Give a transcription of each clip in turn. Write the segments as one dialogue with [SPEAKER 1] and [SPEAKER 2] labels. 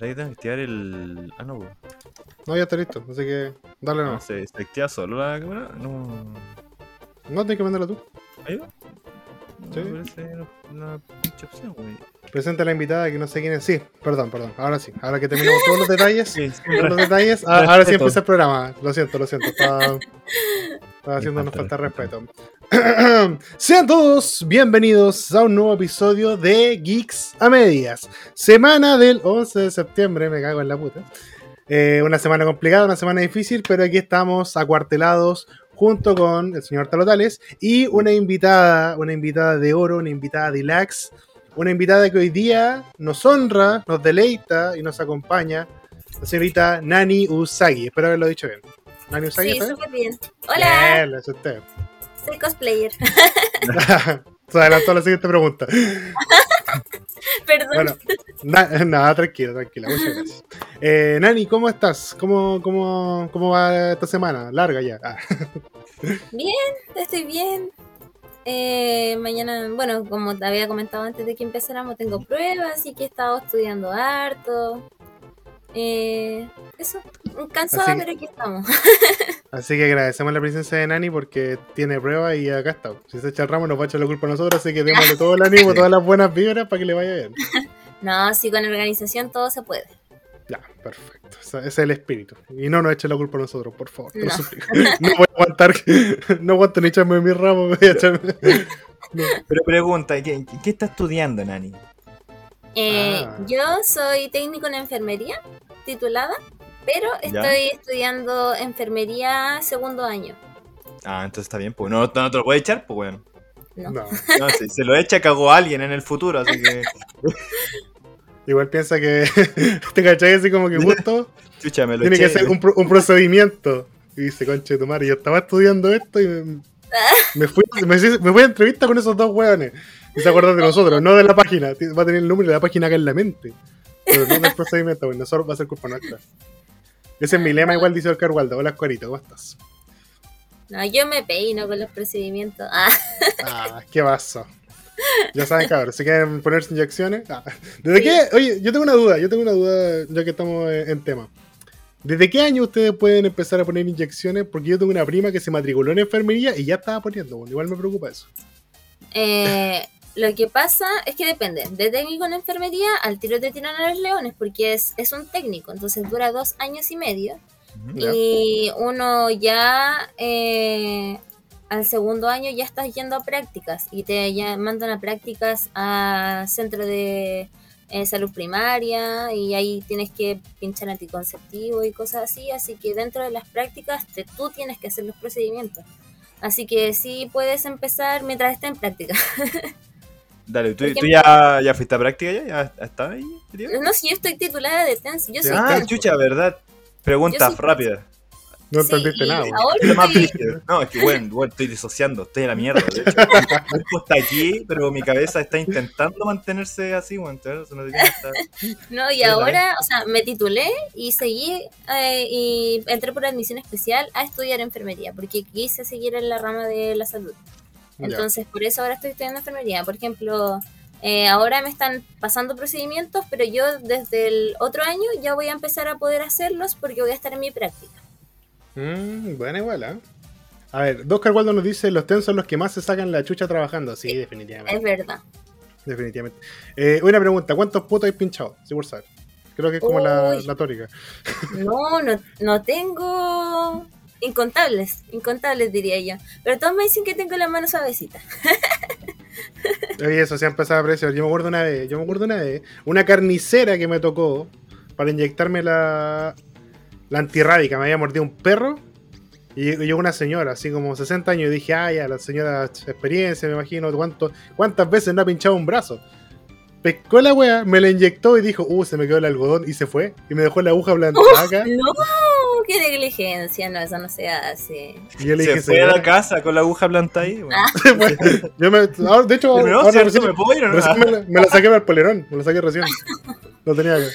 [SPEAKER 1] Ahí tengo que activar el. Ah, no, po.
[SPEAKER 2] No, ya está listo, así que dale
[SPEAKER 1] no.
[SPEAKER 2] nomás.
[SPEAKER 1] ¿Se, se activa solo la cámara? No.
[SPEAKER 2] No, tienes que mandarlo tú.
[SPEAKER 1] ¿Ahí va? No
[SPEAKER 2] Sí.
[SPEAKER 1] me parece una pinche opción, güey.
[SPEAKER 2] Presenta a la invitada que no sé quién es. Sí, perdón, perdón. Ahora sí. Ahora que terminamos todos los detalles.
[SPEAKER 1] Sí, sí,
[SPEAKER 2] todos los detalles. ah, ahora sí empieza el programa. Lo siento, lo siento. Estaba, estaba haciendo una
[SPEAKER 1] falta
[SPEAKER 2] respeto. Sean todos bienvenidos a un nuevo episodio de Geeks a Medias. Semana del 11 de septiembre, me cago en la puta. Eh, una semana complicada, una semana difícil, pero aquí estamos acuartelados junto con el señor Talotales y una invitada, una invitada de oro, una invitada de Lax, una invitada que hoy día nos honra, nos deleita y nos acompaña, la señorita Nani Usagi. Espero haberlo dicho bien. Nani Usagi,
[SPEAKER 3] Sí, súper bien. Hola,
[SPEAKER 2] Bien, lo hace usted.
[SPEAKER 3] Soy cosplayer.
[SPEAKER 2] Se adelantó la siguiente pregunta.
[SPEAKER 3] Perdón.
[SPEAKER 2] Bueno, na- nada, tranquila, tranquila, muchas gracias. Eh, Nani, ¿cómo estás? ¿Cómo, cómo, ¿Cómo va esta semana? Larga ya. Ah,
[SPEAKER 3] Bien, estoy bien. Eh, mañana, bueno, como te había comentado antes de que empezáramos, tengo pruebas, así que he estado estudiando harto. Eh, eso, cansada,
[SPEAKER 2] Así
[SPEAKER 3] pero aquí estamos.
[SPEAKER 2] Así que agradecemos la presencia de Nani porque tiene prueba y acá está. Si se echa el ramo nos va a echar la culpa a nosotros, así que démosle todo el ánimo, todas las buenas vibras para que le vaya bien.
[SPEAKER 3] No, sí, con organización todo se puede.
[SPEAKER 2] Ya, perfecto. Ese ese es el espíritu. Y no nos eche la culpa a nosotros, por favor.
[SPEAKER 3] No.
[SPEAKER 2] voy a aguantar, no aguanto ni echarme mi ramo, voy a echarme. No.
[SPEAKER 1] Pero pregunta, ¿qué, qué está estudiando, Nani?
[SPEAKER 3] Eh,
[SPEAKER 2] Ah.
[SPEAKER 3] Yo soy técnico en enfermería, titulada, pero
[SPEAKER 1] Ya.
[SPEAKER 3] estoy estudiando enfermería segundo año.
[SPEAKER 1] Ah, entonces está bien, pues no, no te lo puede echar, pues bueno.
[SPEAKER 3] ¿no?
[SPEAKER 2] No.
[SPEAKER 1] No, si se lo echa, cagó a alguien en el futuro, así que.
[SPEAKER 2] Igual piensa que te cachai así como que justo
[SPEAKER 1] Chucha, me lo
[SPEAKER 2] tiene
[SPEAKER 1] eché.
[SPEAKER 2] que ser un, pro- un procedimiento. Y dice, conche de tu madre, yo estaba estudiando esto y me, me fui, me, me fui a entrevista con esos dos hueones. Se acuerdan de nosotros, no de la página. Va a tener el número de la página acá en la mente. Pero no del procedimiento, bueno, eso va a ser culpa nuestra. Ese es mi lema, igual dice Oscar Waldo. Hola, Escuarito, ¿cómo estás?
[SPEAKER 3] No, yo me peino con los procedimientos. Ah,
[SPEAKER 2] Ah, qué vaso. Ya saben, cabros, si quieren ponerse inyecciones. Ah. ¿Desde qué? Oye, yo tengo una duda, yo tengo una duda ya que estamos en, en tema. ¿Desde qué año ustedes pueden empezar a poner inyecciones? Porque yo tengo una prima que se matriculó en enfermería y ya estaba poniendo, bueno, igual me preocupa eso.
[SPEAKER 3] eh, lo que pasa es que depende. De técnico en enfermería, al tiro te tiran a los leones porque es, es un técnico, entonces dura dos años y medio. Y uno ya eh, al segundo año ya estás yendo a prácticas y te ya mandan a prácticas a centro de eh, salud primaria y ahí tienes que pinchar anticonceptivo y cosas así. Así que dentro de las prácticas te- tú tienes que hacer los procedimientos. Así que sí puedes empezar mientras estés en práctica.
[SPEAKER 1] Dale, ¿tú, ya, ya fuiste a práctica ya? ¿Ya estás ahí? metido?
[SPEAKER 3] No, si yo estoy titulada de TENS, yo soy
[SPEAKER 1] Ah, chucha, ¿verdad? Pregunta
[SPEAKER 3] Yo soy-
[SPEAKER 1] rápida.
[SPEAKER 2] No
[SPEAKER 3] Sí,
[SPEAKER 2] entendiste
[SPEAKER 3] y
[SPEAKER 2] nada.
[SPEAKER 3] estoy-.
[SPEAKER 1] No, es que bueno, bueno, estoy disociando, estoy en la mierda. De hecho, mi cuerpo está aquí, pero mi cabeza está intentando mantenerse así, bueno, entonces no está-
[SPEAKER 3] y ahora, o sea, me titulé y seguí eh, y entré por admisión especial a estudiar enfermería, porque quise seguir en la rama de la salud. Entonces, por eso ahora estoy estudiando enfermería. Por ejemplo, eh, ahora me están pasando procedimientos, pero yo desde el otro año ya voy a empezar a poder hacerlos porque voy a estar en mi práctica.
[SPEAKER 2] Mm, buena igual, ¿eh? A ver, Oscar Waldo nos dice, los TEN son los que más se sacan la chucha trabajando. Sí, definitivamente.
[SPEAKER 3] Es verdad.
[SPEAKER 2] Definitivamente. Eh, una pregunta, ¿cuántos putos hay pinchado? Sí, por saber. Creo que es como la, la tórica.
[SPEAKER 3] No, no, no tengo incontables, incontables diría yo. Pero todos me dicen que tengo la mano suavecita.
[SPEAKER 2] Oye, eso se ha empezado a. Yo me acuerdo una vez, yo me acuerdo una vez, una carnicera que me tocó para inyectarme la, la antirrábica. Me había mordido un perro y llegó una señora, así como 60 años, y dije, ah, ya, la señora experiencia, me imagino, ¿cuánto, ¿cuántas veces no ha pinchado un brazo? Pescó la wea, me la inyectó y dijo, uh, se me quedó el algodón y se fue. Y me dejó la aguja acá.
[SPEAKER 3] No, qué negligencia, no, eso no se hace.
[SPEAKER 2] Y yo le
[SPEAKER 1] Se
[SPEAKER 2] dije,
[SPEAKER 1] fue a la casa con la aguja plantada ahí. bueno.
[SPEAKER 2] yo me, ahora, de hecho,
[SPEAKER 1] no,
[SPEAKER 2] ahora recién-
[SPEAKER 1] ¿Me puedo ir no?
[SPEAKER 2] recién me, la, me la saqué para el polerón, me la saqué recién. Lo tenía acá.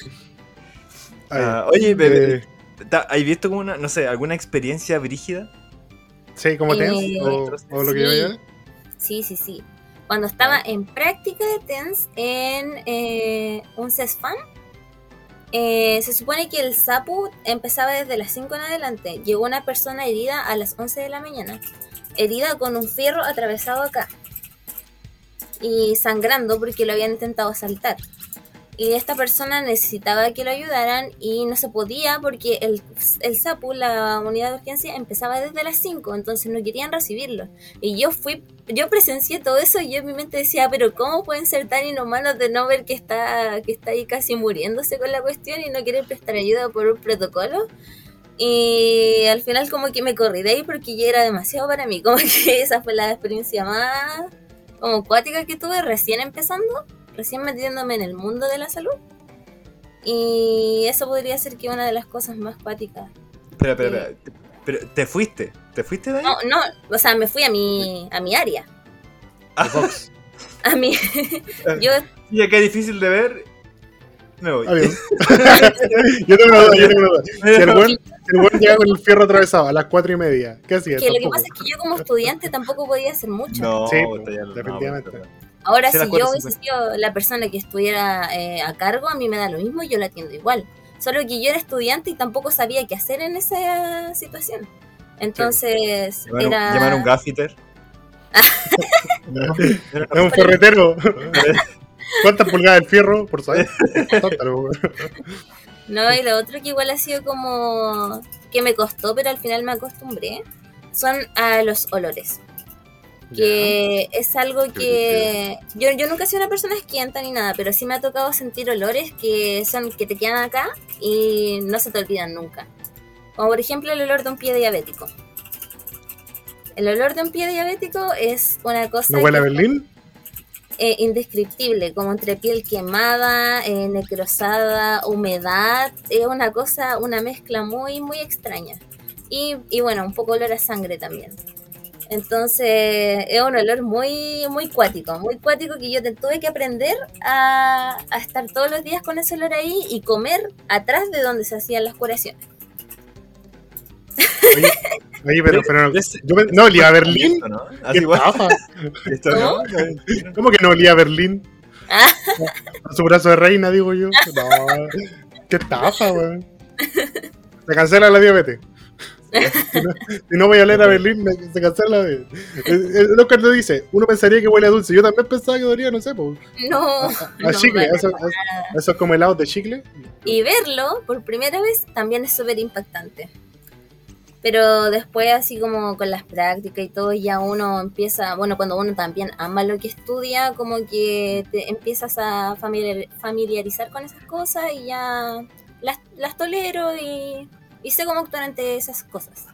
[SPEAKER 2] Ahí.
[SPEAKER 1] Ah, oye, bebé,
[SPEAKER 2] Eh,
[SPEAKER 1] ¿ta- ¿has visto como una, no sé, alguna experiencia brígida?
[SPEAKER 2] Sí, como
[SPEAKER 3] Eh,
[SPEAKER 2] o, o lo que yo diga.
[SPEAKER 3] Sí, sí, sí. Cuando estaba en práctica de TENS en eh, un CESFAM, eh, se supone que el SAPU empezaba desde las 5 en adelante. Llegó una persona herida a las 11 de la mañana. Herida con un fierro atravesado acá. Y sangrando porque lo habían intentado asaltar. Y esta persona necesitaba que lo ayudaran y no se podía porque el, el SAPU, la unidad de urgencia, empezaba desde las 5, entonces no querían recibirlo. Y yo fui, yo presencié todo eso y yo en mi mente decía, pero ¿cómo pueden ser tan inhumanos de no ver que está, que está ahí casi muriéndose con la cuestión y no quieren prestar ayuda por un protocolo? Y al final como que me corrí de ahí porque ya era demasiado para mí, como que esa fue la experiencia más como acuática que tuve recién empezando recién metiéndome en el mundo de la salud. Y eso podría ser que una de las cosas más cuáticas.
[SPEAKER 1] Espera, espera, espera. Pero, ¿te fuiste? ¿Te fuiste de ahí?
[SPEAKER 3] No, no, o sea, me fui a mi, a mi área.
[SPEAKER 1] Ah,
[SPEAKER 3] A mi... yo,
[SPEAKER 1] ya que es difícil de ver, me voy.
[SPEAKER 2] Adiós. yo tengo una duda, yo tengo una duda. Si el buen, si el buen llega con el fierro atravesado a las cuatro y media, ¿qué hacía?
[SPEAKER 3] que lo que pasa es que yo como estudiante tampoco podía hacer mucho.
[SPEAKER 1] No,
[SPEAKER 2] Sí,
[SPEAKER 1] no,
[SPEAKER 2] definitivamente.
[SPEAKER 1] no.
[SPEAKER 3] Ahora,
[SPEAKER 1] Sí,
[SPEAKER 3] si yo hubiese
[SPEAKER 1] se
[SPEAKER 3] sido la persona que estuviera eh, a cargo, a mí me da lo mismo y yo la atiendo igual. Solo que yo era estudiante y tampoco sabía qué hacer en esa situación. Entonces,
[SPEAKER 1] Llamar, un,
[SPEAKER 3] era...
[SPEAKER 1] llamar un gaffiter.
[SPEAKER 2] Es un ferretero. ¿Cuántas pulgadas el fierro? Por saber.
[SPEAKER 3] No, y lo otro que igual ha sido como que me costó, pero al final me acostumbré, son a los olores. Que es algo que yo, yo nunca he sido una persona esquienta ni nada, pero sí me ha tocado sentir olores que son que te quedan acá y no se te olvidan nunca. Como por ejemplo el olor de un pie diabético. El olor de un pie diabético es una cosa
[SPEAKER 2] ¿No huele a Berlín?
[SPEAKER 3] eh, indescriptible, como entre piel quemada, eh, necrosada, humedad, es una cosa, una mezcla muy, muy extraña. Y, y bueno, un poco olor a sangre también. Entonces es un olor muy, muy cuático, muy cuático que yo te tuve que aprender a, a estar todos los días con ese olor ahí y comer atrás de donde se hacían las curaciones.
[SPEAKER 2] Oye, oye, pero, pero no,
[SPEAKER 1] Ese-
[SPEAKER 2] yo me- no olía a Berlín.
[SPEAKER 1] ¿no?
[SPEAKER 2] ¿Qué
[SPEAKER 1] Así.
[SPEAKER 2] ¿Cómo que no olía a Berlín?
[SPEAKER 3] Ah.
[SPEAKER 2] A su brazo de reina, digo yo. No, qué estafa, weón. Se cancela la diabetes. Si no, voy a oler a Berlín, me- se cancela. El, el Oscar lo dice, uno pensaría que huele a dulce. Yo también pensaba que olía, no sé, pues,
[SPEAKER 3] No,
[SPEAKER 2] a
[SPEAKER 3] no,
[SPEAKER 2] chicle. Eso, es como helado de chicle.
[SPEAKER 3] Y verlo por primera vez también es súper impactante. Pero después, así como con las prácticas y todo, ya uno empieza, bueno, cuando uno también ama lo que estudia, como que te empiezas a familiar- familiarizar con esas cosas y ya las, las tolero y, y sé cómo actuar ante esas cosas.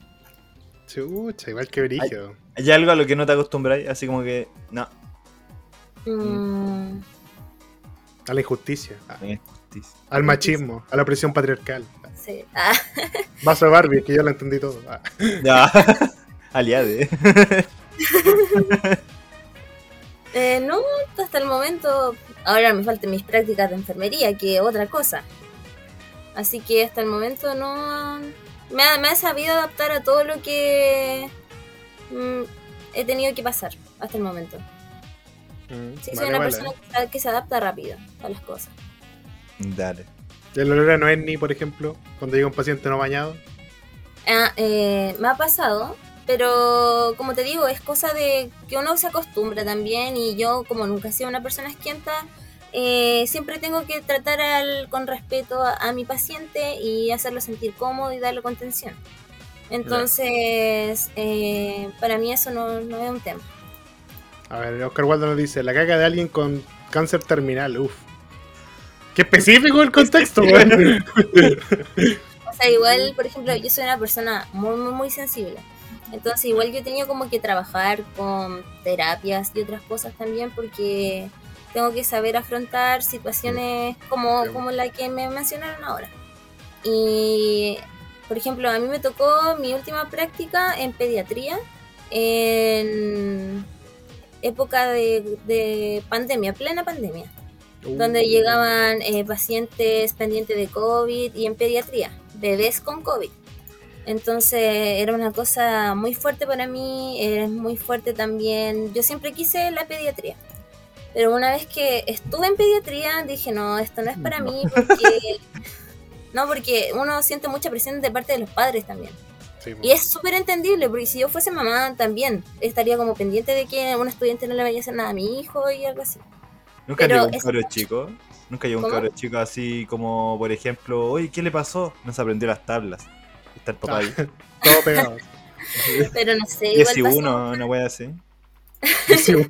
[SPEAKER 2] Chucha, igual que brígido.
[SPEAKER 1] Hay algo a lo que no te acostumbráis, así como que, no,
[SPEAKER 3] Mm,
[SPEAKER 2] A la injusticia, a-
[SPEAKER 1] no es justicia.
[SPEAKER 2] al machismo, a la presión patriarcal.
[SPEAKER 3] sí. Ah,
[SPEAKER 2] Vaso de Barbie, que yo lo entendí todo. Ah.
[SPEAKER 1] Ya, aliade.
[SPEAKER 3] eh, no, hasta el momento, ahora me faltan mis prácticas de enfermería, que otra cosa. Así que hasta el momento no... Me, ha- me he sabido adaptar a todo lo que mm, he tenido que pasar hasta el momento. Sí, soy
[SPEAKER 2] Vale,
[SPEAKER 3] una
[SPEAKER 2] vale.
[SPEAKER 3] persona que, se- que se adapta rápido a las cosas.
[SPEAKER 1] Dale.
[SPEAKER 2] El olor a Noenni, por ejemplo, cuando llega un paciente no bañado.
[SPEAKER 3] Ah, eh, me ha pasado, pero como te digo, es cosa de que uno se acostumbra también y yo como nunca he sido una persona esquienta, eh, siempre tengo que tratar al- con respeto a, a mi paciente y hacerlo sentir cómodo y darle contención. Entonces, eh, para mí eso no, no es un tema.
[SPEAKER 2] A ver, Oscar Waldo nos dice, la caga de alguien con cáncer terminal, uff. Qué específico el contexto, weón.
[SPEAKER 3] O sea, igual, por ejemplo, yo soy una persona muy, muy, muy sensible. Entonces, igual yo he tenido como que trabajar con terapias y otras cosas también porque tengo que saber afrontar situaciones como, como la que me mencionaron ahora. Y, por ejemplo, a mí me tocó mi última práctica en pediatría en época de, de pandemia, plena pandemia donde llegaban eh, pacientes pendientes de COVID y en pediatría, bebés con COVID. Entonces era una cosa muy fuerte para mí, es muy fuerte también. Yo siempre quise la pediatría, pero una vez que estuve en pediatría, dije, no, esto no es para
[SPEAKER 1] no.
[SPEAKER 3] mí, porque... no, porque uno siente mucha presión de parte de los padres también.
[SPEAKER 2] Sí, pues.
[SPEAKER 3] y es súper entendible, porque si yo fuese mamá también estaría como pendiente de que un estudiante no le vaya a hacer nada a mi hijo y algo así.
[SPEAKER 1] ¿Nunca llegó un cabro chico? ¿Nunca llegó un cabro chico así como, por ejemplo, oye, ¿qué le pasó? No se aprendió las tablas. Está el papá ahí.
[SPEAKER 2] Todo pegado.
[SPEAKER 3] Pero no sé.
[SPEAKER 1] 11, una wea así.
[SPEAKER 2] 11.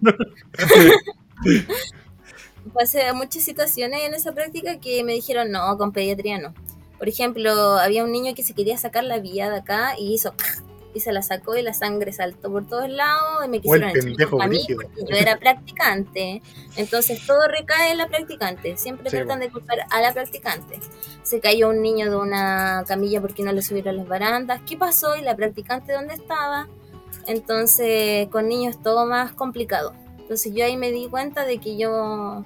[SPEAKER 3] Pasé a muchas situaciones en esa práctica que me dijeron, no, con pediatría no. Por ejemplo, había un niño que se quería sacar la vía de acá y hizo y se la sacó y la sangre saltó por todos lados y me quisieron a mí porque yo era practicante. Entonces todo recae en la practicante. Siempre
[SPEAKER 2] sí,
[SPEAKER 3] tratan
[SPEAKER 2] bueno.
[SPEAKER 3] de culpar a la practicante. Se cayó un niño de una camilla porque no le subieron las barandas. ¿Qué pasó? ¿Y la practicante dónde estaba? Entonces con niños todo más complicado. Entonces yo ahí me di cuenta de que yo...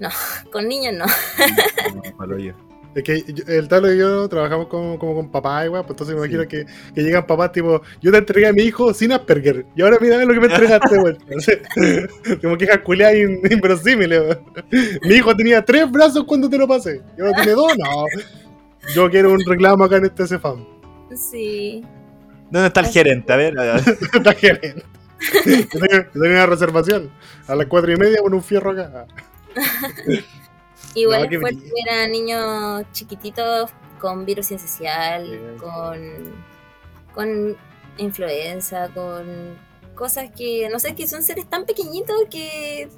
[SPEAKER 3] No, con niños no.
[SPEAKER 2] Es que el Talo y yo trabajamos como, como con papá igual, pues entonces me imagino
[SPEAKER 1] Sí.
[SPEAKER 2] que, que llegan papás tipo, yo te entregué a mi hijo sin Asperger, y ahora mira lo que me entregaste, güey. como que culiada in, inverosímil. Mi hijo tenía tres brazos cuando te lo pasé, y ahora tiene dos, no. Yo quiero un reclamo acá en este CFAM.
[SPEAKER 3] Sí.
[SPEAKER 1] ¿Dónde está el gerente? A ver, a ver.
[SPEAKER 2] Está gerente. Yo tengo, yo tengo una reservación a las cuatro y media con un fierro acá.
[SPEAKER 3] Igual
[SPEAKER 2] No, qué
[SPEAKER 3] es fuerte
[SPEAKER 2] brillo.
[SPEAKER 3] ver a niños chiquititos con virus esencial,
[SPEAKER 2] Bien.
[SPEAKER 3] con, con influenza, con cosas que, no sé, que son seres tan pequeñitos que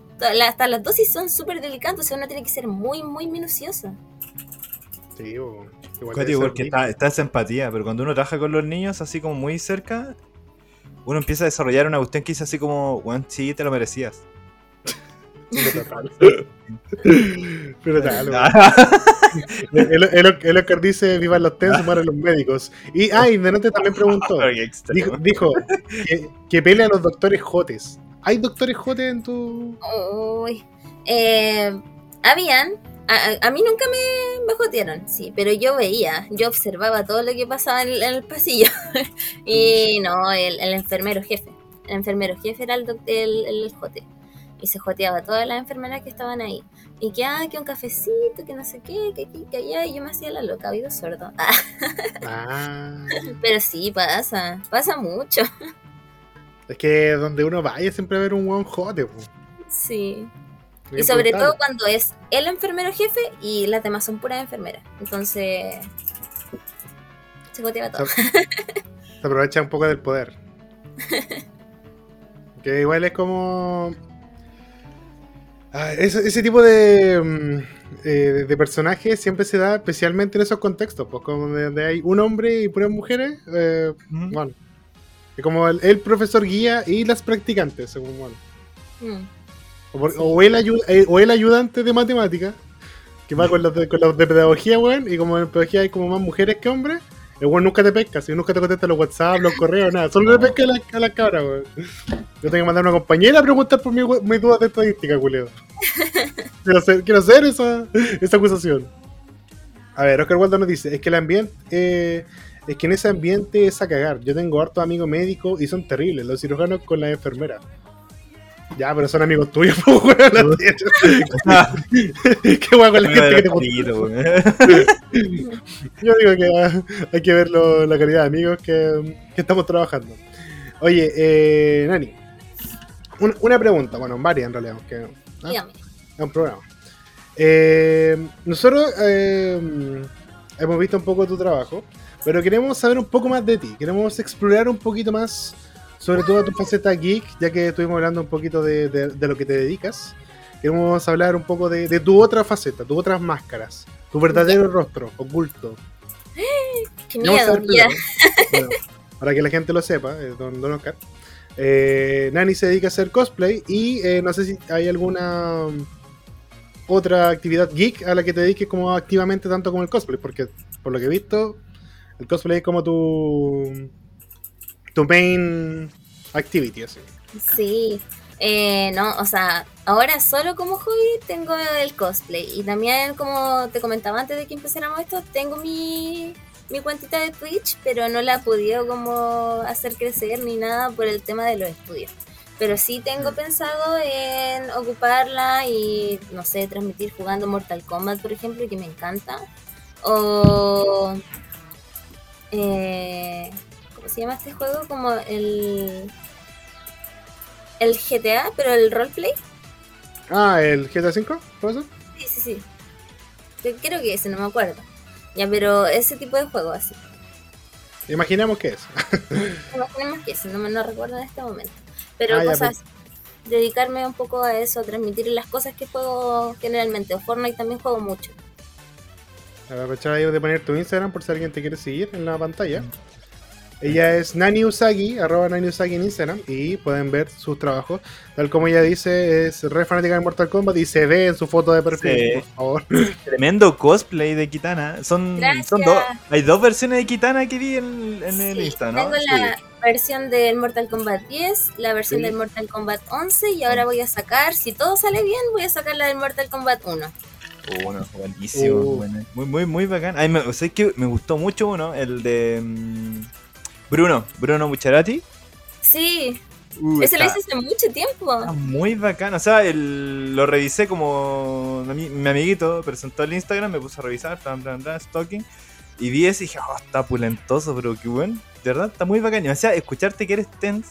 [SPEAKER 3] hasta las dosis son súper delicadas, o sea, uno tiene que ser muy, muy minucioso.
[SPEAKER 2] Sí, bo. Igual
[SPEAKER 1] porque está, está esa empatía, pero cuando uno trabaja con los niños así como muy cerca, uno empieza a desarrollar una cuestión que dice así como, bueno, sí, te lo merecías.
[SPEAKER 2] Pero total. Pero tal. El, el, el Oscar dice: Vivan los TENS, mueren los médicos. Y, ay, Denante también preguntó. Dijo, dijo que, que pelea a los doctores Jotes. ¿Hay doctores Jotes en tu.?
[SPEAKER 3] Uy. Eh, habían, a, a- mí nunca me, me jotearon, sí, pero yo veía, yo observaba todo lo que pasaba en, el- en el pasillo. y no, el, el enfermero jefe. El enfermero jefe era el, el, el jote. Y se joteaba a todas las enfermeras que estaban ahí. Y que, ah, que un cafecito, que no sé qué, que aquí, que allá. Y yo me hacía la loca, oído sordo. Ah, pero sí, pasa, pasa mucho.
[SPEAKER 2] es que donde uno vaya siempre va a haber un buen Jote.
[SPEAKER 3] Sí. Y sobre todo cuando es el enfermero jefe y las demás son puras enfermeras. Entonces, se joteaba todo.
[SPEAKER 2] Se aprovecha un poco del poder. Que igual es como. Ah, ese, ese tipo de, mm, eh, de personajes siempre se da especialmente en esos contextos, pues como donde hay un hombre y puras mujeres, eh, bueno, es como el, el profesor guía y las practicantes, según bueno.
[SPEAKER 3] Mm.
[SPEAKER 2] O, por- o el, ayu- eh, o el ayudante de matemática, que va con los de, con los de pedagogía, weón, y como en pedagogía hay como más mujeres que hombres, el weón nunca te pesca, si nunca te contesta los WhatsApp, los correos, nada, solo le pesca a la, a la cabra, weón. Yo tengo que mandar a una compañera a preguntar por mi, mis dudas de estadística, culeo. quiero hacer, quiero hacer esa, esa acusación. A ver, Oscar Waldo nos dice, es que el ambiente, eh, es que en ese ambiente es a cagar. Yo tengo hartos amigos médicos y son terribles, los cirujanos con las enfermeras. Ya, pero son amigos tuyos, pues, weón. Qué guay con la gente que te
[SPEAKER 1] weón.
[SPEAKER 2] Yo digo que ah, hay que ver lo- la calidad de amigos que, que estamos trabajando. Oye, eh, Nani, un- una pregunta, bueno, varias en realidad, que ¿ah? Es un programa. Eh, nosotros eh, hemos visto un poco tu trabajo, pero queremos saber un poco más de ti. Queremos explorar un poquito más sobre todo tu faceta geek, ya que estuvimos hablando un poquito de, de- de lo que te dedicas. Queremos hablar un poco de, de tu otra faceta, tus otras máscaras, tu verdadero rostro, oculto.
[SPEAKER 3] Qué
[SPEAKER 2] a
[SPEAKER 3] miedo,
[SPEAKER 2] bueno, para que la gente lo sepa, eh, don, don Oscar. Eh, Nani se dedica a hacer cosplay y eh, no sé si hay alguna um, otra actividad geek a la que te dediques como activamente tanto como el cosplay, porque por lo que he visto, el cosplay es como tu tu main activity, así.
[SPEAKER 3] Sí. Eh, no, o sea, ahora solo como hobby tengo el cosplay. Y también, como te comentaba antes de que empezáramos esto, tengo mi, mi cuentita de Twitch, pero no la he podido como hacer crecer ni nada por el tema de los estudios. Pero sí tengo pensado en ocuparla y, no sé, transmitir jugando Mortal Kombat, por ejemplo, que me encanta. O. eh, ¿Cómo se llama este juego? Como el. El GTA, pero el roleplay.
[SPEAKER 2] Ah, el GTA V, ¿puede ser?
[SPEAKER 3] Sí, sí, sí. Yo Creo que ese, no me acuerdo. Ya, pero ese tipo de juego así.
[SPEAKER 2] Imaginemos que es.
[SPEAKER 3] Imaginemos que ese, no me lo recuerdo en este momento. Pero
[SPEAKER 2] Ah, ya,
[SPEAKER 3] cosas. Dedicarme un poco a eso, a transmitir las cosas que juego generalmente. O Fortnite también juego mucho.
[SPEAKER 2] Aprovechar ahí de poner tu Instagram por si alguien te quiere seguir en la pantalla. Ella es Nani Usagi, arroba Nani Usagi en Instagram, y pueden ver sus trabajos. Tal como ella dice, es re fanática de Mortal Kombat y se ve en su foto de perfil,
[SPEAKER 1] Sí.
[SPEAKER 2] por favor.
[SPEAKER 1] Tremendo cosplay de Kitana. Son,
[SPEAKER 3] Gracias.
[SPEAKER 1] son dos. Hay dos versiones de Kitana que vi en, en el
[SPEAKER 3] Sí,
[SPEAKER 1] Insta, ¿no?
[SPEAKER 3] Tengo la versión del Mortal Kombat 10, la versión
[SPEAKER 2] Sí.
[SPEAKER 3] del Mortal Kombat 11 y ahora voy a sacar, si todo sale bien, voy a sacar la del Mortal Kombat 1.
[SPEAKER 1] Sí. Uno, buenísimo.
[SPEAKER 2] Uh.
[SPEAKER 1] bueno. Muy, muy, muy bacán. Ay, me, o sea, es que me gustó mucho uno, el de mm, Bruno, Bruno Bucciarati.
[SPEAKER 3] Sí,
[SPEAKER 1] Uh,
[SPEAKER 3] ese lo hice hace mucho tiempo.
[SPEAKER 1] Está muy bacán. O sea, el, lo revisé como mi, mi amiguito presentó el Instagram, me puse a revisar, plan, plan, plan, stalking. Y vi ese y dije, oh, está pulentoso, pero qué bueno. De verdad, está muy bacán. Y o sea, escucharte que eres tense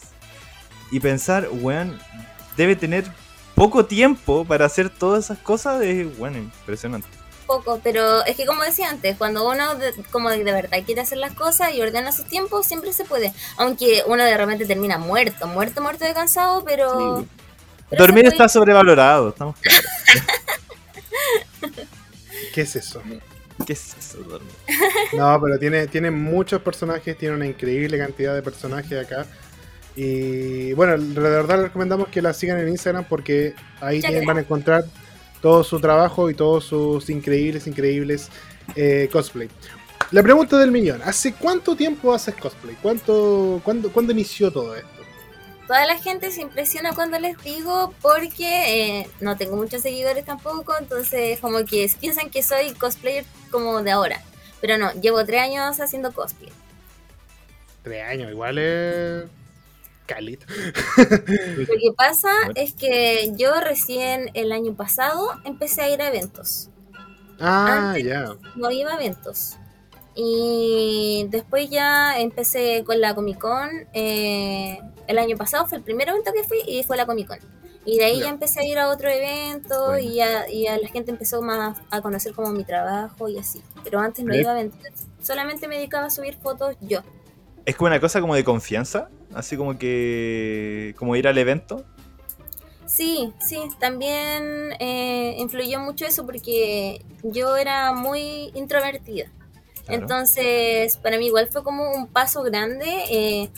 [SPEAKER 1] y pensar, weón, debe tener poco tiempo para hacer todas esas cosas, es, bueno, impresionante.
[SPEAKER 3] Poco, pero es que como decía antes, cuando uno de, como de verdad quiere hacer las cosas y ordena sus tiempos, siempre se puede. Aunque uno de repente termina muerto, muerto, muerto de cansado, pero...
[SPEAKER 1] Sí.
[SPEAKER 3] pero
[SPEAKER 1] Dormir
[SPEAKER 3] puede-
[SPEAKER 1] está sobrevalorado, estamos claros.
[SPEAKER 2] ¿Qué es eso?
[SPEAKER 1] ¿Qué es eso, dormir?
[SPEAKER 2] No, pero tiene, tiene muchos personajes, tiene una increíble cantidad de personajes acá. Y bueno, de verdad les recomendamos que la sigan en Instagram porque ahí tienen- van a encontrar todo su trabajo y todos sus increíbles, increíbles eh, cosplay. La pregunta del millón, ¿hace cuánto tiempo haces cosplay? ¿Cuánto, cuándo, ¿Cuándo inició todo esto?
[SPEAKER 3] Toda la gente se impresiona cuando les digo porque eh, no tengo muchos seguidores tampoco, entonces como que piensan que soy cosplayer como de ahora. Pero no, llevo tres años haciendo cosplay.
[SPEAKER 2] Tres años, igual es...
[SPEAKER 3] Lo que pasa es que yo recién el año pasado empecé a ir a eventos.
[SPEAKER 2] Ah, ya.
[SPEAKER 3] No iba a eventos. Y después ya empecé con la Comic Con. eh, el año pasado fue el primer evento que fui y fue la Comic Con. Y de ahí
[SPEAKER 2] Ya.
[SPEAKER 3] ya empecé a ir a otro evento
[SPEAKER 1] Bueno.
[SPEAKER 3] y, ya, y ya la gente empezó más a conocer como mi trabajo y así. Pero antes no
[SPEAKER 2] ¿Eh?
[SPEAKER 3] iba a eventos. Solamente me dedicaba a subir fotos yo.
[SPEAKER 1] Es como una cosa como de confianza, así como que. como ir al evento.
[SPEAKER 3] Sí, sí, también eh, influyó mucho eso porque yo era muy introvertida.
[SPEAKER 1] Claro.
[SPEAKER 3] Entonces, para mí igual fue como un paso grande eh,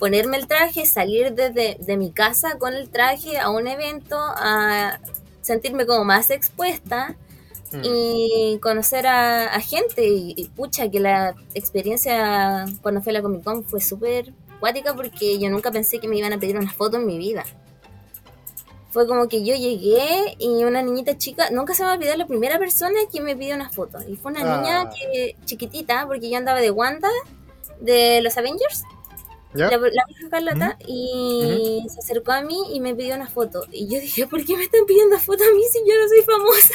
[SPEAKER 3] ponerme el traje, salir desde de mi casa con el traje a un evento, a sentirme como más expuesta
[SPEAKER 2] Mm.
[SPEAKER 3] y conocer a, a gente. Y, y pucha, que la experiencia cuando fui a la Comic Con fue súper cuática porque yo nunca pensé que me iban a pedir una foto en mi vida. Fue como que yo llegué y una niñita chica, nunca se me va a olvidar la primera persona que me pidió una foto. Y fue una
[SPEAKER 2] Ah.
[SPEAKER 3] niña que, chiquitita, porque yo andaba de Wanda, de los Avengers,
[SPEAKER 2] ¿Ya?
[SPEAKER 3] la, la Bruja Escarlata, y se acercó a mí y me pidió una foto. Y yo dije, ¿por qué me están pidiendo foto a mí si yo no soy famosa?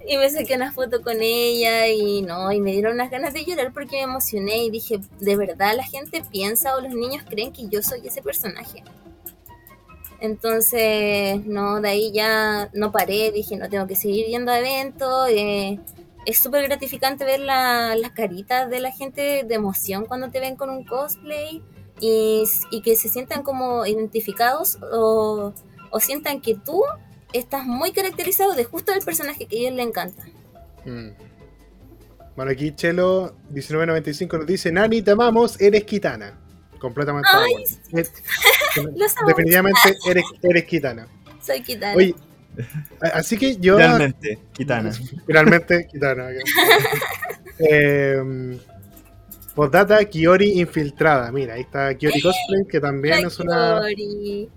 [SPEAKER 3] y me saqué una foto con ella y no, y me dieron unas ganas de llorar porque me emocioné y dije, ¿de verdad la gente piensa o los niños creen que yo soy ese personaje? Entonces, no, de ahí ya no paré, dije, no tengo que seguir yendo a eventos. eh, es súper gratificante ver la- las caritas de la gente de emoción cuando te ven con un cosplay y, y que se sientan como identificados o, o sientan que tú estás muy caracterizado de justo del personaje que a ellos les encanta.
[SPEAKER 2] Mm. Bueno, aquí Chelo 1995 nos dice, Nani, te amamos, eres Kitana. Completamente.
[SPEAKER 3] Ay.
[SPEAKER 2] Es-
[SPEAKER 3] amo.
[SPEAKER 2] Definitivamente eres, eres Kitana.
[SPEAKER 3] Soy Kitana.
[SPEAKER 2] Oye, así que yo...
[SPEAKER 1] Realmente, Kitana.
[SPEAKER 2] Finalmente, Kitana. eh, postdata, Kiori infiltrada. Mira, ahí está Kiori Cosplay, que también
[SPEAKER 3] La
[SPEAKER 2] es una...
[SPEAKER 3] Kiori.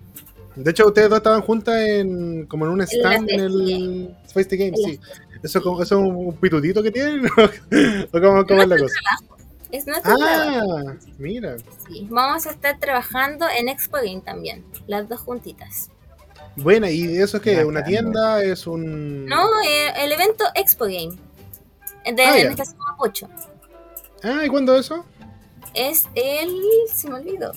[SPEAKER 2] De hecho, ustedes dos estaban juntas en, como en un stand en el Face the Game, sí. ¿Eso, es como- eso es un pitutito que tienen? ¿O cómo, cómo es la cosa?
[SPEAKER 3] Es nuestro trabajo.
[SPEAKER 2] Ah, mira.
[SPEAKER 3] Sí, Vamos a estar trabajando en Expo Game también, las dos juntitas.
[SPEAKER 2] Buena, ¿y eso es que ¿Una tienda? ¿Es un...?
[SPEAKER 3] No, eh, el evento Expo Game. De,
[SPEAKER 2] Ah,
[SPEAKER 3] en
[SPEAKER 2] ya.
[SPEAKER 3] Estación Mapocho.
[SPEAKER 2] Ah, ¿y cuándo eso?
[SPEAKER 3] Es el. Se me olvidó.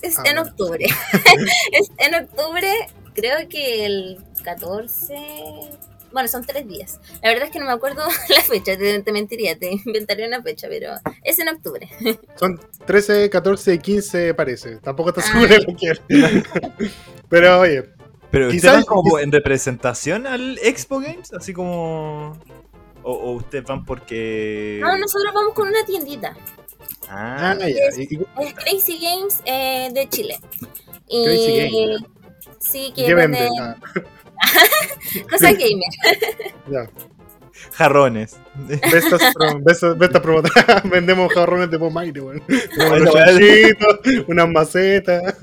[SPEAKER 3] Es
[SPEAKER 2] Ah,
[SPEAKER 3] en
[SPEAKER 2] bueno.
[SPEAKER 3] octubre. es en octubre, creo que el 14. Bueno, son tres días. La verdad es que no me acuerdo la fecha, te, te mentiría, te inventaría una fecha, pero es en octubre.
[SPEAKER 2] Son 13, 14 y 15 parece. Tampoco está
[SPEAKER 3] Ah.
[SPEAKER 2] seguro de lo que. Pero oye,
[SPEAKER 1] Pero
[SPEAKER 2] Quizás-
[SPEAKER 1] ¿ustedes van como en representación al Expo Games? Así como... O, o ustedes van porque...
[SPEAKER 3] No, nosotros vamos con una tiendita.
[SPEAKER 1] Ah,
[SPEAKER 2] ah, ya.
[SPEAKER 3] Es Crazy Games eh, de Chile. Y
[SPEAKER 2] Crazy Games.
[SPEAKER 3] sí,
[SPEAKER 2] ¿Qué
[SPEAKER 3] que
[SPEAKER 2] vende?
[SPEAKER 3] vende
[SPEAKER 2] Ah,
[SPEAKER 3] cosas gamer.
[SPEAKER 2] ya.
[SPEAKER 1] jarrones.
[SPEAKER 2] Bestas, pro, bestas, bestas promotoras. Vendemos jarrones de pomaire, weón. Unas macetas.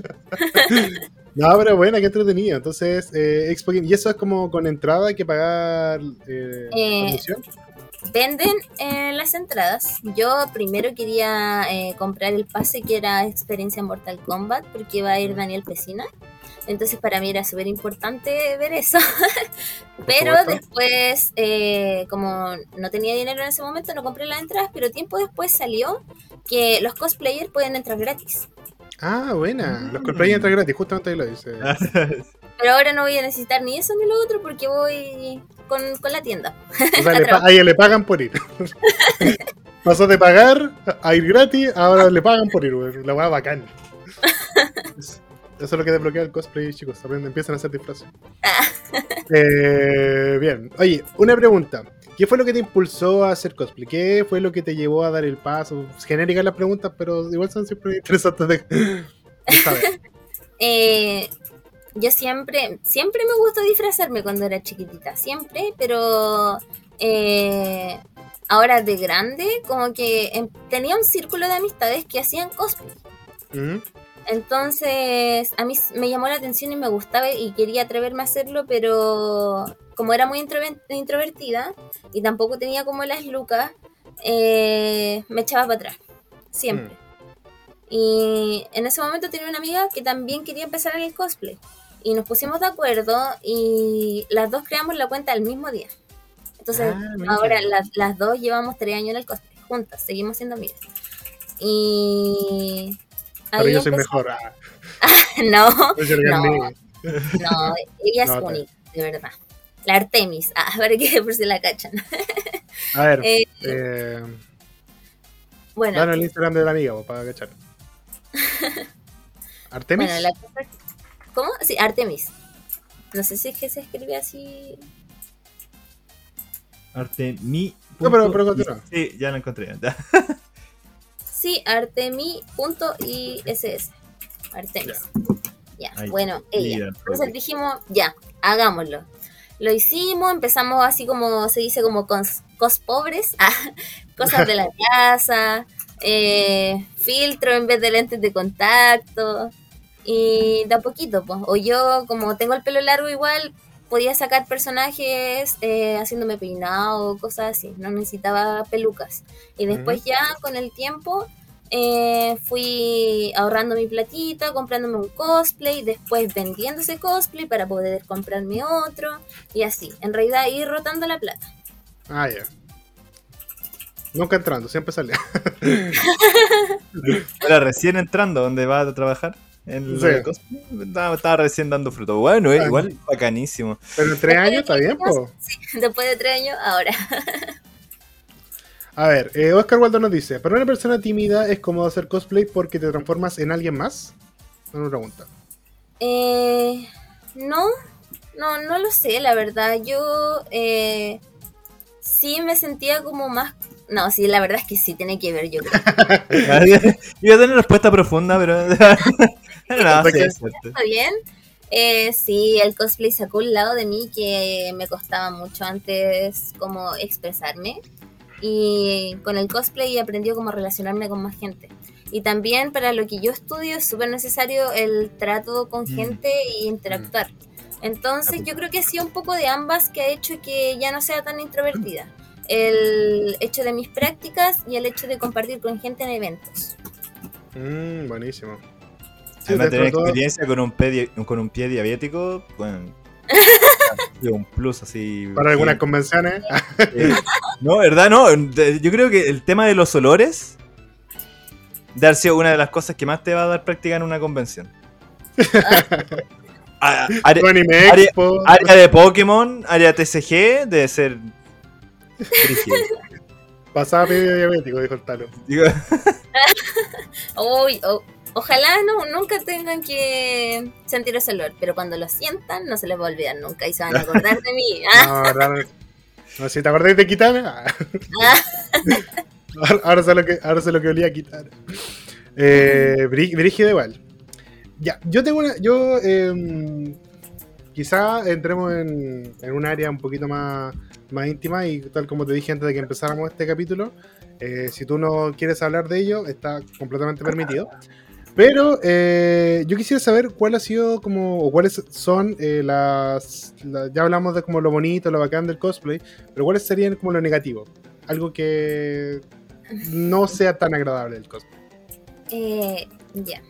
[SPEAKER 2] No, pero bueno, qué entretenido. Entonces, eh, Expo Game- ¿Y eso es como con entrada? ¿Hay que pagar eh,
[SPEAKER 3] Eh? Venden eh, las entradas. Yo primero quería eh, comprar el pase que era experiencia Mortal Kombat porque iba a ir Daniel Pesina. Entonces para mí era súper importante ver eso. pero después, eh, como no tenía dinero en ese momento, no compré las entradas, pero tiempo después salió que los cosplayers pueden entrar gratis.
[SPEAKER 2] Ah, buena. Los
[SPEAKER 1] Mm.
[SPEAKER 2] cosplayers entran gratis, justamente ahí lo dice.
[SPEAKER 3] Pero ahora no voy a necesitar ni eso ni lo otro porque voy con, con la tienda.
[SPEAKER 2] O sea, le pa- a ella le pagan por ir. Pasó de pagar a ir gratis, ahora le pagan por ir. La weá bacán. Eso es lo que desbloquea el cosplay, chicos. Aprenden, empiezan a hacer disfraces. Eh, bien. Oye, una pregunta. ¿Qué fue lo que te impulsó a hacer cosplay? ¿Qué fue lo que te llevó a dar el paso? Genéricas las preguntas, pero igual son siempre interesantes de, saber.
[SPEAKER 3] Eh, yo siempre, siempre me gustó disfrazarme cuando era chiquitita, siempre, pero eh, ahora de grande, como que em- tenía un círculo de amistades que hacían cosplay.
[SPEAKER 2] Ujú.
[SPEAKER 3] Entonces, a mí me llamó la atención y me gustaba y quería atreverme a hacerlo, pero como era muy introvertida y tampoco tenía como las lucas, eh, me echaba para atrás, siempre. Y en ese momento tenía una amiga que también quería empezar en el cosplay. Y nos pusimos de acuerdo y las dos creamos la cuenta el mismo día. Entonces,
[SPEAKER 2] Ah,
[SPEAKER 3] ahora las, las dos llevamos tres años en el cosplay, juntas, seguimos siendo amigas. Y...
[SPEAKER 2] Pero yo soy
[SPEAKER 3] empezó-
[SPEAKER 2] mejor. Ah,
[SPEAKER 3] No, No. no, ella es
[SPEAKER 2] No,
[SPEAKER 3] única, de verdad. La Artemis, ah, para que por si la cachan.
[SPEAKER 2] A ver,
[SPEAKER 3] Eh,
[SPEAKER 2] eh,
[SPEAKER 3] bueno,
[SPEAKER 2] danos el Instagram de la amiga po, para cachar. Artemis.
[SPEAKER 3] bueno, la cosa- ¿Cómo? Sí, Artemis. No sé si es que se escribe así.
[SPEAKER 1] Artemi.
[SPEAKER 2] No, pero- pero continúa.
[SPEAKER 1] Sí, ya lo encontré.
[SPEAKER 3] Sí, Artemi.iss. Artemis. Ya, bueno, ella. Entonces dijimos, ya, hagámoslo. Lo hicimos, empezamos así como se dice, como cos, cos pobres, ah, cosas de la casa, eh, filtro en vez de lentes de contacto, y de a poquito, pues. O yo, como tengo el pelo largo igual, podía sacar personajes eh, haciéndome peinado, cosas así, no necesitaba pelucas. Y después ya con el tiempo eh, fui ahorrando mi platita, comprándome un cosplay, después vendiendo ese cosplay para poder comprarme otro y así. En realidad ir rotando la plata.
[SPEAKER 2] Ah, ya. Nunca entrando, siempre sale.
[SPEAKER 1] Ahora recién entrando, donde va a trabajar? En
[SPEAKER 2] Sí.
[SPEAKER 1] estaba, estaba recién dando fruto. Bueno, eh, igual bacanísimo.
[SPEAKER 2] Pero en tres años está bien, po.
[SPEAKER 3] Después de tres años, ahora.
[SPEAKER 2] A ver, eh, Oscar Waldo nos dice: ¿Para una persona tímida es cómodo hacer cosplay porque te transformas en alguien más? Una pregunta.
[SPEAKER 3] Eh, no, no, no lo sé, la verdad. Yo eh, sí me sentía como más... No, sí, la verdad es que sí, tiene que ver, yo creo.
[SPEAKER 1] Iba a tener respuesta profunda, pero. no,
[SPEAKER 2] ¿Por
[SPEAKER 1] sí,
[SPEAKER 3] bien? Eh, sí, el cosplay sacó un lado de mí que me costaba mucho antes como expresarme. Y con el cosplay aprendí cómo relacionarme con más gente. Y también para lo que yo estudio es súper necesario el trato con
[SPEAKER 1] Mm.
[SPEAKER 3] gente e interactuar. Entonces yo creo que sí un poco de ambas que ha hecho que ya no sea tan introvertida. El hecho de mis prácticas y el hecho de compartir con gente en eventos.
[SPEAKER 2] Mmm, buenísimo. Sí,
[SPEAKER 1] Además, tener experiencia con un, pie, con un pie diabético, bueno. ha sido un plus así.
[SPEAKER 2] para algunas convenciones.
[SPEAKER 1] Eh, No, ¿verdad? No, yo creo que el tema de los olores de haber sido una de las cosas que más te va a dar práctica en una convención. Ah, área,
[SPEAKER 2] Anime
[SPEAKER 1] área- área de Pokémon, área TCG, debe ser.
[SPEAKER 2] Pasaba medio diabético, dijo el talo.
[SPEAKER 1] Digo,
[SPEAKER 3] Uy, o- ojalá no, nunca tengan que sentir ese olor, pero cuando lo sientan no se les va a olvidar nunca y se van a acordar de mí. Ah,
[SPEAKER 2] No, verdad, no. Si te acordás de Kitana. ahora, ahora sé lo que, ahora sé lo que olía a Kitana. Eh, Brí- Brígido igual. Ya, yo tengo una. Yo. em, quizá entremos en, en un área un poquito más, más íntima y tal como te dije antes de que empezáramos este capítulo. eh, si tú no quieres hablar de ello, está completamente permitido. Pero eh, yo quisiera saber cuál ha sido como, o cuáles son eh, las, la- Ya hablamos de como lo bonito, lo bacán del cosplay, pero cuáles serían como lo negativo. Algo que no sea tan agradable del cosplay.
[SPEAKER 3] Eh, ya.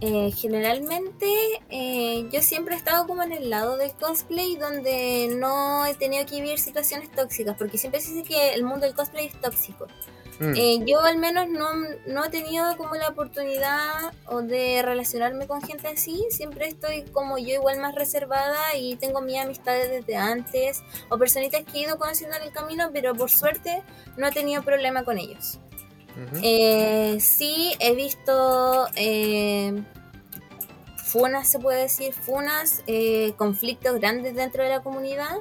[SPEAKER 3] Eh, generalmente eh, yo siempre he estado como en el lado del cosplay donde no he tenido que vivir situaciones tóxicas, porque siempre se dice que el mundo del cosplay es tóxico.
[SPEAKER 2] Mm.
[SPEAKER 3] Eh, yo al menos no, no he tenido como la oportunidad o de relacionarme con gente así, siempre estoy como yo igual más reservada y tengo mis amistades desde antes o personitas que he ido conociendo en el camino, pero por suerte no he tenido problema con ellos. Eh, sí, he visto eh, funas, se puede decir, funas, eh, conflictos grandes dentro de la comunidad,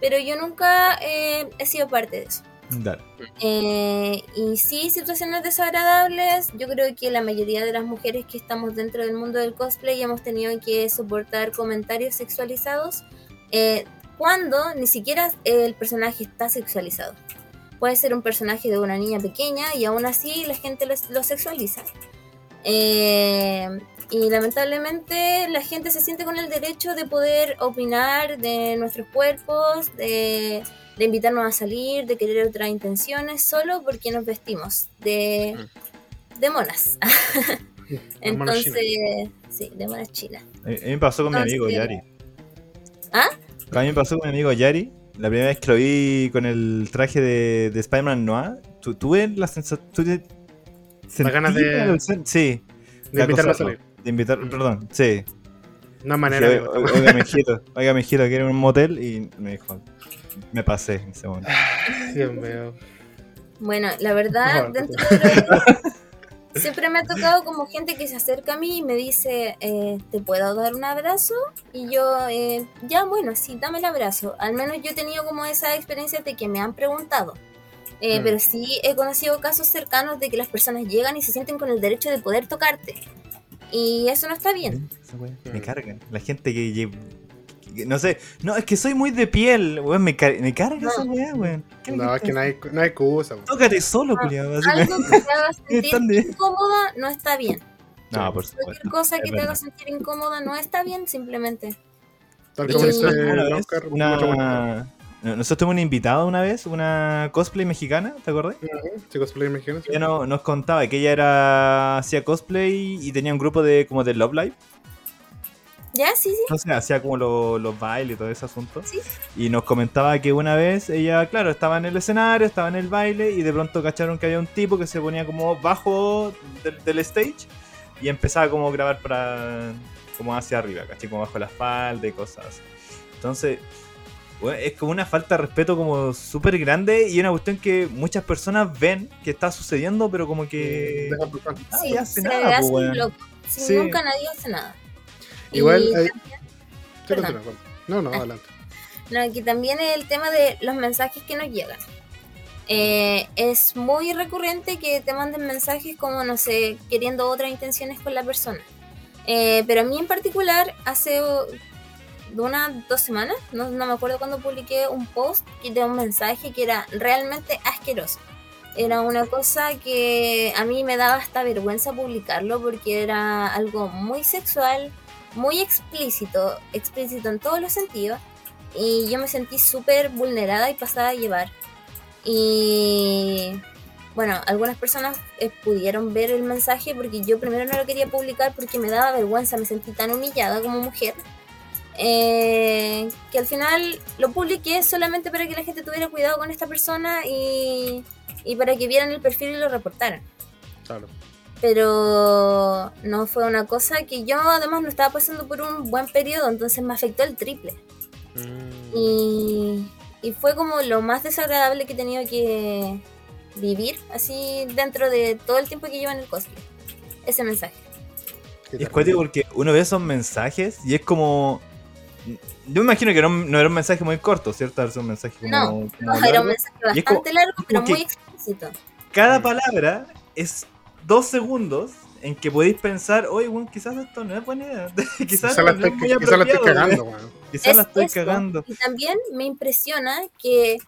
[SPEAKER 3] pero yo nunca he sido parte de eso. Eh, y sí, situaciones desagradables. Yo creo que la mayoría de las mujeres que estamos dentro del mundo del cosplay hemos tenido que soportar comentarios sexualizados eh, cuando ni siquiera el personaje está sexualizado. Puede ser un personaje de una niña pequeña y aún así la gente lo, lo sexualiza. Eh, y lamentablemente la gente se siente con el derecho de poder opinar de nuestros cuerpos, de, de invitarnos a salir, de querer otras intenciones, solo porque nos vestimos de, de monas. Entonces, sí, de monas chinas.
[SPEAKER 1] A mí me pasó con mi amigo Yari.
[SPEAKER 3] ¿Ah?
[SPEAKER 1] A mí me pasó con mi amigo Yari. La primera vez que lo vi con el traje de, de Spider-Man Noir, tu- tuve la sensación.
[SPEAKER 2] Las ganas de-
[SPEAKER 1] Sí,
[SPEAKER 2] De invitarlo a salir.
[SPEAKER 1] De invitar, perdón, sí.
[SPEAKER 2] No hay
[SPEAKER 1] Dije,
[SPEAKER 2] manera de.
[SPEAKER 1] "Oiga, Oiga, mijito, oiga, mijito, quiero un motel. Y me dijo, me pasé en ese momento.
[SPEAKER 2] Dios mío.
[SPEAKER 3] Bueno, la verdad,
[SPEAKER 2] No,
[SPEAKER 3] dentro de lo- siempre me ha tocado como gente que se acerca a mí y me dice, eh, ¿te puedo dar un abrazo? Y yo, eh, ya, bueno, sí, dame el abrazo. Al menos yo he tenido como esa experiencia de que me han preguntado. Eh,
[SPEAKER 2] Mm.
[SPEAKER 3] Pero sí he conocido casos cercanos de que las personas llegan y se sienten con el derecho de poder tocarte. Y eso no está bien.
[SPEAKER 1] Me carga. La gente que- No sé, no, es que soy muy de piel, weón. Me, car- me carga
[SPEAKER 3] No.
[SPEAKER 1] esa weá, weón. ¿Qué me
[SPEAKER 2] No, es que no hay, no hay excusa. weón.
[SPEAKER 1] Tócate solo,
[SPEAKER 3] Ah,
[SPEAKER 1] culiado.
[SPEAKER 3] Algo
[SPEAKER 1] que-
[SPEAKER 3] te haga sentir incómoda no está bien.
[SPEAKER 1] No, por
[SPEAKER 3] Cualquier
[SPEAKER 1] supuesto.
[SPEAKER 3] cosa
[SPEAKER 1] es
[SPEAKER 3] que te
[SPEAKER 1] verdad.
[SPEAKER 3] haga sentir incómoda no está bien, simplemente.
[SPEAKER 2] Tal como dice Oscar.
[SPEAKER 1] una- no, Nosotros tuvimos una invitada una vez, una cosplay mexicana, ¿te acordás?
[SPEAKER 2] Sí, cosplay mexicano. sí.
[SPEAKER 1] Ella no- nos contaba que ella era hacía cosplay y tenía un grupo de como de Love Live.
[SPEAKER 3] ¿Ya? Sí,
[SPEAKER 1] sé, hacía como lo- los bailes y todo ese asunto.
[SPEAKER 3] Sí.
[SPEAKER 1] Y nos comentaba que una vez ella, claro, estaba en el escenario, estaba en el baile y de pronto cacharon que había un tipo que se ponía como bajo del, del stage y empezaba como a grabar para como hacia arriba, ¿cachai? Como bajo la falda y cosas así. Entonces, bueno, es como una falta de respeto como súper grande y una cuestión que muchas personas ven que está sucediendo, pero como que...
[SPEAKER 3] Sí,
[SPEAKER 1] hace
[SPEAKER 3] se
[SPEAKER 1] nada,
[SPEAKER 3] hace
[SPEAKER 1] po, weón.
[SPEAKER 3] loco. Sí,
[SPEAKER 1] Sí.
[SPEAKER 3] Nunca nadie hace nada.
[SPEAKER 2] Igual hay- continúa. No, no,
[SPEAKER 3] Ah.
[SPEAKER 2] adelante.
[SPEAKER 3] No, aquí también el tema de los mensajes que nos llegan. Eh, es muy recurrente que te manden mensajes como, no sé, queriendo otras intenciones con la persona. Eh, pero a mí en particular, hace unas dos semanas, no, no me acuerdo cuando publiqué un post que de un mensaje que era realmente asqueroso. Era una cosa que a mí me daba hasta vergüenza publicarlo porque era algo muy sexual, muy explícito, explícito en todos los sentidos y yo me sentí súper vulnerada y pasada a llevar. Y bueno, algunas personas eh, pudieron ver el mensaje porque yo primero no lo quería publicar porque me daba vergüenza, me sentí tan humillada como mujer. eh, que al final lo publiqué solamente para que la gente tuviera cuidado con esta persona y, y para que vieran el perfil y lo reportaran.
[SPEAKER 2] Claro.
[SPEAKER 3] Pero no fue una cosa que yo además no estaba pasando por un buen periodo, entonces me afectó el triple.
[SPEAKER 2] Mm.
[SPEAKER 3] Y, y fue como lo más desagradable que he tenido que vivir así dentro de todo el tiempo que llevo en el cosplay. Ese mensaje.
[SPEAKER 1] Es cuático porque uno ve esos mensajes y es como. Yo me imagino que no, no era un mensaje muy corto, ¿cierto? Era un mensaje como.
[SPEAKER 3] No,
[SPEAKER 1] como
[SPEAKER 3] No, era un mensaje
[SPEAKER 1] como-
[SPEAKER 3] bastante largo, pero muy explícito.
[SPEAKER 1] Cada
[SPEAKER 2] Mm.
[SPEAKER 1] palabra es dos segundos en que podéis pensar, oye, bueno, quizás esto no es buena idea. quizás
[SPEAKER 2] Quizás la
[SPEAKER 1] no
[SPEAKER 2] estoy,
[SPEAKER 1] es
[SPEAKER 2] quizás la estoy cagando, weón.
[SPEAKER 1] Quizás la
[SPEAKER 3] Es
[SPEAKER 1] estoy
[SPEAKER 3] eso.
[SPEAKER 1] cagando.
[SPEAKER 3] Y también me impresiona que,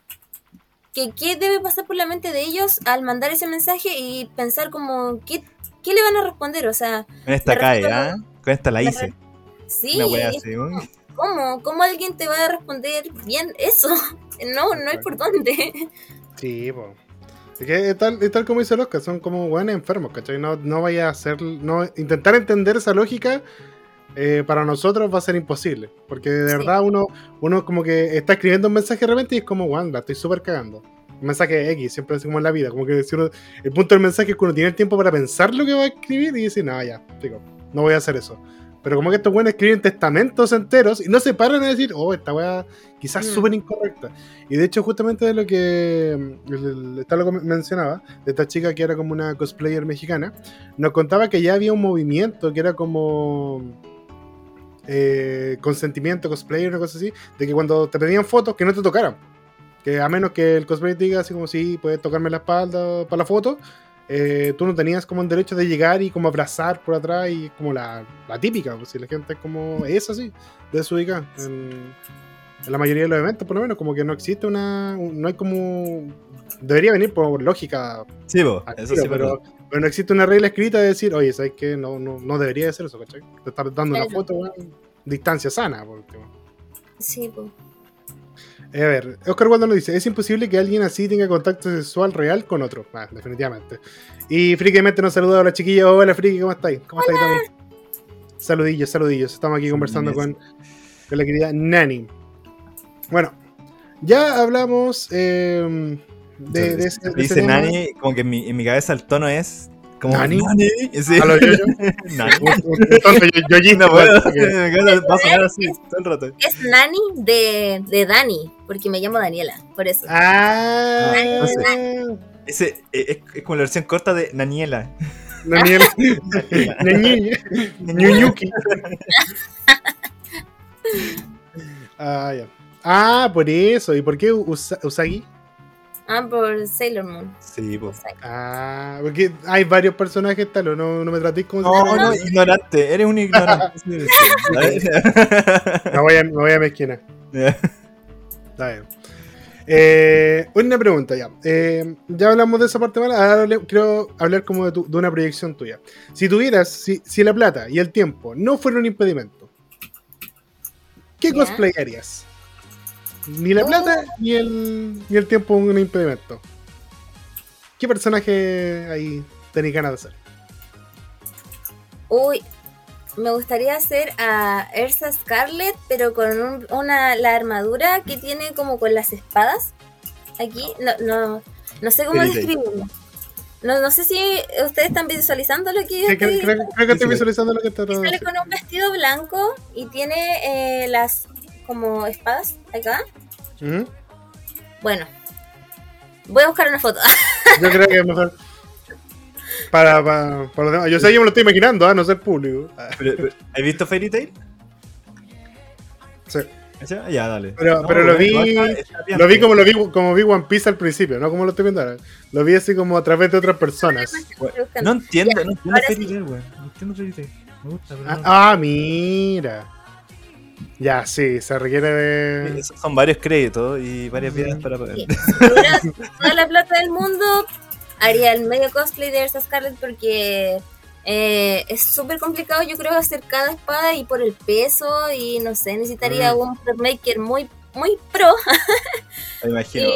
[SPEAKER 3] que qué debe pasar por la mente de ellos al mandar ese mensaje y pensar como, ¿qué, qué le van a responder? O sea,
[SPEAKER 1] Con esta cae, ¿ah? Con esta la hice.
[SPEAKER 3] sí. ¿cómo? ¿Cómo alguien te va a responder bien eso? No, no hay por dónde.
[SPEAKER 2] Sí, po. Es que es tal, es tal como dice el Oscar, son como buenos enfermos, ¿cachai? No, no vaya a hacer. No, intentar entender esa lógica eh, para nosotros va a ser imposible. Porque de
[SPEAKER 3] Sí.
[SPEAKER 2] verdad uno, uno como que está escribiendo un mensaje de repente y es como, weón, la estoy súper cagando. Un mensaje X, siempre es como en la vida. Como que si uno- el punto del mensaje es que uno tiene el tiempo para pensar lo que va a escribir y decir, no, ya, digo, no voy a hacer eso. Pero como que estos buenos escriben testamentos enteros y no se paran a decir, oh, esta weá quizás
[SPEAKER 3] Mm.
[SPEAKER 2] súper incorrecta. Y de hecho, justamente de lo que mm, está lo que mencionaba, de esta chica que era como una cosplayer mexicana, nos contaba que ya había un movimiento que era como eh, consentimiento cosplayer, una cosa así, de que cuando te pedían fotos, que no te tocaran. Que a menos que el cosplayer diga así como si puedes tocarme la espalda para la foto, eh, tú no tenías como el derecho de llegar y como abrazar por atrás y como la, la típica, pues si la gente es como es así, desubicada. En, en la mayoría de los eventos, por lo menos, como que no existe una. un- No hay como. Debería venir por lógica,
[SPEAKER 1] Sí, eso sí,
[SPEAKER 2] pero,
[SPEAKER 1] pero.
[SPEAKER 2] pero no existe una regla escrita de decir, oye, ¿sabes qué? No, no, no debería de ser eso, ¿cachai? Te estás dando una
[SPEAKER 3] Claro.
[SPEAKER 2] foto, weón, distancia sana, por último.
[SPEAKER 3] Sí, pues.
[SPEAKER 2] Eh, a ver, Oscar Waldo nos dice, es imposible que alguien así tenga contacto sexual real con otro. Ah, definitivamente. Y Frikimente nos saluda a la chiquilla. Hola Friki, ¿cómo estáis? ¿Cómo estáis, Tommy? Saludillos, saludillos. Estamos aquí conversando con, con la querida Nani. Bueno, ya hablamos eh, de, de ese, de ese
[SPEAKER 1] Dice
[SPEAKER 2] tema.
[SPEAKER 1] Nani, como que en mi, en mi cabeza el tono es. Como,
[SPEAKER 2] ¿Nani?
[SPEAKER 1] Sí.
[SPEAKER 2] A lo.
[SPEAKER 1] Nani.
[SPEAKER 2] Yo- yoyista,
[SPEAKER 1] No va a sonar así todo el rato.
[SPEAKER 3] Es Nani de, de Dani, porque me llamo Daniela, por eso.
[SPEAKER 2] Ah,
[SPEAKER 1] no sé. Ese eh, es, es como la versión corta de Naniela.
[SPEAKER 2] Ñuñuki. Ah, ya. Ah, por eso. ¿Y por qué Usa- Usagi?
[SPEAKER 3] Ah, por Sailor Moon.
[SPEAKER 1] Sí, pues.
[SPEAKER 2] Ah, porque hay varios personajes tal, o no, no me tratéis como si
[SPEAKER 1] No,
[SPEAKER 2] fuera-
[SPEAKER 1] no, ignorante, eres un ignorante. Sí, sí.
[SPEAKER 2] Me voy a, me voy a mezquina. Está bien. Eh, una pregunta ya. Eh, ya hablamos de esa parte mala. Ahora hable- quiero hablar como de, tu- de una proyección tuya. Si tuvieras, si, si la plata y el tiempo no fueran un impedimento, ¿qué cosplay harías? Ni la plata ni el, ni el tiempo un impedimento. ¿Qué personaje ahí tenéis ganas de hacer?
[SPEAKER 3] Uy, me gustaría hacer a Ersa Scarlet, pero con un- una, la armadura que tiene como con las espadas. Aquí, no, no, no sé cómo describirlo. No, no sé si ustedes están visualizando lo que yo
[SPEAKER 2] Sí, creo,
[SPEAKER 3] estoy-
[SPEAKER 2] creo- creo que estoy visualizando lo que está de
[SPEAKER 3] sale con un vestido blanco y tiene eh, las como espadas acá. Bueno, voy a buscar una foto.
[SPEAKER 2] Yo creo que es mejor. Para, para, para los demás. Yo sé, yo me lo estoy imaginando, a no ser público.
[SPEAKER 1] Pero- pero, ¿Has visto Fairy Tail?
[SPEAKER 2] sí.
[SPEAKER 1] ¿Esa? Ya, dale.
[SPEAKER 2] Pero- pero lo vi- Lo vi
[SPEAKER 1] pues.
[SPEAKER 2] como lo vi como vi One Piece al principio, no como lo estoy viendo ahora. Lo vi así como a través de otras personas.
[SPEAKER 1] No entiendo,
[SPEAKER 3] Ya,
[SPEAKER 1] no entiendo Fairy
[SPEAKER 3] sí.
[SPEAKER 1] Tail, weón. No entiendo Fairy Tail. Me gusta, pero
[SPEAKER 2] Ah,
[SPEAKER 1] no.
[SPEAKER 2] ah, mira. Ya, sí, se requiere de.
[SPEAKER 1] Esos Son varios créditos y varias vidas para pagar.
[SPEAKER 3] Sí. Si tuviera toda la plata del mundo, haría el medio cosplay de Ersa Scarlet porque eh, es súper complicado, yo creo, hacer cada espada y por el peso y no sé, necesitaría
[SPEAKER 2] Mm.
[SPEAKER 3] un printmaker muy, muy pro.
[SPEAKER 1] Me imagino.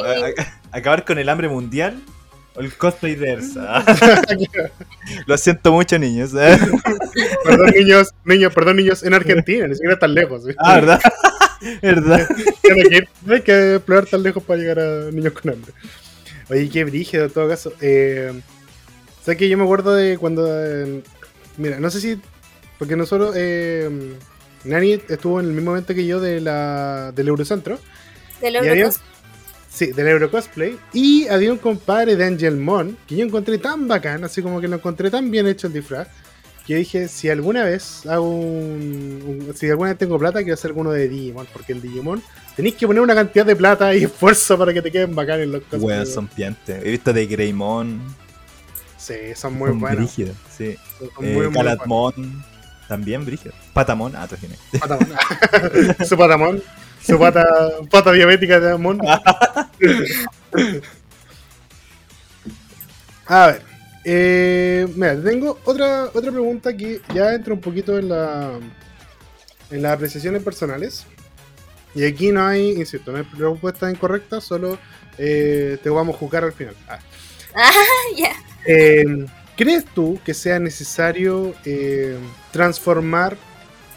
[SPEAKER 1] Acabar con el hambre mundial El cosplay de Ersa. Lo siento mucho, niños. ¿eh?
[SPEAKER 2] perdón, niños, niños, perdón, niños, en Argentina, ni siquiera tan lejos. ¿sí?
[SPEAKER 1] Ah, ¿verdad? ¿Verdad?
[SPEAKER 2] Hay que explorar tan lejos para llegar a niños con hambre. Oye, qué brígido en todo caso. Eh, ¿Sabes que yo me acuerdo de cuando. eh, mira, no sé si. Porque nosotros. Eh, Nani estuvo en el mismo momento que yo de la, del Eurocentro.
[SPEAKER 3] Del
[SPEAKER 2] ¿Y había-
[SPEAKER 3] Eurocos.
[SPEAKER 2] Sí, del Eurocosplay. Y había un compadre de Angel Mon que yo encontré tan bacán, así como que lo encontré tan bien hecho el disfraz. Que dije, si alguna vez hago un, un- Si alguna vez tengo plata, quiero hacer alguno de Digimon. Porque el Digimon tenéis que poner una cantidad de plata y esfuerzo para que te queden bacanes los cosplays.
[SPEAKER 1] Weón, son piantes. He visto de Greymon.
[SPEAKER 2] Sí, son muy
[SPEAKER 1] son
[SPEAKER 2] buenos.
[SPEAKER 1] brígidos, sí.
[SPEAKER 2] Son
[SPEAKER 1] Eh,
[SPEAKER 2] muy.
[SPEAKER 1] Calatmon. También brígido. Patamon. Ah, te imaginé.
[SPEAKER 2] Patamon. su patamón. Su pata, pata diabética de Amon. A ver. Eh, mira, tengo otra, otra pregunta que ya entra un poquito en la en las apreciaciones personales. Y aquí no hay, insisto, no hay respuestas incorrectas, solo eh, te vamos a juzgar al final. Ah.
[SPEAKER 3] ya.
[SPEAKER 2] Eh, ¿Crees tú que sea necesario transformar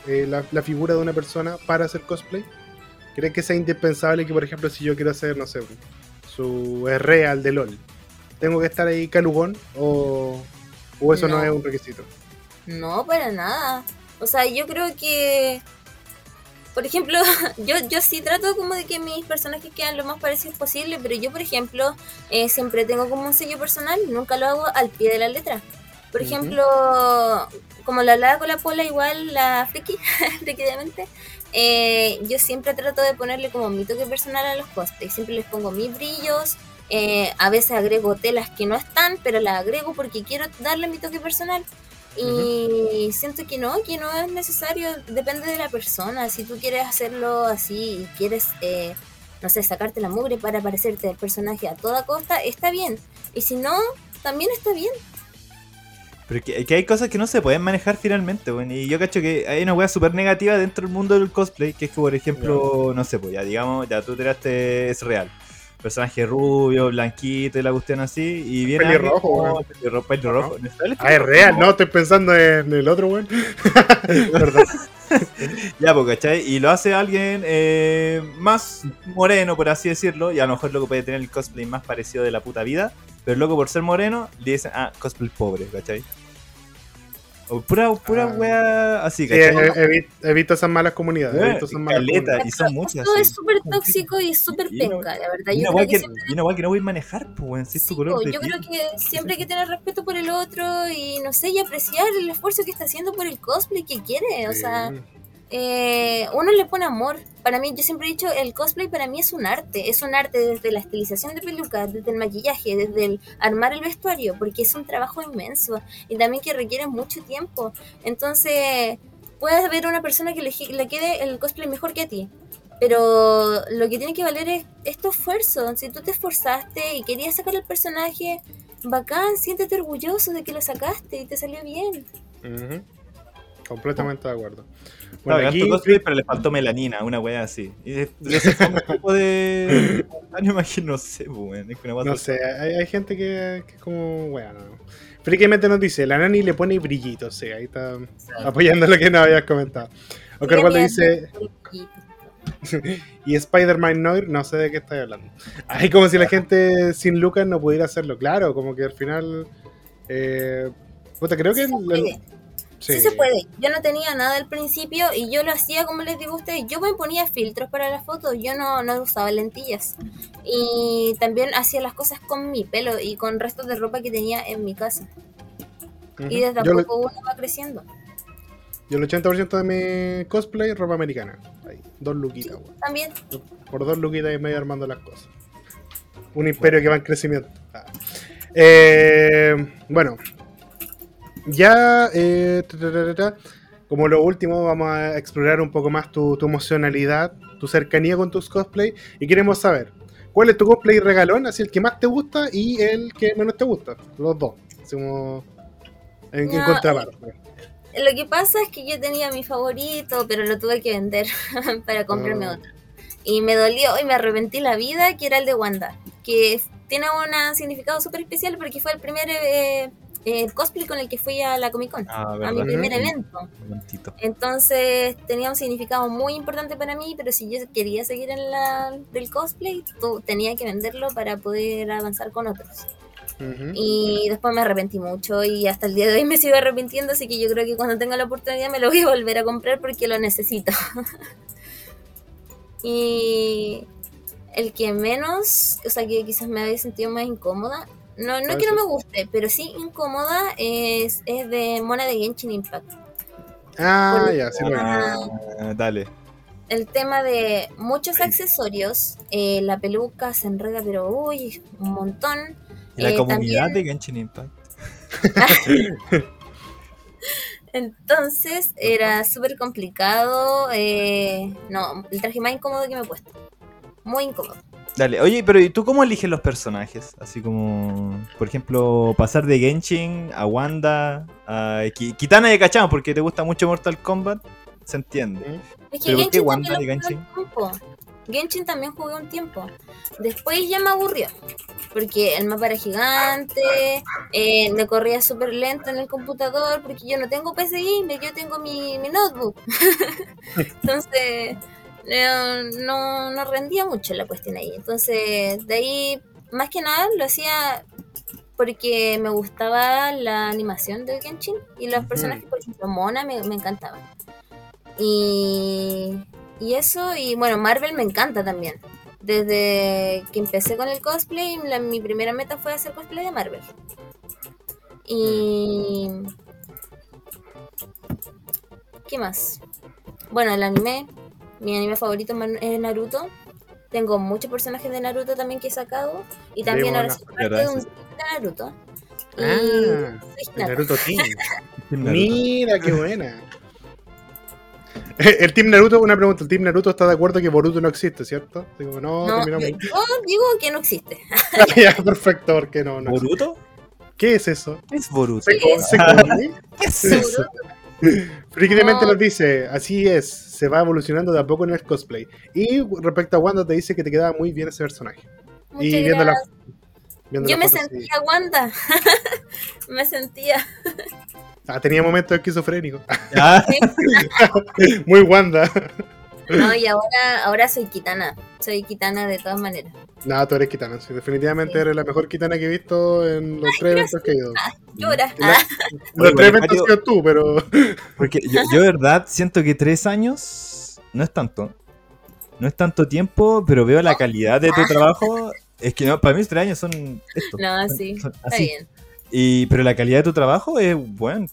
[SPEAKER 2] la, la figura de una persona para hacer cosplay? ¿Crees que sea indispensable que, por ejemplo, si yo quiero hacer, no sé, su es real de LOL, tengo que estar ahí calugón o, o eso no.
[SPEAKER 3] No.
[SPEAKER 2] es un requisito?
[SPEAKER 3] No, para nada. O sea, yo creo que, por ejemplo, yo, yo sí trato como de que mis personajes quedan lo más parecidos posible, pero yo, por ejemplo, eh, siempre tengo como un sello personal, nunca lo hago al pie de la letra. Por ejemplo, como la hablaba con la pola, igual la friki, frikidamente, eh, yo siempre trato de ponerle como mi toque personal a los cosplays. Siempre les pongo mis brillos, eh, a veces agrego telas que no están, pero las agrego porque quiero darle mi toque personal. Y siento que no, que no es necesario, depende de la persona. Si tú quieres hacerlo así y quieres, eh, no sé, sacarte la mugre para parecerte al personaje a toda costa, está bien. Y si no, también está bien.
[SPEAKER 1] Pero que, que hay cosas que no se pueden manejar finalmente, weón. Y yo cacho que hay una wea súper negativa dentro del mundo del cosplay, que es que, por ejemplo, no sé, pues ya digamos, ya tú tiraste, es real. Personaje rubio, blanquito y la cuestión así, y viene
[SPEAKER 2] Pelirrojo, weón.
[SPEAKER 1] pelirrojo, pelirrojo. ¿No sale
[SPEAKER 2] Ah, es real, no, estoy pensando en el otro, weón. Perdón.
[SPEAKER 1] Ya, pues, ¿cachai? Y lo hace alguien eh, más moreno, por así decirlo, y a lo mejor loco puede tener el cosplay más parecido de la puta vida, pero loco por ser moreno, le dicen, ah, cosplay pobre, ¿cachai? O pura, pura
[SPEAKER 2] Ah.
[SPEAKER 1] wea así,
[SPEAKER 2] Sí, he vi- he visto esas malas comunidades. visto esas malas
[SPEAKER 1] caleta,
[SPEAKER 2] comunidades.
[SPEAKER 1] y son muchas.
[SPEAKER 3] Todo
[SPEAKER 1] sí.
[SPEAKER 3] es súper tóxico y es súper penca, la verdad.
[SPEAKER 1] Y una wea
[SPEAKER 3] creo que
[SPEAKER 1] que,
[SPEAKER 3] siempre
[SPEAKER 1] wea que no voy a manejar, pues, es tu
[SPEAKER 3] Sí,
[SPEAKER 1] color
[SPEAKER 3] yo
[SPEAKER 1] piel.
[SPEAKER 3] creo que siempre hay que tener respeto por el otro y no sé, y apreciar el esfuerzo que está haciendo por el cosplay que quiere. O
[SPEAKER 2] Sí.
[SPEAKER 3] sea, eh, uno le pone amor. Para mí, yo siempre he dicho, el cosplay para mí es un arte. Es un arte desde la estilización de pelucas, desde el maquillaje, desde el armar el vestuario, porque es un trabajo inmenso y también que requiere mucho tiempo. Entonces, puedes ver una persona que le, quede el cosplay mejor que a ti. Pero lo que tiene que valer es, es tu esfuerzo. Si tú te esforzaste y querías sacar el personaje, bacán, siéntete orgulloso de que lo sacaste y te salió bien.
[SPEAKER 2] Completamente de acuerdo. Bueno,
[SPEAKER 1] aquí,
[SPEAKER 2] aquí,
[SPEAKER 1] cosplay, pero le faltó melanina, una wea así. Y de, de ese tipo de. Imagino, no sé, pues, weón. Es que una wea
[SPEAKER 2] no sé, hay, hay gente que, que es como, bueno, Frikamente nos dice, la nani le pone brillitos, sí, ahí está apoyando lo que nos habías comentado. Oscar Waldo dice, y Spider-Man Noir, no sé de qué estáis hablando. Ahí como si la gente sin Lucas no pudiera hacerlo, claro, como que al final... Eh, puta, creo que...
[SPEAKER 3] Sí.
[SPEAKER 2] Sí.
[SPEAKER 3] Sí se puede. Yo no tenía nada al principio y yo lo hacía como les digo a ustedes. Yo me ponía filtros para las fotos, yo no, no usaba lentillas. Y también hacía las cosas con mi pelo y con restos de ropa que tenía en mi casa.
[SPEAKER 2] Ujú.
[SPEAKER 3] Y desde a poco uno va creciendo.
[SPEAKER 2] Yo el 80% de mi cosplay ropa americana. Ahí, dos luquitas, weón.
[SPEAKER 3] También.
[SPEAKER 2] Por dos luquitas y medio armando las cosas. Un imperio que va en crecimiento. Ah. Eh, bueno. Ya, eh, como lo último, vamos a explorar un poco más tu, tu emocionalidad, tu cercanía con tus cosplay. Y queremos saber, ¿cuál es tu cosplay regalón? Así el que más te gusta y el que menos te gusta. Los dos. Así como en, en
[SPEAKER 3] No,
[SPEAKER 2] contraparte.
[SPEAKER 3] Lo que pasa es que yo tenía mi favorito, pero lo tuve que vender para comprarme
[SPEAKER 2] Ah.
[SPEAKER 3] otro. Y me dolió y me arrepentí la vida, que era el de Wanda. Que tiene un significado súper especial porque fue el primer eh, eh, cosplay con el que fui a la Comic Con,
[SPEAKER 1] Ah,
[SPEAKER 3] a mi primer evento. Entonces tenía un significado muy importante para mí, pero si yo quería seguir en la del cosplay, tenía que venderlo para poder avanzar con otros. Y después me arrepentí mucho y hasta el día de hoy me sigo arrepintiendo, así que yo creo que cuando tenga la oportunidad me lo voy a volver a comprar porque lo necesito. y el que menos, o sea, que quizás me había sentido más incómoda, no, no
[SPEAKER 2] ¿Cuál
[SPEAKER 3] que no
[SPEAKER 2] es?
[SPEAKER 3] me guste, pero sí incómoda, es, es de Mona de Genshin Impact.
[SPEAKER 2] Ah, ya, sí, bueno.
[SPEAKER 1] Ah, dale.
[SPEAKER 3] el tema de muchos accesorios, eh, la peluca se enreda, pero uy, un montón.
[SPEAKER 1] Y la
[SPEAKER 3] Eh,
[SPEAKER 1] comunidad
[SPEAKER 3] también-
[SPEAKER 1] de Genshin Impact.
[SPEAKER 3] Entonces era súper complicado. eh, no, el traje más incómodo que me he puesto. Muy incómodo.
[SPEAKER 1] Dale, oye, pero ¿y tú cómo eliges los personajes? Así como, por ejemplo, pasar de Genshin a Wanda a Ki- Kitana de Cachama, porque te gusta mucho Mortal Kombat, se entiende.
[SPEAKER 3] Es que
[SPEAKER 1] ¿Pero por qué
[SPEAKER 3] Genshin
[SPEAKER 1] Wanda
[SPEAKER 3] también
[SPEAKER 1] y Genshin?
[SPEAKER 3] un tiempo. Genshin también jugué un tiempo. Después ya me aburrió. Porque el mapa era gigante, eh, me corría súper lento en el computador, porque yo no tengo PC gamer, yo tengo mi, mi notebook. Entonces, no, no, no rendía mucho la cuestión ahí. Entonces, de ahí, más que nada, lo hacía porque me gustaba la animación de Genshin y los personajes, por ejemplo, Mona me, me encantaban. Y, y eso, y bueno, Marvel me encanta también. Desde que empecé con el cosplay, la- mi primera meta fue hacer cosplay de Marvel. Y... ¿Qué más? Bueno, el anime, mi anime favorito es Naruto. Tengo muchos personajes de Naruto también que he sacado. Y también ahora soy parte de un de Naruto. Y
[SPEAKER 2] Ah,
[SPEAKER 3] soy.
[SPEAKER 2] Naruto Team.
[SPEAKER 1] Naruto.
[SPEAKER 2] Mira, qué buena. El Team Naruto, una pregunta. El Team Naruto está de acuerdo que Boruto no existe, ¿cierto? Digo, no,
[SPEAKER 3] No, yo, digo que no existe.
[SPEAKER 2] ya, perfecto, porque no, no.
[SPEAKER 1] ¿Boruto?
[SPEAKER 2] ¿Qué es eso?
[SPEAKER 1] ¿Qué es Boruto?
[SPEAKER 2] ¿Se, se?
[SPEAKER 1] ¿Qué es eso?
[SPEAKER 2] Frikidamente
[SPEAKER 3] No.
[SPEAKER 2] nos dice, así es, se va evolucionando de a poco en el cosplay. Y respecto a Wanda te dice que te quedaba muy bien ese personaje.
[SPEAKER 3] Muchas
[SPEAKER 2] y viendo la, viendo
[SPEAKER 3] Yo
[SPEAKER 2] la
[SPEAKER 3] me
[SPEAKER 2] foto, sí.
[SPEAKER 3] sentía Wanda. me sentía.
[SPEAKER 2] Ah, tenía momentos esquizofrénicos.
[SPEAKER 1] Ah,
[SPEAKER 2] muy Wanda.
[SPEAKER 3] No, y ahora, ahora soy Kitana. Soy Kitana de todas maneras.
[SPEAKER 2] No, tú eres Kitana, sí, definitivamente
[SPEAKER 3] Sí.
[SPEAKER 2] eres la mejor Kitana que he visto en los tres eventos que he ido.
[SPEAKER 3] Llora.
[SPEAKER 2] La-
[SPEAKER 3] Ah,
[SPEAKER 2] Los
[SPEAKER 1] Oye,
[SPEAKER 2] tres eventos sido tú, pero
[SPEAKER 1] porque yo, yo de verdad siento que tres años no es tanto. No es tanto tiempo, pero veo la calidad de tu trabajo. Es que no, para mí tres años son esto.
[SPEAKER 3] no,
[SPEAKER 1] son-
[SPEAKER 3] sí.
[SPEAKER 1] son
[SPEAKER 3] Está
[SPEAKER 1] así.
[SPEAKER 3] bien.
[SPEAKER 1] Y, pero la calidad de tu trabajo es bueno.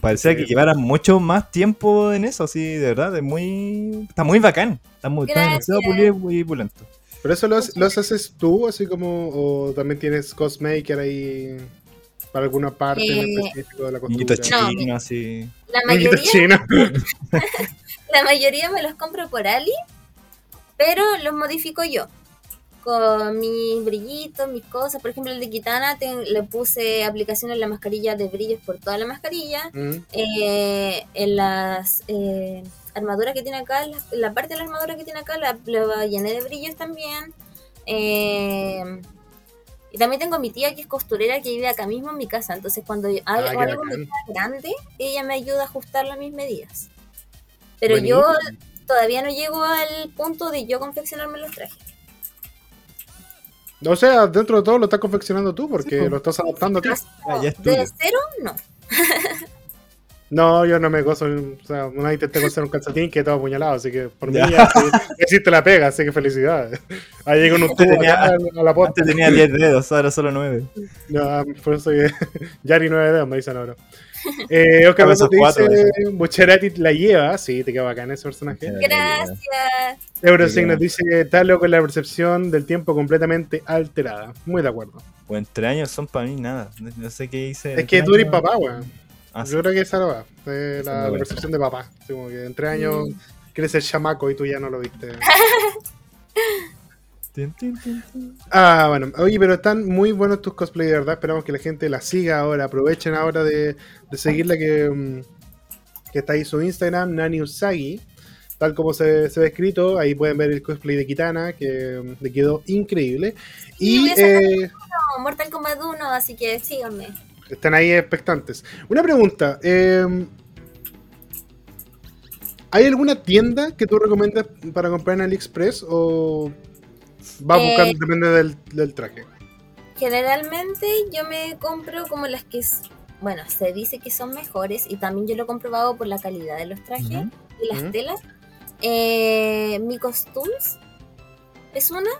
[SPEAKER 1] Parecía
[SPEAKER 2] Sí.
[SPEAKER 1] que llevara mucho más tiempo en eso, así, de verdad, es muy... Está muy bacán, está, muy, está demasiado pulido y muy pulento.
[SPEAKER 2] ¿Pero eso los, los haces tú, así como, o también tienes cosmaker ahí para alguna parte en
[SPEAKER 3] Eh,
[SPEAKER 2] específico de la costura?
[SPEAKER 3] No,
[SPEAKER 1] chino, así...
[SPEAKER 3] La mayoría,
[SPEAKER 2] chino.
[SPEAKER 3] la mayoría me los compro por Ali, pero los modifico yo. Con mis brillitos, mis cosas. Por ejemplo, el de Kitana te- le puse aplicación en la mascarilla de brillos por toda la mascarilla.
[SPEAKER 2] Mm,
[SPEAKER 3] eh, en las eh, armaduras que tiene acá, la, la parte de la armadura que tiene acá la, la llené de brillos también. Eh, y también tengo a mi tía que es costurera que vive acá mismo en mi casa. Entonces cuando hay
[SPEAKER 2] Ah,
[SPEAKER 3] algo grande, ella me ayuda a ajustar mis medidas. Pero yo todavía no llego al punto de yo confeccionarme los trajes.
[SPEAKER 2] O sea, dentro de todo lo estás confeccionando tú, porque
[SPEAKER 1] Sí, pues.
[SPEAKER 2] lo estás adaptando a ti.
[SPEAKER 1] Ah, ya
[SPEAKER 3] de cero, no.
[SPEAKER 2] No, yo no me gozo. O sea, una vez intenté coser un calcetín que estaba apuñalado, así que por mí
[SPEAKER 1] Ya.
[SPEAKER 2] ya sí, existe la pega, así que felicidades. Ahí llega un tubo
[SPEAKER 1] tenía-
[SPEAKER 2] a la posta.
[SPEAKER 1] Antes tenía 10 dedos, ahora solo 9.
[SPEAKER 2] No, por eso que Yari 9 dedos me dicen ahora. Eh, Oscar
[SPEAKER 1] Cabezas
[SPEAKER 2] Mendoza te
[SPEAKER 1] cuatro,
[SPEAKER 2] dice, Bucherati la lleva, sí, te queda bacán ese personaje.
[SPEAKER 3] Gracias.
[SPEAKER 2] Eurosig
[SPEAKER 1] Sí,
[SPEAKER 2] nos dice que está loco con la percepción del tiempo completamente alterada. Muy de acuerdo.
[SPEAKER 1] Bueno, tres años son para mí nada. No, sé qué hice.
[SPEAKER 2] Es que tú eres papá, weón.
[SPEAKER 1] Ah, sí.
[SPEAKER 2] Yo creo que esa no va. la, percepción de papá. Como que en tres años
[SPEAKER 3] Mm.
[SPEAKER 2] quieres ser chamaco y tú ya no lo viste. Ah, bueno. Oye, pero están muy buenos tus cosplays, de verdad. Esperamos que la gente la siga ahora. Aprovechen ahora de, de seguirla que, mm, que está ahí su Instagram, Nani Usagi. tal como se, se ve escrito. Ahí pueden ver el cosplay de Kitana, que mm, le quedó increíble.
[SPEAKER 3] Sí,
[SPEAKER 2] Y eh,
[SPEAKER 3] Mortal Kombat 1, así que síganme.
[SPEAKER 2] están ahí expectantes. Una pregunta. eh, ¿Hay alguna tienda que tú recomiendas para comprar en AliExpress o vas
[SPEAKER 3] Eh,
[SPEAKER 2] buscando, depende del, del traje?
[SPEAKER 3] Generalmente yo me compro como las que, bueno, se dice que son mejores y también yo lo he comprobado por la calidad de los trajes
[SPEAKER 1] Ujú.
[SPEAKER 3] y las telas. Eh, Mi Costumes es una.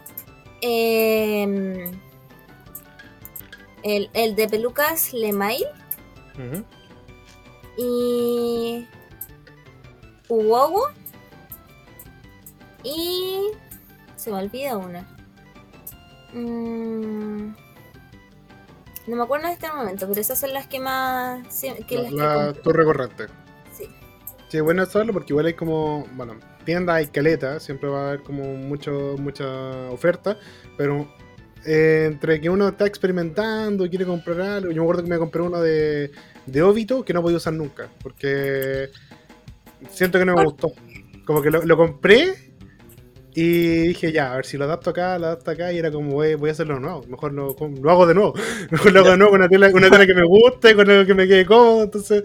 [SPEAKER 3] Eh, el, el de pelucas Lemail
[SPEAKER 2] Ujú.
[SPEAKER 3] y Uwowo y se me olvida una. Mm, no me acuerdo en este momento, pero esas son las que más que
[SPEAKER 2] La,
[SPEAKER 3] las que
[SPEAKER 2] la
[SPEAKER 3] compro.
[SPEAKER 2] torre corrente.
[SPEAKER 3] Sí.
[SPEAKER 2] Sí, bueno saberlo porque igual hay como, bueno, tiendas hay caleta, siempre va a haber como mucho, mucha oferta, pero eh, entre que uno está experimentando y quiere comprar algo, yo me acuerdo que me compré uno de, de Obito que no podía usar nunca, porque siento que no me gustó. Como que lo, lo compré y dije, ya, a ver si lo adapto acá, lo adapto acá, y era como, voy, voy a hacerlo nuevo, mejor lo, lo hago de nuevo, mejor lo hago de nuevo con una tela, una tela que me guste, con algo que me quede cómodo, entonces,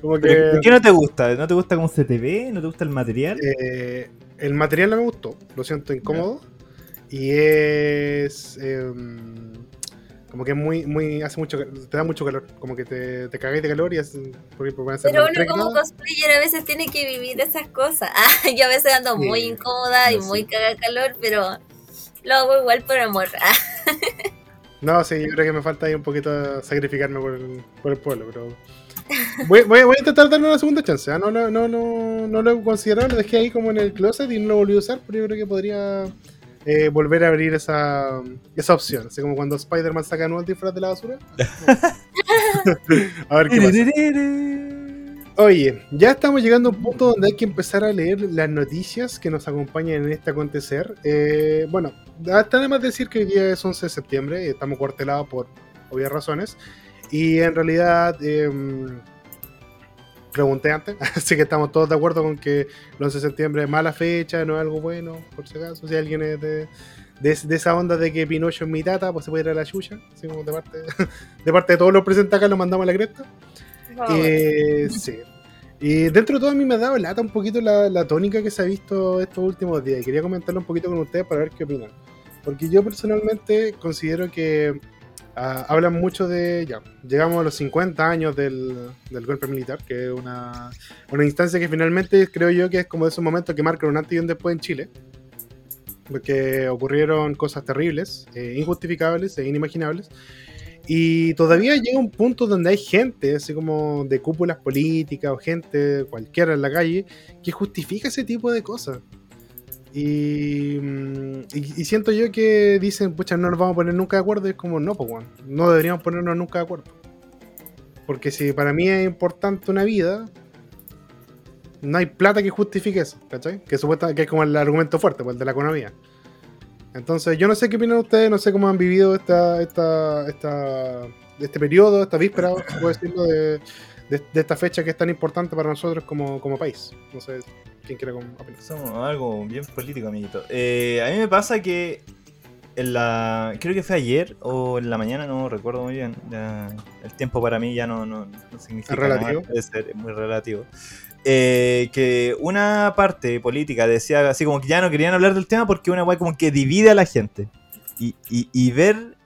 [SPEAKER 2] como que...
[SPEAKER 1] ¿Pero ¿Qué no te gusta? ¿No te gusta cómo se te ve? ¿No te gusta el material?
[SPEAKER 2] Eh, el material no me gustó, lo siento incómodo. Y es. em, como que es muy, muy. hace mucho te da mucho calor. Como que te, te cagáis de calor y es. Porque ser
[SPEAKER 3] Pero uno como cosplayer a veces tiene que vivir esas cosas. Ah, yo a veces ando
[SPEAKER 2] Sí.
[SPEAKER 3] muy incómoda y
[SPEAKER 1] Sí.
[SPEAKER 3] muy caga calor, pero lo hago igual por amor. Ah,
[SPEAKER 2] No, sí, yo creo que me falta ahí un poquito sacrificarme por el, por el pueblo, pero. Voy, voy- voy a intentar darle una segunda chance. ¿ah? No, lo- no, no, no lo he considerado, lo dejé ahí como en el closet y no lo volví a usar, pero yo creo que podría eh, volver a abrir esa, esa opción. Así como cuando Spider-Man saca nuevos disfraz de la basura. a ver qué pasa. Oye, ya estamos llegando a un punto donde hay que empezar a leer las noticias que nos acompañan en este acontecer. Eh, bueno, hasta además decir que hoy día es 11 de septiembre, estamos cuartelados por obvias razones. Y en realidad, eh, pregunté antes, así que estamos todos de acuerdo con que el 11 de septiembre es mala fecha, no es algo bueno, por si acaso. Si alguien es de, de, de esa onda de que Pinocho es mi tata, pues se puede ir a la chucha. Así como de parte, de parte de todos los presentes acá, lo mandamos a la cresta.
[SPEAKER 3] favor.
[SPEAKER 2] Eh, sí. Y dentro de todo a mí me ha dado lata un poquito la, la tónica que se ha visto estos últimos días. Y quería comentarlo un poquito con ustedes para ver qué opinan. Porque yo personalmente considero que ah, hablan mucho de... Ya, llegamos a los 50 años del, del golpe militar, que es una, una instancia que finalmente creo yo que es como de esos momentos que marcan un antes y un después en Chile. Porque ocurrieron cosas terribles, eh, injustificables e inimaginables. Y todavía llega un punto donde hay gente, así como de cúpulas políticas o gente cualquiera en la calle, que justifica ese tipo de cosas. Y, mm, y- y siento yo que dicen, pucha, no nos vamos a poner nunca de acuerdo. Y es como, no, pues, weón, no deberíamos ponernos nunca de acuerdo. Porque si para mí es importante una vida, no hay plata que justifique eso, ¿cachai? Que, supuesta, que es como el argumento fuerte, pues, el de la economía. Entonces, yo no sé qué opinan ustedes, no sé cómo han vivido esta, esta, esta, este periodo, esta víspera, puedo decirlo, de, de- de esta fecha que es tan importante para nosotros como, como país. No sé quién quiere opinar.
[SPEAKER 1] Somos algo bien político, amiguito. Eh, a mí me pasa que en la. Creo que fue ayer o en la mañana, no recuerdo muy bien. ya, el tiempo para mí ya no, no, no significa
[SPEAKER 2] Es relativo.
[SPEAKER 1] nada, ser muy relativo. Eh, que una parte política decía así como que ya no querían hablar del tema porque una guay como que divide a la gente. Y, y, y ver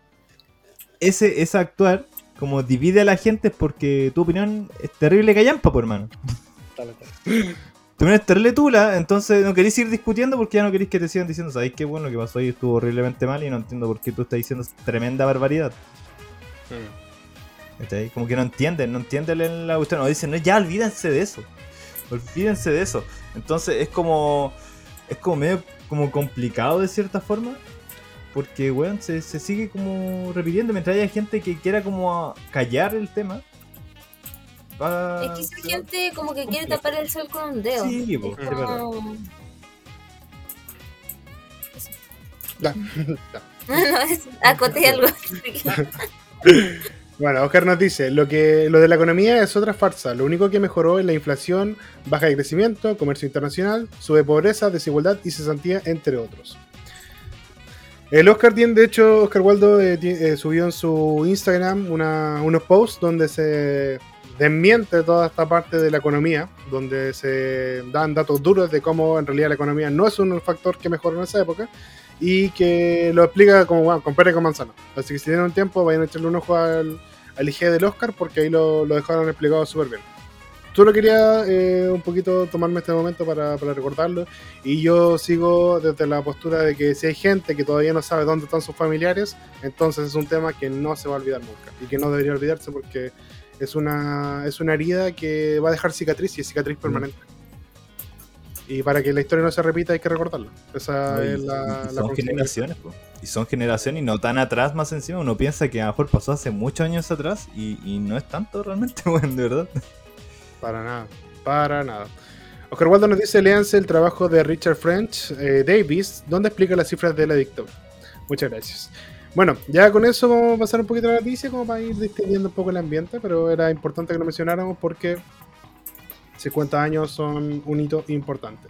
[SPEAKER 1] ese, ese actuar como divide a la gente es porque tu opinión es terrible callampa, por hermano. Tu opinión es terrible tula, entonces no queréis ir discutiendo porque ya no queréis que te sigan diciendo, ¿sabéis qué bueno lo que pasó ahí estuvo horriblemente mal y no entiendo por qué tú estás diciendo tremenda barbaridad? ¿Cachai? Como que no entienden, no entienden la cuestión, no dicen, no, ya olvídense de eso. Olvídense de eso. Entonces es como. Es como medio como complicado de cierta forma. Porque, weón, se, se sigue como repitiendo mientras haya gente que quiera como callar el tema. va-
[SPEAKER 3] Es que esa gente como que quiere tapar el sol con un dedo.
[SPEAKER 1] Sí, po,
[SPEAKER 3] Es como-
[SPEAKER 2] Ya.
[SPEAKER 3] No, no, es acoté algo.
[SPEAKER 2] Bueno, Oscar nos dice, lo, que, lo de la economía es otra farsa. Lo único que mejoró es la inflación, baja de crecimiento, comercio internacional, sube pobreza, desigualdad y cesantía, entre otros. El Oscar tiene, de hecho, Oscar Waldo eh, eh, subió en su Instagram una- unos posts donde se desmiente toda esta parte de la economía, donde se dan datos duros de cómo en realidad la economía no es un factor que mejoró en esa época y que lo explica como bueno, con pera y con manzana. Así que si tienen un tiempo, vayan a echarle un ojo al, al IG del Oscar porque ahí lo, lo dejaron explicado súper bien. Solo quería eh, un poquito tomarme este momento para, para recordarlo y yo sigo desde la postura de que si hay gente que todavía no sabe dónde están sus familiares, entonces es un tema que no se va a olvidar nunca y que no debería olvidarse porque es una, es una herida que va a dejar cicatriz y es cicatriz permanente. Y para que la historia no se repita hay que recordarlo. Esa
[SPEAKER 1] y-
[SPEAKER 2] es la,
[SPEAKER 1] y
[SPEAKER 2] la
[SPEAKER 1] son
[SPEAKER 2] conclusión.
[SPEAKER 1] generaciones, po. y son generaciones y no tan atrás más encima. Uno piensa que a lo mejor pasó hace muchos años atrás y, y no es tanto realmente, bueno, de verdad.
[SPEAKER 2] Para nada, para nada. Oscar Waldo nos dice, léanse el trabajo de Richard French eh, Davis, donde explica las cifras de la dictadura. Muchas gracias. Bueno, ya con eso vamos a pasar un poquito a la noticia, como para ir distendiendo un poco el ambiente, pero era importante que lo mencionáramos porque 50 años son un hito importante.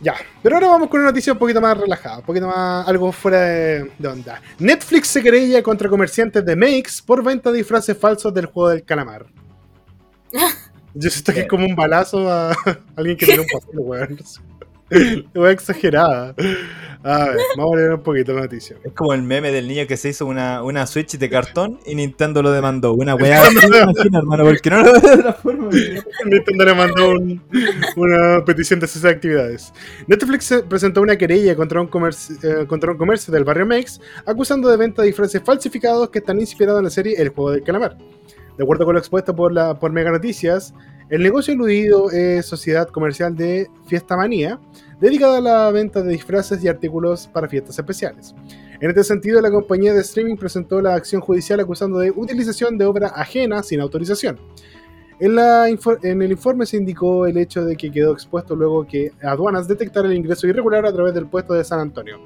[SPEAKER 2] Ya, pero ahora vamos con una noticia un poquito más relajada, un poquito más algo fuera de, de onda. Netflix se querella contra comerciantes de Makes por venta de disfraces falsos del juego del calamar. Yo siento que es como un balazo a alguien que tiene un papel, weón. Weón exagerada. A ver, vamos a leer un poquito la noticia.
[SPEAKER 1] Es como el meme del niño que se hizo una, una Switch de cartón y Nintendo lo demandó. Una weá imagino, hermano, porque no lo veo de otra forma.
[SPEAKER 2] Nintendo le mandó un- una petición de sus actividades. Netflix se presentó una querella contra un, comercio, eh, contra un comercio del barrio Mex, acusando de venta de disfraces falsificados que están inspirados en la serie El Juego del Calamar. De acuerdo con lo expuesto por, la, Mega Noticias, el negocio eludido es Sociedad Comercial de Fiesta Manía, dedicada a la venta de disfraces y artículos para fiestas especiales. En este sentido, la compañía de streaming presentó la acción judicial acusando de utilización de obra ajena sin autorización. En, en el informe se indicó el hecho de que quedó expuesto luego que aduanas detectara el ingreso irregular a través del puesto de San Antonio.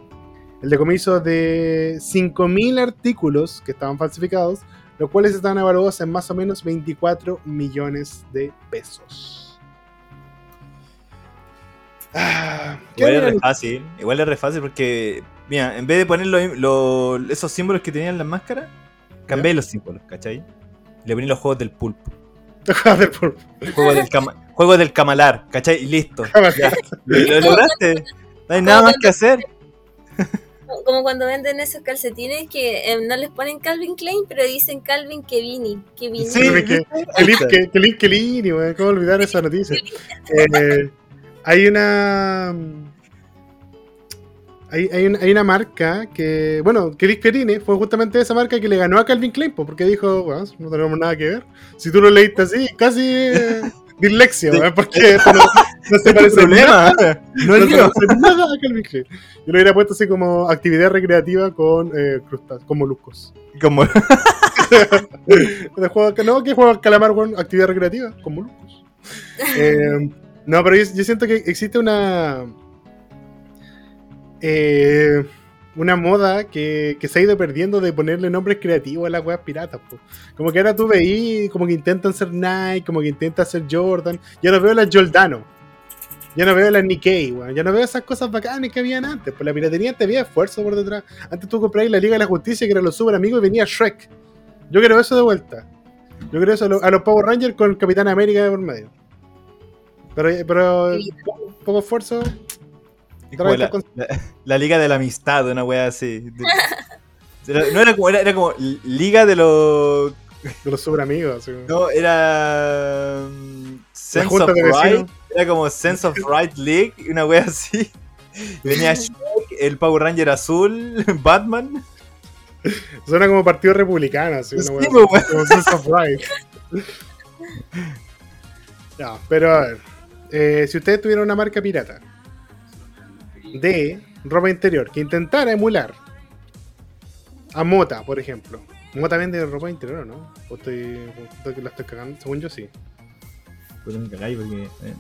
[SPEAKER 2] El decomiso de 5.000 artículos que estaban falsificados, los cuales están evaluados en más o menos 24 millones de pesos. Ah, ¿qué
[SPEAKER 1] Igual es re fácil, igual es re fácil porque, mira, en vez de poner lo- lo- esos símbolos que tenían las máscaras, cambié los símbolos, ¿cachai? Le poní los juegos del pulpo,
[SPEAKER 2] Joder, por-
[SPEAKER 1] juego del, cama- juego del camalar, ¿cachai? Y listo. Ya, lo lograste. No hay nada más que hacer.
[SPEAKER 3] Como cuando venden esos calcetines que eh, no les ponen Calvin Klein, pero dicen Calvin Kevini. Kevini.
[SPEAKER 1] Sí,
[SPEAKER 2] que- lini, weón, ¿Cómo olvidar esa noticia? Eh, hay una. Hay, hay, una, hay una marca que. Bueno, Chris Perini fue justamente esa marca que le ganó a Calvin Klein, po, porque dijo, bueno, no tenemos nada que ver. Si tú lo leíste así, casi eh, dislexia, porque esto no, no se parece nada.
[SPEAKER 1] problema. No
[SPEAKER 2] No
[SPEAKER 1] es
[SPEAKER 2] se parece nada a Calvin Klein. Yo lo hubiera puesto así como actividad recreativa con eh, crustáceos, con moluscos.
[SPEAKER 1] Como,
[SPEAKER 2] De juego, no, que juego al calamar, weón? Actividad recreativa, con moluscos. Eh, no, pero yo, yo siento que existe una. eh, una moda que, que se ha ido perdiendo de ponerle nombres creativos a las weas piratas. po. Como que ahora tú veís, como que intentan ser Nike, como que intentan ser Jordan. Ya no veo las Giordano. Ya no veo las Nikkei, weón. Ya no veo esas cosas bacanas que habían antes. Pues la piratería te había esfuerzo por detrás. Antes tú comprabas la Liga de la Justicia, que era los super amigos, y venía Shrek. Yo quiero eso de vuelta. Yo creo eso a, lo- a los Power Rangers con el Capitán América de por medio. Pero, pero
[SPEAKER 3] Sí.
[SPEAKER 2] poco, poco esfuerzo.
[SPEAKER 1] la, la- la liga de la amistad, una wea así. De- no era como, era, era como liga de los.
[SPEAKER 2] De los super amigos. así.
[SPEAKER 1] No, era. Sense of Right. Era como Sense of Right League, una wea así. Venía Shrek, el Power Ranger azul, Batman.
[SPEAKER 2] Suena como partido republicano. Así, una wea
[SPEAKER 1] pues,
[SPEAKER 2] así, como Sense of Right. Ya, pero a ver. eh, si ustedes tuvieran una marca pirata de ropa interior que intentara emular a Mota, por ejemplo. Mota vende ropa interior, ¿o ¿no? ¿O estoy, o estoy- la estoy cagando? Según yo sí.
[SPEAKER 1] Pues me cagáis porque. eh.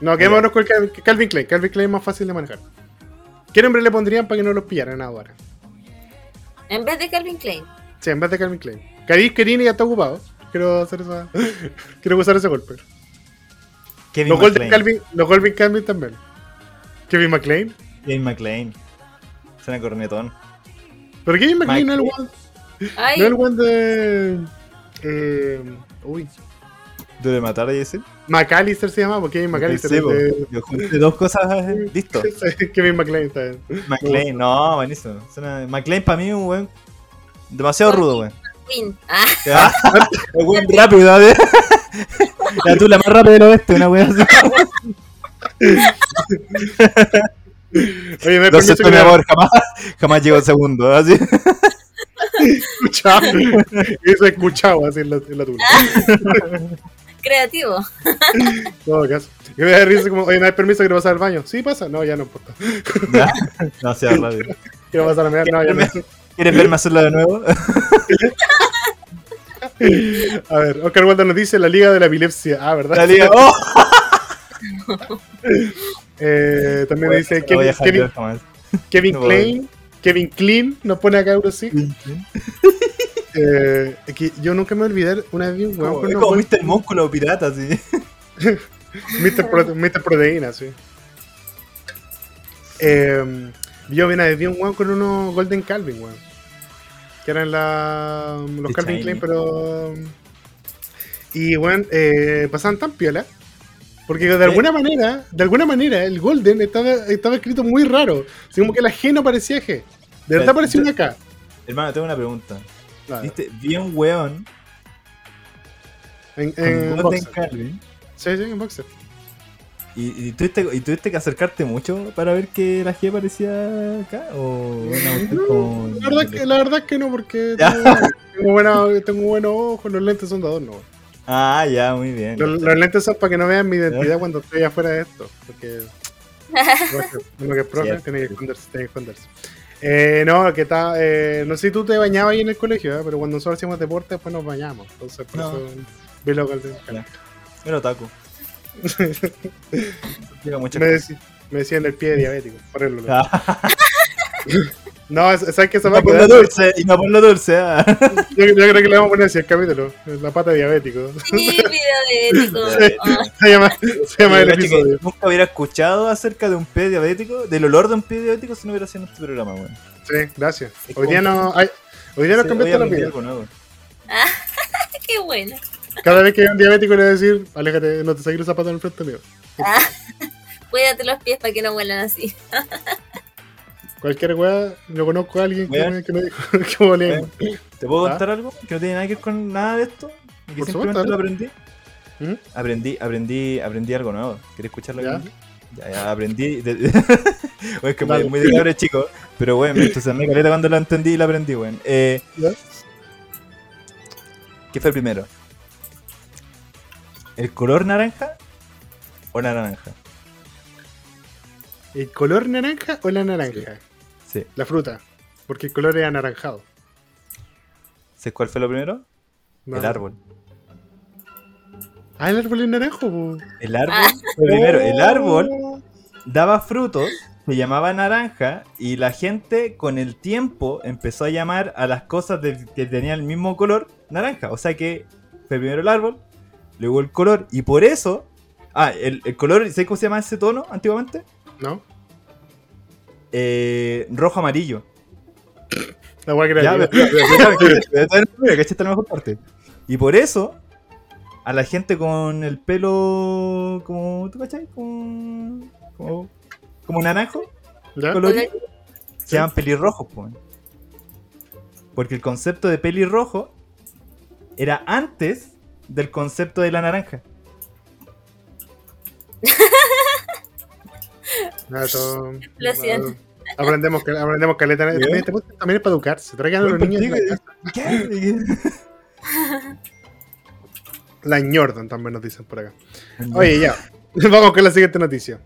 [SPEAKER 2] No, quedémonos con el Cal- Calvin Klein. Calvin Klein es más fácil de manejar. ¿Qué nombre le pondrían para que no los pillaran ahora?
[SPEAKER 3] En vez de Calvin Klein.
[SPEAKER 2] Sí, en vez de Calvin Klein. Karis Kerini ya está ocupado. Quiero hacer esa. Quiero usar ese golpe.
[SPEAKER 1] Kevin
[SPEAKER 2] Los Golden,
[SPEAKER 1] McLean.
[SPEAKER 2] Calvin, los Golden Calvin también. Kevin McLean.
[SPEAKER 1] Kevin McLean. Suena cornetón.
[SPEAKER 2] Pero Kevin McLean no es el one.
[SPEAKER 3] Ay,
[SPEAKER 2] No es el one de. Eh, uy.
[SPEAKER 1] ¿Duro de matar a Jesse?
[SPEAKER 2] McAllister se llama, porque Kevin McAllister
[SPEAKER 1] Sí,
[SPEAKER 2] de.
[SPEAKER 1] Yo junté dos cosas. eh, Listo.
[SPEAKER 2] Kevin McLean está bien.
[SPEAKER 1] McLean, no, buenísimo. Suena- McLean para mí es un weón demasiado rudo, weón.
[SPEAKER 3] Ah.
[SPEAKER 1] El weón rápido, ¿eh? La tú, la más rápida del oeste, una weón así.
[SPEAKER 2] Oye, me
[SPEAKER 1] siento,
[SPEAKER 2] que
[SPEAKER 1] mi amor, jamás, jamás llegó segundo, así.
[SPEAKER 2] escuchaba. Eso he escuchado así en la, en la tula.
[SPEAKER 3] Creativo.
[SPEAKER 2] Caso. Yo me risa como, oye, ¿me das permiso que no pasar al baño? Sí, pasa. No, ya no importa.
[SPEAKER 1] Ya, no sea rápido.
[SPEAKER 2] Quiero pasar a mirar. No, ya no.
[SPEAKER 1] ¿Quieres verme hacerlo de nuevo?
[SPEAKER 2] A ver, Oscar Waldo nos dice la Liga de la Epilepsia. Ah, ¿verdad?
[SPEAKER 1] La liga. ¡Oh!
[SPEAKER 2] Eh, también dice
[SPEAKER 1] No
[SPEAKER 2] Kevin, Kevin. Kevin
[SPEAKER 1] no.
[SPEAKER 2] Klein. Kevin Klein nos pone acá Euro sí. Eh, es que yo nunca me olvidé una vez weón
[SPEAKER 1] Como,
[SPEAKER 2] con
[SPEAKER 1] es como Mr. Músculo pirata, así.
[SPEAKER 2] Mr. Prote- Mr. Proteína, sí. Eh, yo una vez vi un weón con unos Golden Calvin, weón. Que eran la, los
[SPEAKER 1] The
[SPEAKER 2] Calvin. Klein, pero. Y weón, eh, pasaban tan piola. Porque de alguna manera, de alguna manera, el Golden estaba, estaba escrito muy raro. Así como que la G no parecía G. De verdad parecía una K.
[SPEAKER 1] Hermano, tengo una pregunta.
[SPEAKER 2] Claro.
[SPEAKER 1] ¿Viste? Vi un weón
[SPEAKER 2] En,
[SPEAKER 1] con
[SPEAKER 2] en boxer.
[SPEAKER 1] Calvin
[SPEAKER 2] Sí, sí, en boxer.
[SPEAKER 1] y, y, tuviste, y tuviste que acercarte mucho para ver que la G parecía acá o como-
[SPEAKER 2] La verdad, que, la verdad es que no, porque tengo, tengo, buena- tengo buenos ojos, los lentes son de adorno.
[SPEAKER 1] Ah, ya, muy bien.
[SPEAKER 2] Los, los lentes son para que no vean mi identidad cuando estoy afuera de esto. Porque uno que- es profe
[SPEAKER 1] Cierto.
[SPEAKER 2] tiene que esconderse. Tiene que esconderse. Eh, no, que está. Eh, no sé si tú te bañabas ahí en el colegio, ¿eh? pero cuando nosotros hacíamos deporte, después nos bañamos. Entonces, por
[SPEAKER 1] No.
[SPEAKER 2] eso vi lo que
[SPEAKER 1] Ya. Era muchas
[SPEAKER 2] me, decí- me decían el pie diabético. Por el
[SPEAKER 1] Ah,
[SPEAKER 2] No, es- ¿sabes qué se
[SPEAKER 1] y
[SPEAKER 2] va
[SPEAKER 1] no
[SPEAKER 2] quedar?
[SPEAKER 1] dulce, y no por lo dulce. ah.
[SPEAKER 2] Yo, yo creo que le vamos a poner así el capítulo. La pata diabético.
[SPEAKER 3] Sí,
[SPEAKER 1] Sí.
[SPEAKER 3] Ah,
[SPEAKER 2] Se llama, se llama el episodio.
[SPEAKER 1] Nunca hubiera escuchado acerca de un pie diabético, del olor de un pie diabético si no hubiera sido este programa, weón.
[SPEAKER 2] Sí, gracias.
[SPEAKER 1] Es
[SPEAKER 2] Hoy día no hay. Hoy día nos
[SPEAKER 1] Sí,
[SPEAKER 2] cambiaste la vida.
[SPEAKER 1] nuevo.
[SPEAKER 3] qué bueno.
[SPEAKER 2] Cada vez que hay un diabético le voy a decir, aléjate, no te saques los zapatos en el frente mío.
[SPEAKER 3] Ah, cuídate los pies para que no huelan así.
[SPEAKER 2] Cualquier weá, yo conozco a alguien que me, que me dijo que volé.
[SPEAKER 1] ¿Te puedo
[SPEAKER 2] ¿Ah?
[SPEAKER 1] contar algo que no tiene nada que ver con nada de esto? Y que
[SPEAKER 2] Por
[SPEAKER 1] simplemente
[SPEAKER 2] supuesto,
[SPEAKER 1] lo aprendí.
[SPEAKER 2] ¿Mm?
[SPEAKER 1] Aprendí, aprendí, aprendí algo nuevo. ¿Quieres escucharlo?
[SPEAKER 2] Ya.
[SPEAKER 1] Ya, ya, aprendí. de- Oye, es que muy, muy de cabros chico, pero bueno, me entusiasmé caleta cuando lo entendí y lo aprendí, weón. Eh. ¿Qué fue primero? ¿El color naranja o la naranja?
[SPEAKER 2] ¿El color naranja o la naranja?
[SPEAKER 1] Sí.
[SPEAKER 2] La fruta. Porque el color es anaranjado.
[SPEAKER 1] ¿Sabes cuál fue lo primero?
[SPEAKER 2] No.
[SPEAKER 1] El árbol.
[SPEAKER 2] Ah, el árbol es naranjo, po.
[SPEAKER 1] El árbol
[SPEAKER 3] Ah.
[SPEAKER 1] primero. El árbol
[SPEAKER 2] Oh.
[SPEAKER 1] daba frutos, se llamaba naranja y la gente con el tiempo empezó a llamar a las cosas de- que tenían el mismo color naranja. O sea que fue primero el árbol, luego el color y por eso... Ah, el, el color, ¿sabes cómo se llama ese tono antiguamente?
[SPEAKER 2] ¿No?
[SPEAKER 1] Eh, rojo amarillo.
[SPEAKER 2] La weá que
[SPEAKER 1] Ya,
[SPEAKER 2] era.
[SPEAKER 1] pero- pero- pero- pero- pero- pero- pero- que esta es la mejor parte. Y por eso, a la gente con el pelo como, ¿tú cachai? Como, como, como naranjo, se llaman pelirrojos, po. Porque el concepto de pelirrojo era antes del concepto de la naranja.
[SPEAKER 2] Ah, todo- Aprendemos, aprendemos caleta. También, este también es para educarse. Traigan a los niños.
[SPEAKER 1] ¿qué?
[SPEAKER 2] La Jordan también nos dicen por acá. Oye, ya. Vamos con la siguiente noticia.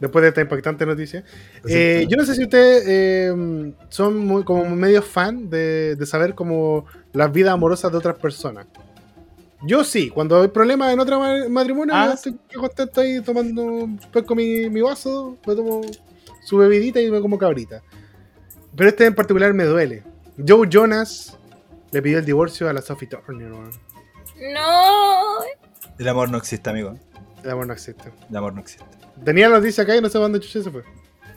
[SPEAKER 2] Después de esta impactante noticia. Eh, yo no sé si ustedes eh, son muy- como medio fan de, de saber como las vidas amorosas de otras personas. Yo sí, cuando hay problemas en otro ma- matrimonio,
[SPEAKER 1] Ah,
[SPEAKER 2] estoy contento ahí tomando, pesco mi, mi vaso, me tomo su bebidita y me como cabrita. Pero este en particular me duele. Joe Jonas le pidió el divorcio a la Sophie Turner.
[SPEAKER 3] No.
[SPEAKER 1] El amor no existe, amigo.
[SPEAKER 2] El amor no existe.
[SPEAKER 1] El amor no existe.
[SPEAKER 2] Tenía la noticia acá y no sé dónde chucha se fue.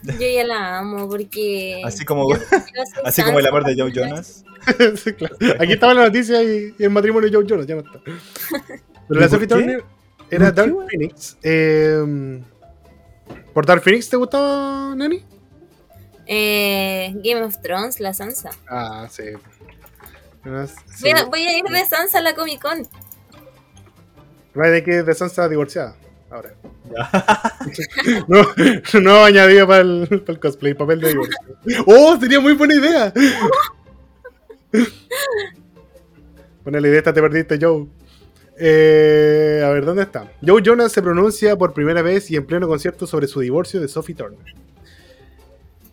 [SPEAKER 3] Yo ya la amo porque.
[SPEAKER 1] Así como,
[SPEAKER 3] yo- yo soy
[SPEAKER 1] así como el amor de Joe Jonas.
[SPEAKER 2] Sí, claro. Aquí estaba la noticia y, y el matrimonio de Joe Jonas, ya no está. Pero la
[SPEAKER 1] ¿Y por
[SPEAKER 2] Sophie? Turner era
[SPEAKER 1] ¿Por qué,
[SPEAKER 2] Dark? Phoenix. Eh, ¿Por Dark Phoenix te gustaba, Nani?
[SPEAKER 3] Eh, Game of Thrones, la Sansa.
[SPEAKER 2] Ah, sí. No, sí.
[SPEAKER 3] Voy, a, voy a ir de Sansa a la Comic Con.
[SPEAKER 2] Va de que de Sansa divorciada. Ahora. no, no añadido para el, para el cosplay, papel de divorcio. ¡Oh! Sería muy buena idea. Buena la idea, esta te perdiste, Joe. Eh, a ver, ¿dónde está? Joe Jonas se pronuncia por primera vez y en pleno concierto sobre su divorcio de Sophie Turner.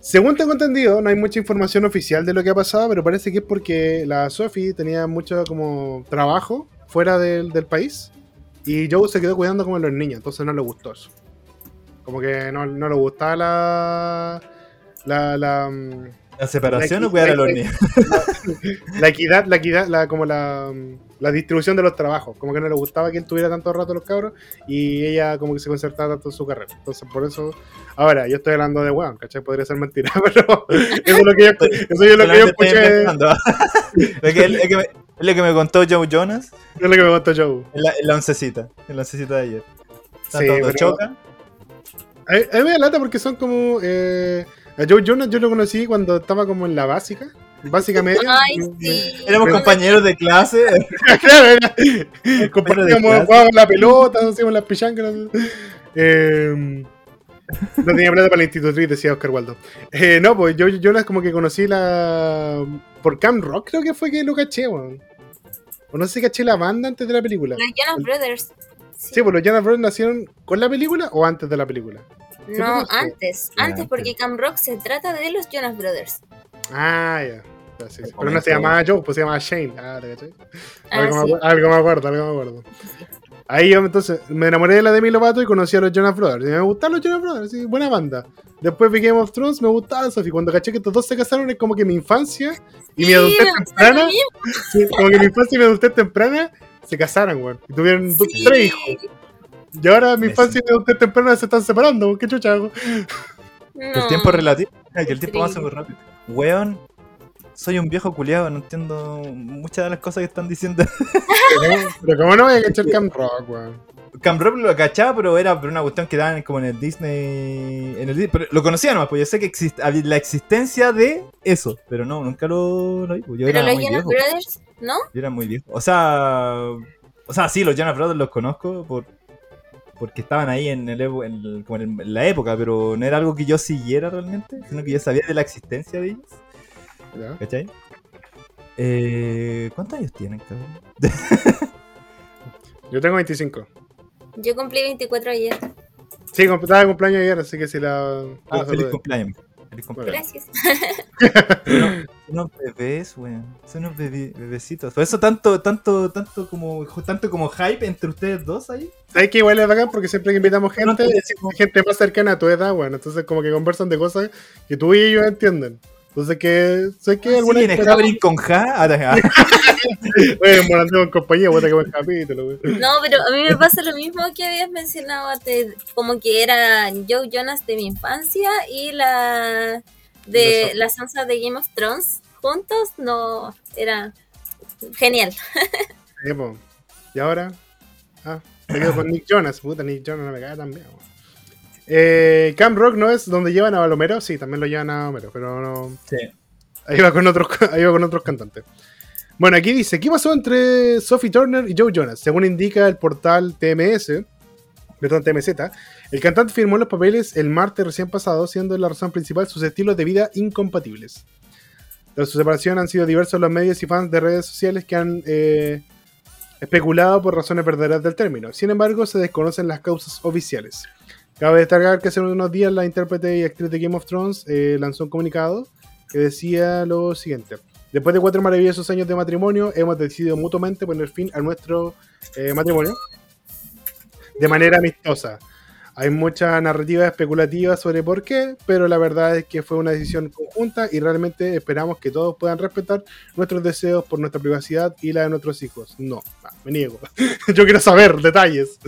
[SPEAKER 2] Según tengo entendido, no hay mucha información oficial de lo que ha pasado, pero parece que es porque la Sophie tenía mucho como trabajo fuera del, del país y Joe se quedó cuidando como a los niños, entonces no le gustó eso. Como que no, no le gustaba la. La, la, mm,
[SPEAKER 1] ¿La separación
[SPEAKER 2] La-
[SPEAKER 1] o cuidar a los niños?
[SPEAKER 2] la equidad, la equidad, la, como la, mm, la distribución de los trabajos. Como que no le gustaba que él tuviera tanto rato los cabros y ella como que se concertaba tanto en su carrera. Entonces por eso, ahora yo estoy hablando de weón, ¿cachai? Podría ser mentira, pero eso es lo que yo, eso es lo que yo escuché, es
[SPEAKER 1] es, que, es que me, es lo que me contó Joe Jonas
[SPEAKER 2] lo que me contó Joe.
[SPEAKER 1] en la, en la oncecita. En la oncecita de ayer.
[SPEAKER 2] Sí, pero-
[SPEAKER 1] choca.
[SPEAKER 2] A mí me da lata porque son como. Eh, a Joe Jonas yo lo conocí cuando estaba como en la básica. Básica media.
[SPEAKER 3] Ay, sí.
[SPEAKER 1] Éramos
[SPEAKER 2] Pero-
[SPEAKER 1] compañeros de clase.
[SPEAKER 2] claro, era.
[SPEAKER 1] de
[SPEAKER 2] Compartíamos,
[SPEAKER 1] clase.
[SPEAKER 2] jugábamos la pelota, hacíamos las sé. Eh, no tenía plata para la institutriz, decía Oscar Waldo. Eh, no, pues yo Jonas como que conocí la. Por Cam Rock, creo que fue que lo caché, weón. O no sé si caché la banda antes de la película.
[SPEAKER 3] Los Jonas Brothers.
[SPEAKER 2] Sí, pues los Jonas Brothers nacieron con la película o antes de la película.
[SPEAKER 3] No,
[SPEAKER 2] sí.
[SPEAKER 3] antes.
[SPEAKER 1] Ah,
[SPEAKER 3] Antes, porque Cam Rock se trata de los Jonas Brothers.
[SPEAKER 2] Ah, ya. Ya, sí, Pero no se llamaba Joe, pues se llamaba Shane. Ah.
[SPEAKER 3] Ah,
[SPEAKER 2] Algo,
[SPEAKER 3] sí.
[SPEAKER 2] me, acu- algo me acuerdo, algo me acuerdo. Ahí yo entonces me enamoré de la Demi Lovato y conocí a los Jonas Brothers. Y me gustaron los Jonas Brothers, sí, buena banda. Después vi Game of Thrones, me gustaba Sophie. Cuando caché que estos dos se casaron es como que mi infancia y mi adultez temprana, sí, como que mi infancia y mi adultez temprana se casaron, weón. Y tuvieron dos- tres hijos. Y ahora mi infancia y mi adultez temprana se están separando, weón. ¿qué chucha hago?
[SPEAKER 3] No.
[SPEAKER 1] El tiempo es relativo. Que el tiempo
[SPEAKER 3] Sí.
[SPEAKER 1] pasa muy rápido. Weón, soy un viejo culiado, no entiendo muchas de las cosas que están diciendo.
[SPEAKER 2] Pero cómo- Pero cómo no voy a cachar Cam Rock, weón.
[SPEAKER 1] Cam Rock lo cachaba, pero era por una cuestión que daban como en el Disney. En el, pero lo conocía nomás, pues yo sé que existe había la existencia de eso, pero no, nunca lo, lo vi. pues Yo
[SPEAKER 3] Pero
[SPEAKER 1] era
[SPEAKER 3] los
[SPEAKER 1] muy
[SPEAKER 3] Jonas
[SPEAKER 1] viejo.
[SPEAKER 3] Brothers, ¿no?
[SPEAKER 1] Yo era muy viejo. O sea, o sea, sí, los Jonas Brothers los conozco por porque estaban ahí en, el, epo- en el- como en la época, pero no era algo que yo siguiera realmente, sino que yo sabía de la existencia de ellos,
[SPEAKER 2] Ya.
[SPEAKER 1] ¿cachai? Eh, ¿Cuántos años tienen, cabrón?
[SPEAKER 2] Yo tengo 25.
[SPEAKER 3] Yo cumplí 24 ayer.
[SPEAKER 2] Sí, estaba de cumpleaños ayer, así que si la.
[SPEAKER 1] Ah,
[SPEAKER 2] la
[SPEAKER 1] feliz cumpleaños.
[SPEAKER 3] Gracias.
[SPEAKER 1] Son unos bebés, weón. Son unos bebé- bebecitos. Por eso tanto, tanto, tanto como, tanto como hype entre ustedes dos ahí.
[SPEAKER 2] ¿Sabes que igual es bacán? Porque siempre que invitamos
[SPEAKER 1] No,
[SPEAKER 2] gente,
[SPEAKER 1] no,
[SPEAKER 2] es gente más cercana a tu edad, bueno. Entonces, como que conversan de cosas que tú y ellos entienden. Entonces, que sé que
[SPEAKER 1] Sí,
[SPEAKER 2] alguna
[SPEAKER 1] en Scabrin con Ja. Ah, ah,
[SPEAKER 2] Oye, morando en compañía, puta que buen capítulo, güey.
[SPEAKER 3] No, pero a mí me pasa lo mismo que habías mencionado antes, como que era Joe Jonas de mi infancia y la de la Sansa de Game of Thrones juntos, no, era genial.
[SPEAKER 2] Y ahora, ah, me quedo con Nick Jonas. Puta, Nick Jonas no me cae tan bien, güey. Eh, Camp Rock no es donde llevan a Balomero, sí, también lo llevan a Balomero, pero no.
[SPEAKER 1] sí.
[SPEAKER 2] Ahí va con otros, ahí va con otros cantantes. Bueno, aquí dice, ¿qué pasó entre Sophie Turner y Joe Jonas? Según indica el portal TMS, perdón, TMZ, el cantante firmó los papeles el martes recién pasado, siendo la razón principal sus estilos de vida incompatibles. Tras su separación han sido diversos los medios y fans de redes sociales que han eh, especulado por razones verdaderas del término. Sin embargo, se desconocen las causas oficiales. Cabe destacar que hace unos días la intérprete y actriz de Game of Thrones eh, lanzó un comunicado que decía lo siguiente. Después de cuatro maravillosos años de matrimonio, hemos decidido mutuamente poner fin a nuestro eh, matrimonio de manera amistosa. Hay mucha narrativa especulativa sobre por qué, pero la verdad es que fue una decisión conjunta y realmente esperamos que todos puedan respetar nuestros deseos por nuestra privacidad y la de nuestros hijos. No, me niego. Yo quiero saber detalles.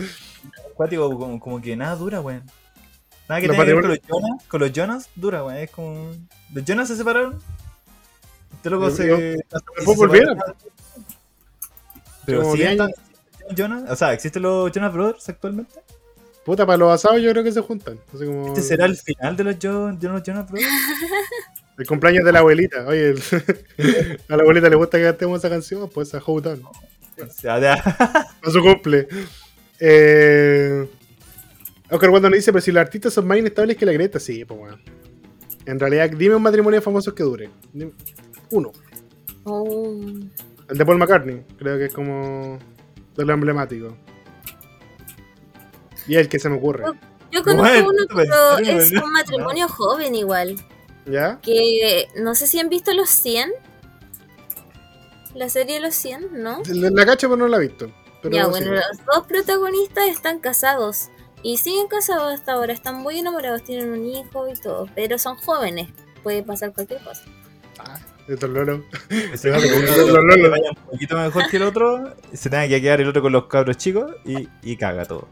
[SPEAKER 1] Cuático, como, como que nada dura, weón. Nada que tenga que ver con los Jonas, con los Jonas dura, weón. Es como. ¿Los Jonas se separaron? Este loco se.
[SPEAKER 2] volvieron.
[SPEAKER 1] Pero
[SPEAKER 2] diez
[SPEAKER 1] están Jonas. O sea, ¿existen los Jonas Brothers actualmente?
[SPEAKER 2] Puta, para los asados yo creo que se juntan. Así como
[SPEAKER 1] ¿Este será el final de los, Jo- de los Jonas Brothers?
[SPEAKER 2] el cumpleaños de la abuelita. Oye, el- a la abuelita le gusta que cantemos esa canción, pues a Houghton.
[SPEAKER 1] O sea, ya.
[SPEAKER 2] A su cumple. Eh... Oscar cuando nos dice, pero si los artistas son más inestables que la Greta, sí, pues bueno. En realidad, dime un matrimonio de famosos que dure. Dime- Uno.
[SPEAKER 3] Oh.
[SPEAKER 2] El de Paul McCartney. Creo que es como de lo emblemático. Y el que se me ocurre.
[SPEAKER 3] Yo conozco
[SPEAKER 1] Bueno,
[SPEAKER 3] uno, pero es un matrimonio joven igual.
[SPEAKER 2] ¿Ya?
[SPEAKER 3] Que no sé si han visto Los 100. La serie Los 100, ¿no?
[SPEAKER 2] La, la cacho, pero no la he visto. Pero
[SPEAKER 3] ya, bueno, los dos protagonistas están casados. Y siguen casados hasta ahora. Están muy enamorados, tienen un hijo y todo. Pero son jóvenes. Puede pasar cualquier cosa.
[SPEAKER 2] Ah, Los
[SPEAKER 1] gato
[SPEAKER 2] Lolos.
[SPEAKER 1] que que vaya un poquito mejor que el otro, se tenga que quedar el otro con los cabros chicos y, y caga todo.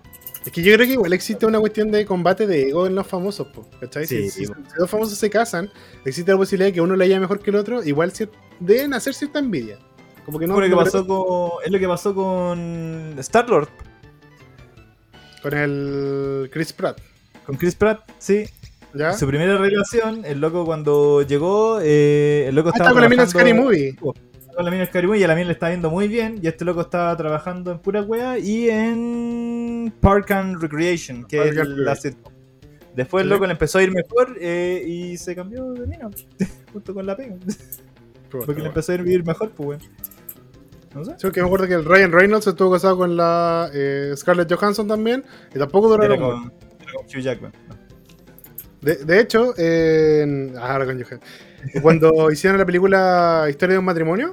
[SPEAKER 2] Es que yo creo que igual existe una cuestión de combate de ego en los famosos, po, ¿cachai?
[SPEAKER 1] Sí,
[SPEAKER 2] si, si- dos famosos se casan, existe la posibilidad de que uno le haya mejor que el otro, igual deben hacer cierta envidia. Como que no,
[SPEAKER 1] Fue lo que
[SPEAKER 2] no
[SPEAKER 1] pasó con, es lo que pasó con Star-Lord,
[SPEAKER 2] con el Chris Pratt,
[SPEAKER 1] con Chris Pratt, sí.
[SPEAKER 2] ¿ya?
[SPEAKER 1] Su primera relación, el loco cuando llegó, eh, el loco
[SPEAKER 2] Ah,
[SPEAKER 1] estaba
[SPEAKER 2] está con la mina
[SPEAKER 1] trabajando-
[SPEAKER 2] Scary Movie.
[SPEAKER 1] con la mina Scary Movie y a la mina le está yendo muy bien y este loco estaba trabajando en pura wea y en Park and Recreation, que
[SPEAKER 2] Park
[SPEAKER 1] es la sitcom. Después el loco le empezó a ir mejor eh, y se cambió de mina, junto con la pega. Porque le empezó a ir mejor, pues weón. No sé.
[SPEAKER 2] Sí, que me acuerdo que el Ryan Reynolds estuvo casado con la eh, Scarlett Johansson también, y tampoco duraron
[SPEAKER 1] con, era con Hugh Jackman.
[SPEAKER 2] De, de hecho, en- ah, ahora con. Cuando hicieron la película Historia de un matrimonio,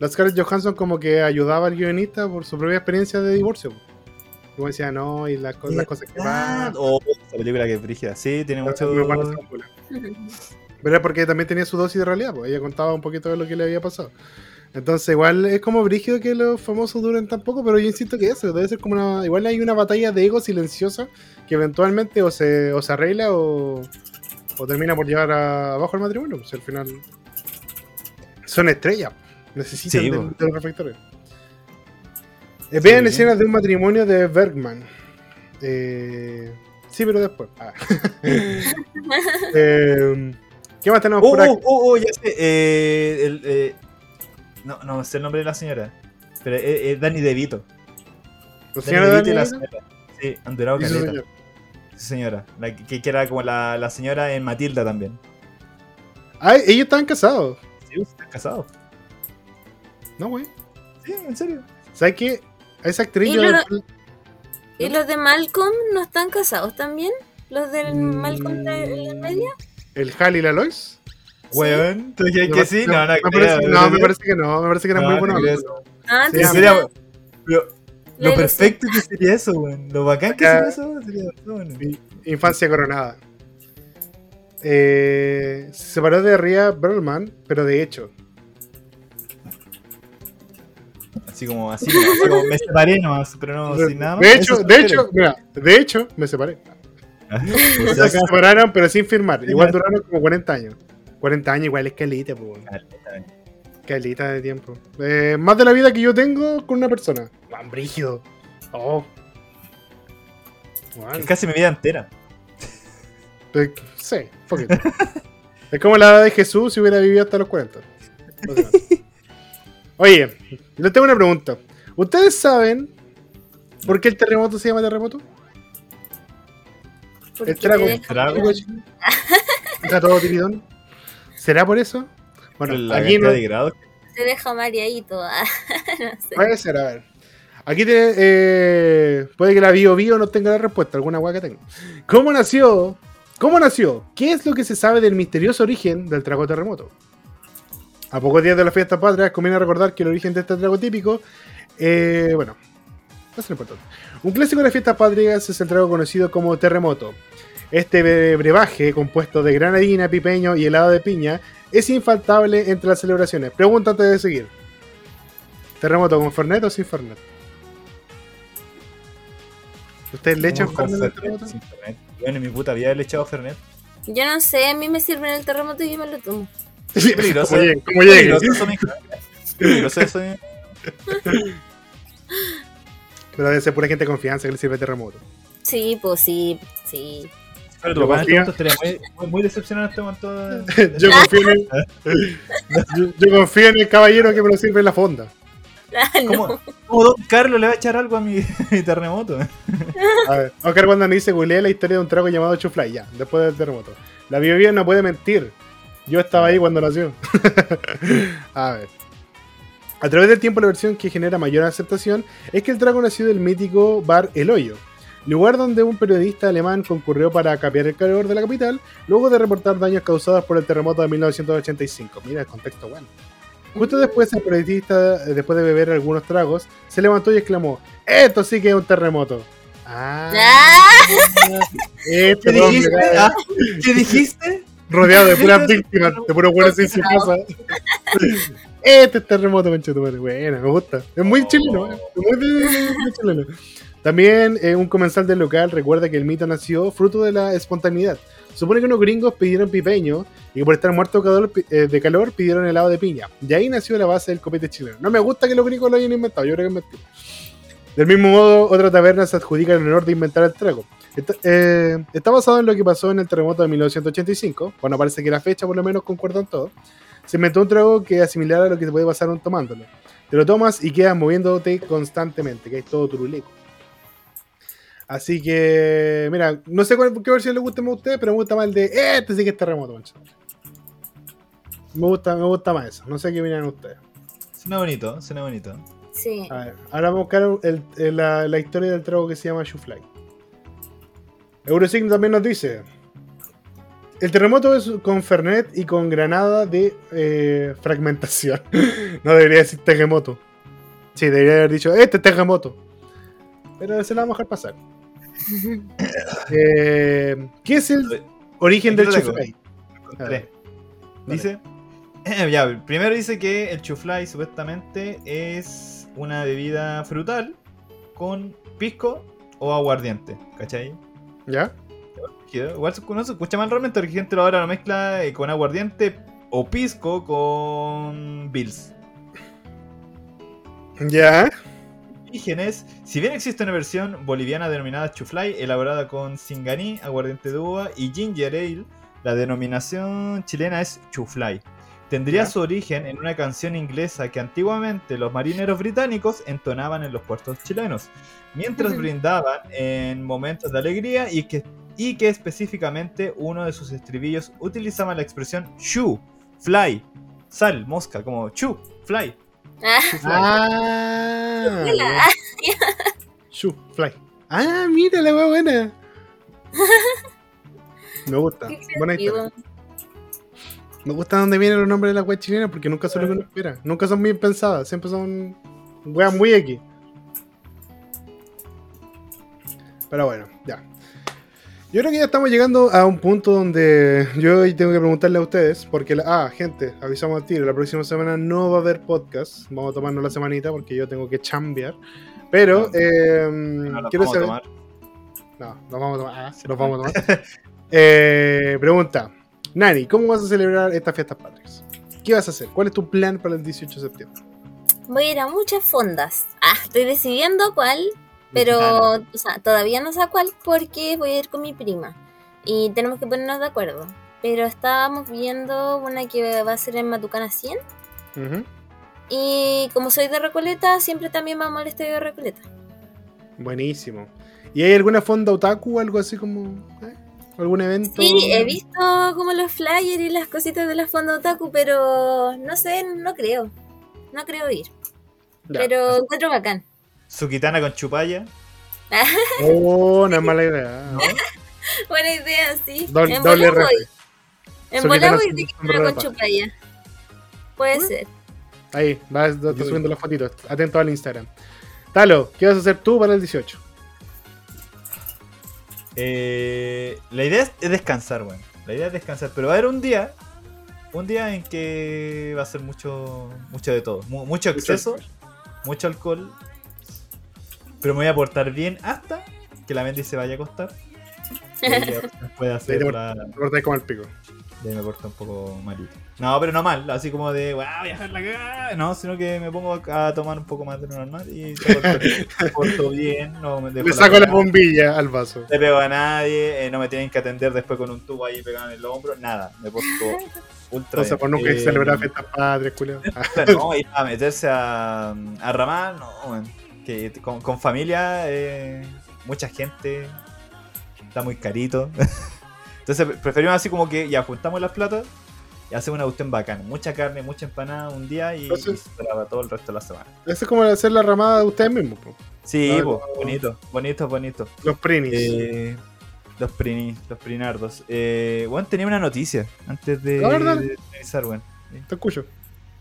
[SPEAKER 2] la Scarlett Johansson como que ayudaba al guionista por su propia experiencia de divorcio. Como decía, no, y las, co- las cosas que
[SPEAKER 1] Ah,
[SPEAKER 2] pasan.
[SPEAKER 1] oh, esa película que es brígida. Sí, tiene mucho.
[SPEAKER 2] Van. Pero era porque también tenía su dosis de realidad, pues ella contaba un poquito de lo que le había pasado. Entonces, igual es como brígido que los famosos duren tan poco, pero yo insisto que eso debe ser como una. Igual hay una batalla de ego silenciosa que eventualmente o se, o se arregla o, o termina por llevar a- abajo el matrimonio. Pues al final son estrellas, necesitan
[SPEAKER 1] Sí,
[SPEAKER 2] de,
[SPEAKER 1] po.
[SPEAKER 2] de los reflectores. Eh, vean
[SPEAKER 1] Sí.
[SPEAKER 2] escenas de un matrimonio de Bergman. Eh, sí, pero después. Ah. Eh, ¿Qué más tenemos
[SPEAKER 1] Oh,
[SPEAKER 2] por aquí?
[SPEAKER 1] oh, oh, oh, ya sé. Eh, el, no, no sé el nombre de la señora. Pero es, es Danny DeVito.
[SPEAKER 2] ¿La
[SPEAKER 1] Danny
[SPEAKER 2] señora
[SPEAKER 1] DeVito y la señora. Sí, han durado caleta.
[SPEAKER 2] señor.
[SPEAKER 1] Su señora. La que, que era como la, la señora en Matilda también.
[SPEAKER 2] Ah, ellos estaban casados.
[SPEAKER 1] Sí, están casados.
[SPEAKER 2] No, güey.
[SPEAKER 1] Sí, en serio.
[SPEAKER 2] ¿Sabes qué? A esa actriz
[SPEAKER 3] Y
[SPEAKER 2] yo-
[SPEAKER 3] lo- ¿Y los de Malcolm no están casados también? ¿Los del
[SPEAKER 2] Mm.
[SPEAKER 3] Malcolm de la media?
[SPEAKER 2] el Hal y la Lois.
[SPEAKER 1] Weón, ¿tú crees que sí? No, no,
[SPEAKER 2] me
[SPEAKER 1] creo,
[SPEAKER 2] parece, no,
[SPEAKER 1] ¿tú
[SPEAKER 2] me parece que no, me parece que eran
[SPEAKER 1] No,
[SPEAKER 2] muy
[SPEAKER 1] no
[SPEAKER 2] buenos.
[SPEAKER 1] creo
[SPEAKER 2] amigos.
[SPEAKER 3] Ah,
[SPEAKER 2] Sí,
[SPEAKER 1] sería- lo perfecto que sería eso, weón. Lo bacán que sería eso sería
[SPEAKER 2] Infancia coronada. Eh, se separó de Ria Berlman, pero de hecho.
[SPEAKER 1] Así como, así, como, así como me separé nomás, pero no, sin nada más.
[SPEAKER 2] de hecho, de hecho, mira, de hecho, me separé. sea, se separaron, pero sin firmar. Igual duraron como 40 años. 40 años igual es calita, pues. Calita de tiempo. Eh, más de la vida que yo tengo con una persona. Juan Brígido. Oh.
[SPEAKER 1] Es casi mi vida entera.
[SPEAKER 2] Eh, Sí, poquito. es como la edad de Jesús si hubiera vivido hasta los 40. No sé más. Oye, les tengo una pregunta. ¿Ustedes saben por qué el terremoto se llama terremoto? el trago.
[SPEAKER 3] deja-
[SPEAKER 1] Trago.
[SPEAKER 2] Está todo tiritón. ¿Será por eso? Bueno,
[SPEAKER 1] la
[SPEAKER 2] aquí no,
[SPEAKER 1] de grados.
[SPEAKER 3] Te deja mareadito. no sé.
[SPEAKER 2] puede ser, a ver. Aquí tiene, eh, puede que la Bio Bio no tenga la respuesta, alguna hueá que tenga. ¿Cómo nació? ¿Cómo nació? ¿Qué es lo que se sabe del misterioso origen del trago terremoto? A pocos días de la fiesta patria conviene recordar que el origen de este trago típico, eh, bueno, Eso es lo importante. Un clásico de las fiestas patrias es el trago conocido como terremoto. Este bre- brebaje, compuesto de granadina, pipeño y helado de piña, es infaltable entre las celebraciones. Pregunta antes de seguir. ¿Terremoto con Fernet o sin Fernet? ¿Ustedes le echan
[SPEAKER 1] ¿Cómo con
[SPEAKER 2] Fernet terremoto?
[SPEAKER 1] Sin Fernet. Bueno, en mi puta vida le he echado Fernet.
[SPEAKER 3] Yo no sé, a mí me sirven el terremoto y yo me lo tomo.
[SPEAKER 1] Qué peligroso.
[SPEAKER 2] Como llegue.
[SPEAKER 1] Peligroso eso.
[SPEAKER 2] Pero debe ser pura gente de confianza que le sirve terremoto.
[SPEAKER 3] Sí, pues sí, sí.
[SPEAKER 1] Pero tu papá en estaría muy, muy, decepcionado en este momento.
[SPEAKER 2] yo, confío en el, yo, yo confío en el caballero que me lo sirve en la fonda.
[SPEAKER 3] Ah, no.
[SPEAKER 1] ¿Cómo, cómo Don Carlos le va a echar algo a mi, mi terremoto?
[SPEAKER 2] A ver, Oscar cuando me dice, googleé la historia de un trago llamado Chufly, ya, después del terremoto. La Bio no puede mentir. Yo estaba ahí cuando nació. a ver. A través del tiempo, la versión que genera mayor aceptación es que el trago nació del mítico bar El Hoyo, lugar donde un periodista alemán concurrió para capear el calor de la capital, luego de reportar daños causados por el terremoto de 1985. Mira el contexto bueno. Justo después, el periodista, eh, después de beber algunos tragos, se levantó y exclamó: ¡Esto sí que es un terremoto! Ah, este
[SPEAKER 1] ¿Qué dijiste?
[SPEAKER 2] ah,
[SPEAKER 1] Ah, ¿Qué dijiste?
[SPEAKER 2] rodeado de puras víctimas, de puros buenos sin su casa. Este es terremoto, conchetumare. Buena, me gusta. Es muy chileno, ¿eh? Es muy chileno. También eh, un comensal del local recuerda que el mito nació fruto de la espontaneidad. Supone que unos gringos pidieron pipeño y que por estar muertos de calor, eh, pidieron helado de piña. Y ahí nació la base del copete chileno. No me gusta que los gringos lo hayan inventado, yo creo que es mentira. Del mismo modo, otra taberna se adjudica el honor de inventar el trago. Está, eh, está basado en lo que pasó en el terremoto de 1985. Bueno, parece que la fecha por lo menos concuerdan todos. Se inventó un trago que es similar a lo que se puede pasar un tomándolo. Te lo tomas y quedas moviéndote constantemente, que es todo turuleco. Así que, mira, no sé cuál, qué versión le gusta más a ustedes, pero me gusta más el de este sí que es terremoto, mancha. Me gusta, me gusta más eso. No sé qué opinan ustedes.
[SPEAKER 1] Suena bonito, suena bonito.
[SPEAKER 3] sí.
[SPEAKER 2] A ver, ahora vamos a buscar el- el- la, la historia del trago que se llama Shufly. Eurosign también nos dice: El terremoto es con Fernet y con granada de eh, fragmentación. no debería decir terremoto. Sí, debería haber dicho: Este es terremoto. Pero se la vamos a dejar pasar. Eh, ¿Qué es el origen del?
[SPEAKER 1] Encontré. Dice. Ya, primero dice que el chuflay supuestamente es una bebida frutal con pisco o aguardiente, ¿cachai?
[SPEAKER 2] ¿Ya?
[SPEAKER 1] Igual no se escucha mal realmente porque gente ahora lo mezcla eh, con aguardiente o pisco con Bills.
[SPEAKER 2] ¿Ya?
[SPEAKER 1] Orígenes, si bien existe una versión boliviana denominada chuflay, elaborada con singaní, aguardiente de uva y ginger ale, la denominación chilena es chuflay. Tendría su origen en una canción inglesa que antiguamente los marineros británicos entonaban en los puertos chilenos, mientras brindaban en momentos de alegría y que, y que específicamente uno de sus estribillos utilizaba la expresión shoe, fly, sal, mosca, como chu, fly.
[SPEAKER 3] Ah,
[SPEAKER 1] chu, fly.
[SPEAKER 2] Ah. Ah, mira la wea buena. Me gusta. Buena historia. Me gusta dónde vienen los nombres de las weas chilenas porque nunca son lo que uno espera. Nunca son bien pensadas. Siempre son weas muy X. Pero bueno, ya. Yo creo que ya estamos llegando a un punto donde yo hoy tengo que preguntarle a ustedes, porque, la- ah, gente, avisamos al tiro, la próxima semana no va a haber podcast, vamos a tomarnos la semanita porque yo tengo que chambear, pero
[SPEAKER 1] No.
[SPEAKER 2] eh,
[SPEAKER 1] No la
[SPEAKER 2] quiero
[SPEAKER 1] vamos a
[SPEAKER 2] saber...
[SPEAKER 1] tomar.
[SPEAKER 2] No, nos vamos a tomar. ah, nos vamos a tomar. Eh, pregunta, Nani, ¿cómo vas a celebrar estas fiestas patrias? ¿Qué vas a hacer? ¿Cuál es tu plan para el 18 de septiembre?
[SPEAKER 3] Voy a ir a muchas fondas. Ah, estoy decidiendo cuál, pero o sea, todavía no sé a cuál porque voy a ir con mi prima. Y tenemos que ponernos de acuerdo. Pero estábamos viendo una que va a ser en Matucana 100.
[SPEAKER 2] Ujú.
[SPEAKER 3] Y como soy de Recoleta, siempre también vamos al estadio de Recoleta.
[SPEAKER 2] Buenísimo. ¿Y hay alguna fonda otaku o algo así como... eh? ¿Algún evento?
[SPEAKER 3] Sí, he visto como los flyers y las cositas de la fonda otaku, pero no sé, no creo. No creo ir.
[SPEAKER 2] Ya.
[SPEAKER 3] Pero encuentro bacán.
[SPEAKER 1] Su gitana con chupalla.
[SPEAKER 2] Oh, no es mala idea.
[SPEAKER 1] ¿no?
[SPEAKER 3] Buena idea, sí.
[SPEAKER 2] Doble,
[SPEAKER 3] en
[SPEAKER 2] doble
[SPEAKER 3] voy. En voy
[SPEAKER 2] sin
[SPEAKER 3] de gitana con chupalla. Puede ser.
[SPEAKER 2] Ahí, va, está
[SPEAKER 1] Yo-
[SPEAKER 2] subiendo las fotitos. Atento al Instagram. Talo, ¿qué vas a hacer tú para el 18?
[SPEAKER 1] Eh, la idea es, es descansar, weón. La idea es descansar, pero va a haber un día, un día en que va a ser mucho, mucho de todo, Mu- mucho exceso, mucho alcohol, pero me voy a portar bien hasta que la Mendy se vaya a acostar. Puede hacer la,
[SPEAKER 2] Te cortáis como el pico.
[SPEAKER 1] de ahí me porta un poco malito. No, pero no mal, así como de, "Guau, voy a dejar la cagada". No, sino que me pongo a tomar un poco más de lo normal y me porto, porto bien. No me
[SPEAKER 2] Le saco la
[SPEAKER 1] cagada.
[SPEAKER 2] bombilla al vaso.
[SPEAKER 1] No le pego a nadie, eh, no me tienen que atender después con un tubo ahí pegado en el hombro, nada, me porto ultra
[SPEAKER 2] O sea, pues nunca
[SPEAKER 1] Eh,
[SPEAKER 2] celebrar fiestas patrias, culiao. Ah,
[SPEAKER 1] No, ir a meterse a, a ramar, no. Que con, con familia, eh, mucha gente, está muy carito. Entonces preferimos así como que ya juntamos las platas y hacemos una cuestión bacana. Mucha carne, mucha empanada un día y,
[SPEAKER 2] Entonces-
[SPEAKER 1] y para todo el resto de la semana.
[SPEAKER 2] Eso es como hacer la ramada de ustedes mismos, po.
[SPEAKER 1] Sí, po,
[SPEAKER 2] no.
[SPEAKER 1] bonito, bonito, bonito.
[SPEAKER 2] los prinis.
[SPEAKER 1] Eh, los Prini, los Prinardos. Eh, bueno, tenía una noticia antes de,
[SPEAKER 2] dale.
[SPEAKER 1] de weón.
[SPEAKER 2] Te escucho.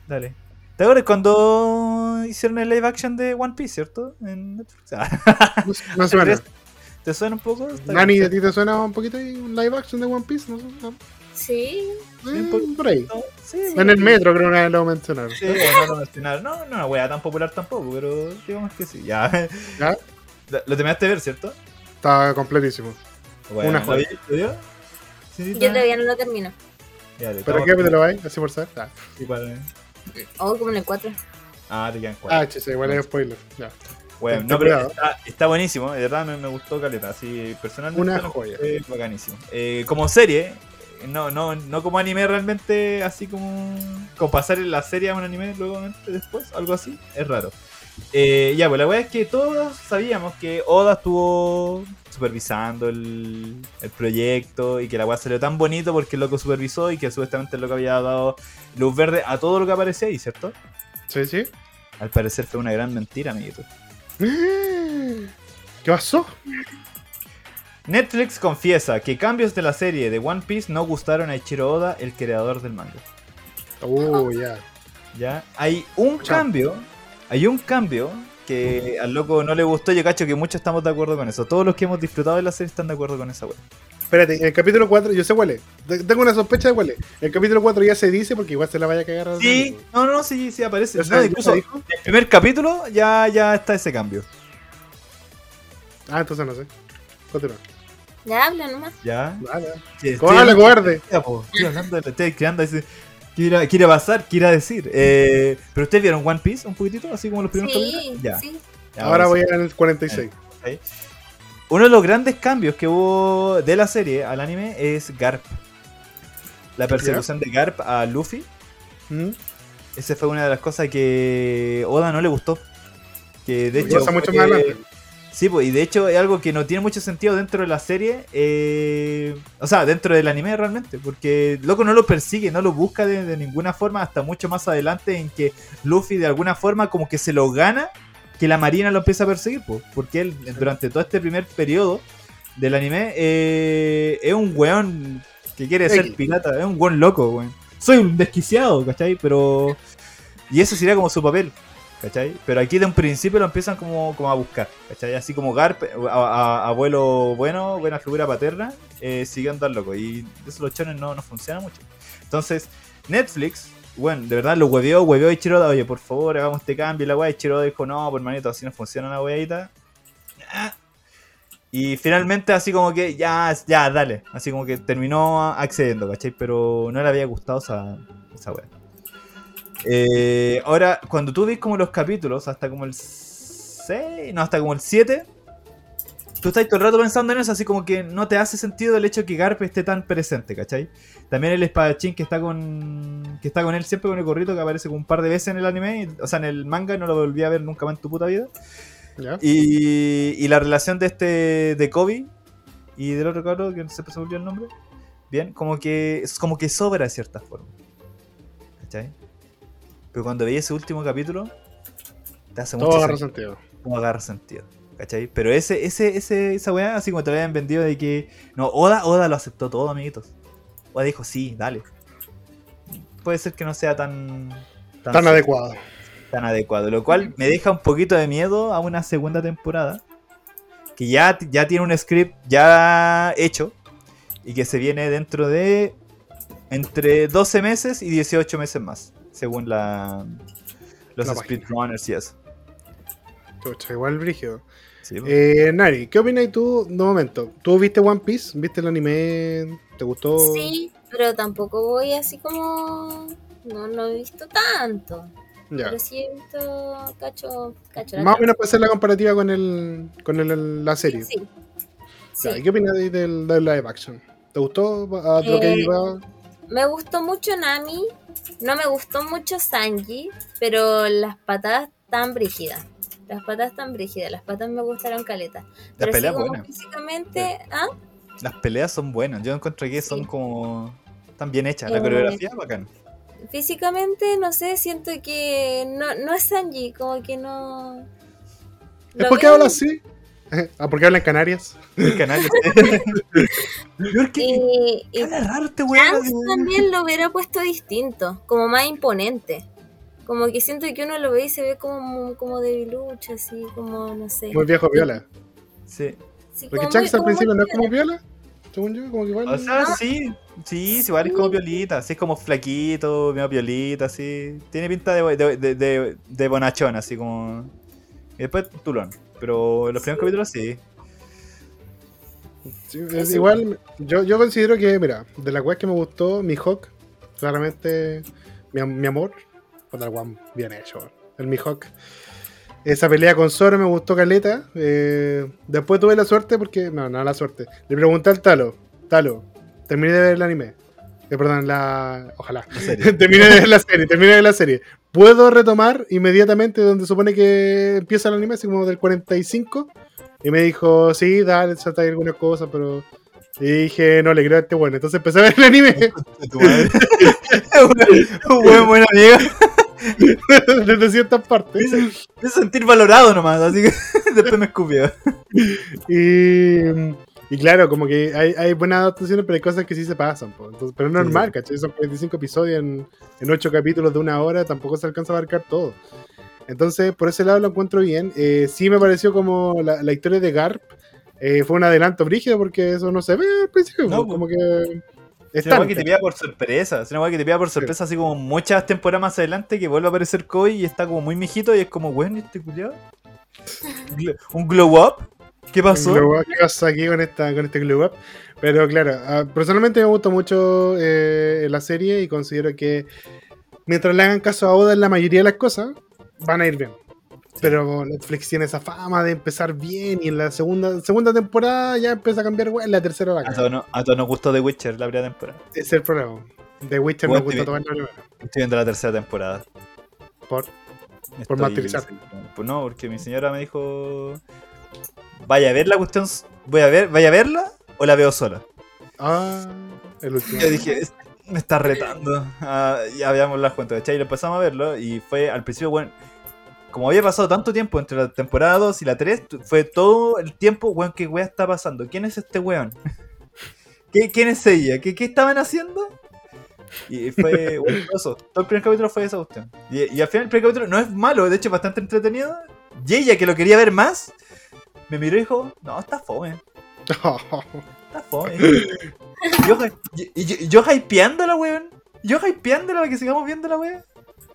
[SPEAKER 1] Dale. ¿Te acuerdas cuando hicieron el live action de One Piece, cierto? En Netflix. Ah,
[SPEAKER 2] No, no suena.
[SPEAKER 1] ¿Te suena un poco?
[SPEAKER 2] Nani, ¿a ti te suena un poquito ahí un live action de One Piece? No, sé, no.
[SPEAKER 3] Sí,
[SPEAKER 2] Eh,
[SPEAKER 1] por-
[SPEAKER 2] por ahí.
[SPEAKER 1] Sí,
[SPEAKER 2] En el metro creo que una vez lo mencionaron.
[SPEAKER 1] Sí, no lo mencionaron. No, no una wea tan popular tampoco, pero digamos que sí. Ya.
[SPEAKER 2] ¿Ya?
[SPEAKER 1] Lo lo terminaste de ver, ¿cierto?
[SPEAKER 2] Está completísimo.
[SPEAKER 1] Bueno,
[SPEAKER 2] Una
[SPEAKER 1] ¿lo
[SPEAKER 2] joya.
[SPEAKER 1] ¿Lo vio? Sí,
[SPEAKER 3] yo todavía no lo termino.
[SPEAKER 1] Ya,
[SPEAKER 2] ¿Pero qué capítulo vais? Así por saber. Ah,
[SPEAKER 1] Sí, para-
[SPEAKER 3] Oh, como en el 4.
[SPEAKER 1] Ah, te quedan cuatro.
[SPEAKER 2] ah chise, igual es spoiler. Ya.
[SPEAKER 1] Bueno,
[SPEAKER 2] ten
[SPEAKER 1] no, pero está, está buenísimo, de verdad me, me gustó Caleta, así personalmente
[SPEAKER 2] Una joya.
[SPEAKER 1] bacanísimo. Eh, como serie, no, no, no como anime realmente, así como, como pasar en la serie a un anime luego después, algo así, es raro. Eh, ya, pues la verdad es que todos sabíamos que Oda estuvo supervisando el, el proyecto y que la weá salió tan bonito porque el loco supervisó y que supuestamente el loco había dado luz verde a todo lo que aparecía ahí, ¿cierto?
[SPEAKER 2] Sí, sí.
[SPEAKER 1] Al parecer fue una gran mentira, amiguito.
[SPEAKER 2] ¿Qué pasó?
[SPEAKER 1] Netflix confiesa que cambios de la serie de One Piece no gustaron a Ichiro Oda, el creador del manga.
[SPEAKER 2] Uh, ya.
[SPEAKER 1] ¿Ya? Hay un
[SPEAKER 2] Chao.
[SPEAKER 1] cambio, hay un cambio que al loco no le gustó. Yo cacho que muchos estamos de acuerdo con eso. Todos los que hemos disfrutado de la serie están de acuerdo con esa wea.
[SPEAKER 2] Espérate, en el capítulo 4, yo sé cuál es. Te- Tengo una sospecha de cuál es. El capítulo 4 ya se dice porque igual se la vaya a cagar a
[SPEAKER 1] Sí, no, no, sí, sí aparece.
[SPEAKER 2] ¿Ya se-
[SPEAKER 1] No,
[SPEAKER 2] ya
[SPEAKER 1] incluso
[SPEAKER 2] se
[SPEAKER 1] en el primer capítulo ya, ya está ese cambio.
[SPEAKER 2] Ah, entonces no sé. Continúa.
[SPEAKER 3] Ya habla nomás.
[SPEAKER 1] ¿Ya?
[SPEAKER 2] Nada.
[SPEAKER 1] Sí, estoy
[SPEAKER 2] Cobarde,
[SPEAKER 1] hablando-
[SPEAKER 2] cobarde.
[SPEAKER 1] Ya, po, Estoy hablando, estoy creando ese... ¿Qué irá, qué irá a pasar? ¿Qué irá decir? Eh, ¿Pero ustedes vieron One Piece un poquitito? Así como los primeros
[SPEAKER 3] Sí,
[SPEAKER 1] capítulos. Ya.
[SPEAKER 3] sí.
[SPEAKER 1] ya,
[SPEAKER 2] Ahora voy a el 46.
[SPEAKER 1] Uno de los grandes cambios que hubo de la serie al anime es Garp. La persecución de Garp a Luffy.
[SPEAKER 2] ¿Mm?
[SPEAKER 1] Esa fue una de las cosas que Oda no le gustó. Que de hecho.
[SPEAKER 2] pasa mucho más adelante.
[SPEAKER 1] Sí, pues, y de hecho es algo que no tiene mucho sentido dentro de la serie. eh, o sea, dentro del anime realmente. Porque loco no lo persigue, no lo busca de, de ninguna forma. Hasta mucho más adelante en que Luffy de alguna forma como que se lo gana. Que la marina lo empieza a perseguir. pues, porque él durante todo este primer periodo del anime eh, es un weón que quiere ser
[SPEAKER 2] X.
[SPEAKER 1] pirata. Es un weón loco, weón. Soy un desquiciado, ¿cachai? Pero... Y eso sería como su papel. ¿Cachai? Pero aquí de un principio lo empiezan como, como a buscar, ¿cachai? Así como Garp, abuelo bueno, buena figura paterna, eh, siguiendo loco. Y eso los chones no, no funciona mucho. Entonces, Netflix, bueno, de verdad lo hueveó, hueveó a Ichiro Oda, oye, por favor, hagamos este cambio. Y la weá, Ichiro Oda dijo, no, por manito, así no funciona la weadita. Ah. Y finalmente así como que, ya, ya, dale. Así como que terminó accediendo, ¿cachai? Pero no le había gustado esa, esa weá. Eh, ahora, cuando tú ves como los capítulos, hasta como el 6, no, hasta como el 7, tú estás todo el rato pensando en eso, así como que no te hace sentido el hecho que Garp esté tan presente, ¿cachai? También el espadachín que está con que está con él siempre con el gorrito que aparece como un par de veces en el anime, o sea, en el manga no lo volví a ver nunca más en tu puta vida. Y, y la relación de este de Kobe y del otro cabrón que no se me olvidó el nombre. Bien, como que como que sobra de cierta forma. ¿Cachai? Pero cuando veis ese último capítulo, te hace mucho
[SPEAKER 2] Todo agarra
[SPEAKER 1] sentido. No agarra sentido. ¿Cachai? Pero ese, ese, ese, esa weá, así como te lo habían vendido de que. No, Oda, Oda lo aceptó todo, amiguitos. Oda dijo, sí, dale. Puede ser que no sea tan.
[SPEAKER 2] Tan
[SPEAKER 1] cierto.
[SPEAKER 2] adecuado.
[SPEAKER 1] tan adecuado. Lo cual me deja un poquito de miedo a una segunda temporada. Que ya, ya tiene un script ya hecho. Y que se viene dentro de entre 12 meses y 18 meses más. Según la, los
[SPEAKER 2] La
[SPEAKER 1] speedrunners y eso.
[SPEAKER 2] Chucha, igual brígido.
[SPEAKER 1] Sí, po.
[SPEAKER 2] Eh, Nari, ¿qué opinas tú de momento? ¿Tú viste One Piece? ¿Viste el anime? ¿Te gustó?
[SPEAKER 3] Sí, pero tampoco voy así como. No, no he visto tanto.
[SPEAKER 2] Ya.
[SPEAKER 3] Pero sí he visto cacho. cacho
[SPEAKER 2] Más o menos puede ser la comparativa con el con el- la serie.
[SPEAKER 3] Sí. Sí.
[SPEAKER 2] Ya, ¿y ¿Qué opinas de- del, del live action? ¿Te gustó a lo que
[SPEAKER 3] Eh,
[SPEAKER 2] iba?
[SPEAKER 3] Me gustó mucho Nami. No me gustó mucho Sanji. Pero las patadas tan brígidas. Las patas tan brígidas. Las patas me gustaron caleta. Pero así
[SPEAKER 1] peleas
[SPEAKER 3] como
[SPEAKER 1] buenas.
[SPEAKER 3] físicamente. ¿ah?
[SPEAKER 1] Las peleas son buenas. Yo encuentro que son
[SPEAKER 3] Sí.
[SPEAKER 1] como. Están bien hechas. La
[SPEAKER 3] Eh,
[SPEAKER 1] coreografía es bacán.
[SPEAKER 3] Físicamente, no sé, siento que no, no es Sanji, como que no.
[SPEAKER 2] ¿Es
[SPEAKER 3] lo
[SPEAKER 2] por qué
[SPEAKER 3] veo-
[SPEAKER 2] habla así? ¿Ah, por qué habla en Canarias?
[SPEAKER 1] Canal. ¿Por qué? Este.
[SPEAKER 3] Trunks
[SPEAKER 1] así, weón.
[SPEAKER 3] también lo hubiera puesto distinto, como más imponente. Como que siento que uno lo ve y se ve como, como debilucho, así como, no sé.
[SPEAKER 2] Muy viejo viola.
[SPEAKER 1] Sí.
[SPEAKER 3] Sí,
[SPEAKER 2] Porque
[SPEAKER 3] muy-
[SPEAKER 2] al principio no es como viola. Según yo, como que igual.
[SPEAKER 1] O sea,
[SPEAKER 3] No.
[SPEAKER 1] sí. Sí, sí, igual es como violita. Así es como flaquito, medio violita, así. Tiene pinta de, de, de, de- de bonachón, así como. Y después tulón. Pero en los primeros capítulos sí.
[SPEAKER 2] Sí, es igual, yo, yo considero que, mira, de la web que me gustó, mi Hawk, claramente mi, mi amor, otra weón bien hecho, el mi Hawk. Esa pelea con Zoro me gustó caleta. eh, después tuve la suerte porque, no, no la suerte. Le pregunté al Talo, Talo, terminé de ver el anime. Eh, perdón, la. Ojalá. Terminé de ver la serie, terminé de ver la serie. ¿Puedo retomar inmediatamente donde supone que empieza el anime, así como del 45? Y me dijo, sí, dale, salta algunas cosas, pero. Y dije, no le creo a este bueno. Entonces empecé a ver el anime.
[SPEAKER 1] Un buen buen amigo.
[SPEAKER 2] desde ciertas partes.
[SPEAKER 1] Me hizo sentir valorado nomás, así que después me escupió.
[SPEAKER 2] Y, y claro, como que hay, hay buenas adaptaciones, pero hay cosas que sí se pasan. po. Entonces, pero es normal,
[SPEAKER 1] sí.
[SPEAKER 2] ¿cachai? Son 45 episodios en, en 8 capítulos de una hora, tampoco se alcanza a abarcar todo. Entonces, por ese lado lo encuentro bien. Eh, sí me pareció como la, la historia de Garp eh, fue un adelanto brígido porque eso no se ve al principio.
[SPEAKER 1] No,
[SPEAKER 2] como que.
[SPEAKER 1] Es una que te pilla por sorpresa. Es una que te pilla por sorpresa, así como muchas temporadas más adelante que vuelve a aparecer Koi y está como muy mijito y es como, ¿y este culiado? ¿Un glow up? ¿Qué pasó?
[SPEAKER 2] ¿Qué pasa aquí con, esta, con este Glow Up? Pero claro, ah, personalmente me gustó mucho eh, la serie y considero que mientras le hagan caso a Oda en la mayoría de las cosas, van a ir bien. Pero Netflix tiene esa fama de empezar bien y en la segunda segunda temporada ya empieza a cambiar, güey, en la tercera va a
[SPEAKER 1] todos, nos, todos nos gustó The Witcher la primera temporada.
[SPEAKER 2] Es el problema. The Witcher gusta
[SPEAKER 1] te-
[SPEAKER 2] tomar la primera.
[SPEAKER 1] Estoy viendo la tercera temporada.
[SPEAKER 2] Por,
[SPEAKER 1] Estoy-
[SPEAKER 2] martirizarte.
[SPEAKER 1] Pues no, porque mi señora me dijo, vaya a ver la cuestión, voy a ver, vaya a verla o la veo sola.
[SPEAKER 2] ah, el último.
[SPEAKER 1] Yo dije, "Es- me está retando. Ah, ya veamos las cuentas, ¿cachai? Y lo empezamos a verlo y fue al principio, bueno, como había pasado tanto tiempo entre la temporada 2 y la 3, tu- fue todo el tiempo, weón, ¿qué weón está pasando? ¿Quién es este weón? ¿Qué, ¿Quién es ella? ¿Qué, qué estaban haciendo? Y fue bueno, eso. Todo el primer capítulo fue esa cuestión. Y, y al final el primer capítulo no es malo, de hecho es bastante entretenido. Y ella, que lo quería ver más, me miró y dijo, no, está fome. Está fome. yo, y- y- y yo hypeándola, weón. Yo hypeándola para que sigamos viendo la weón.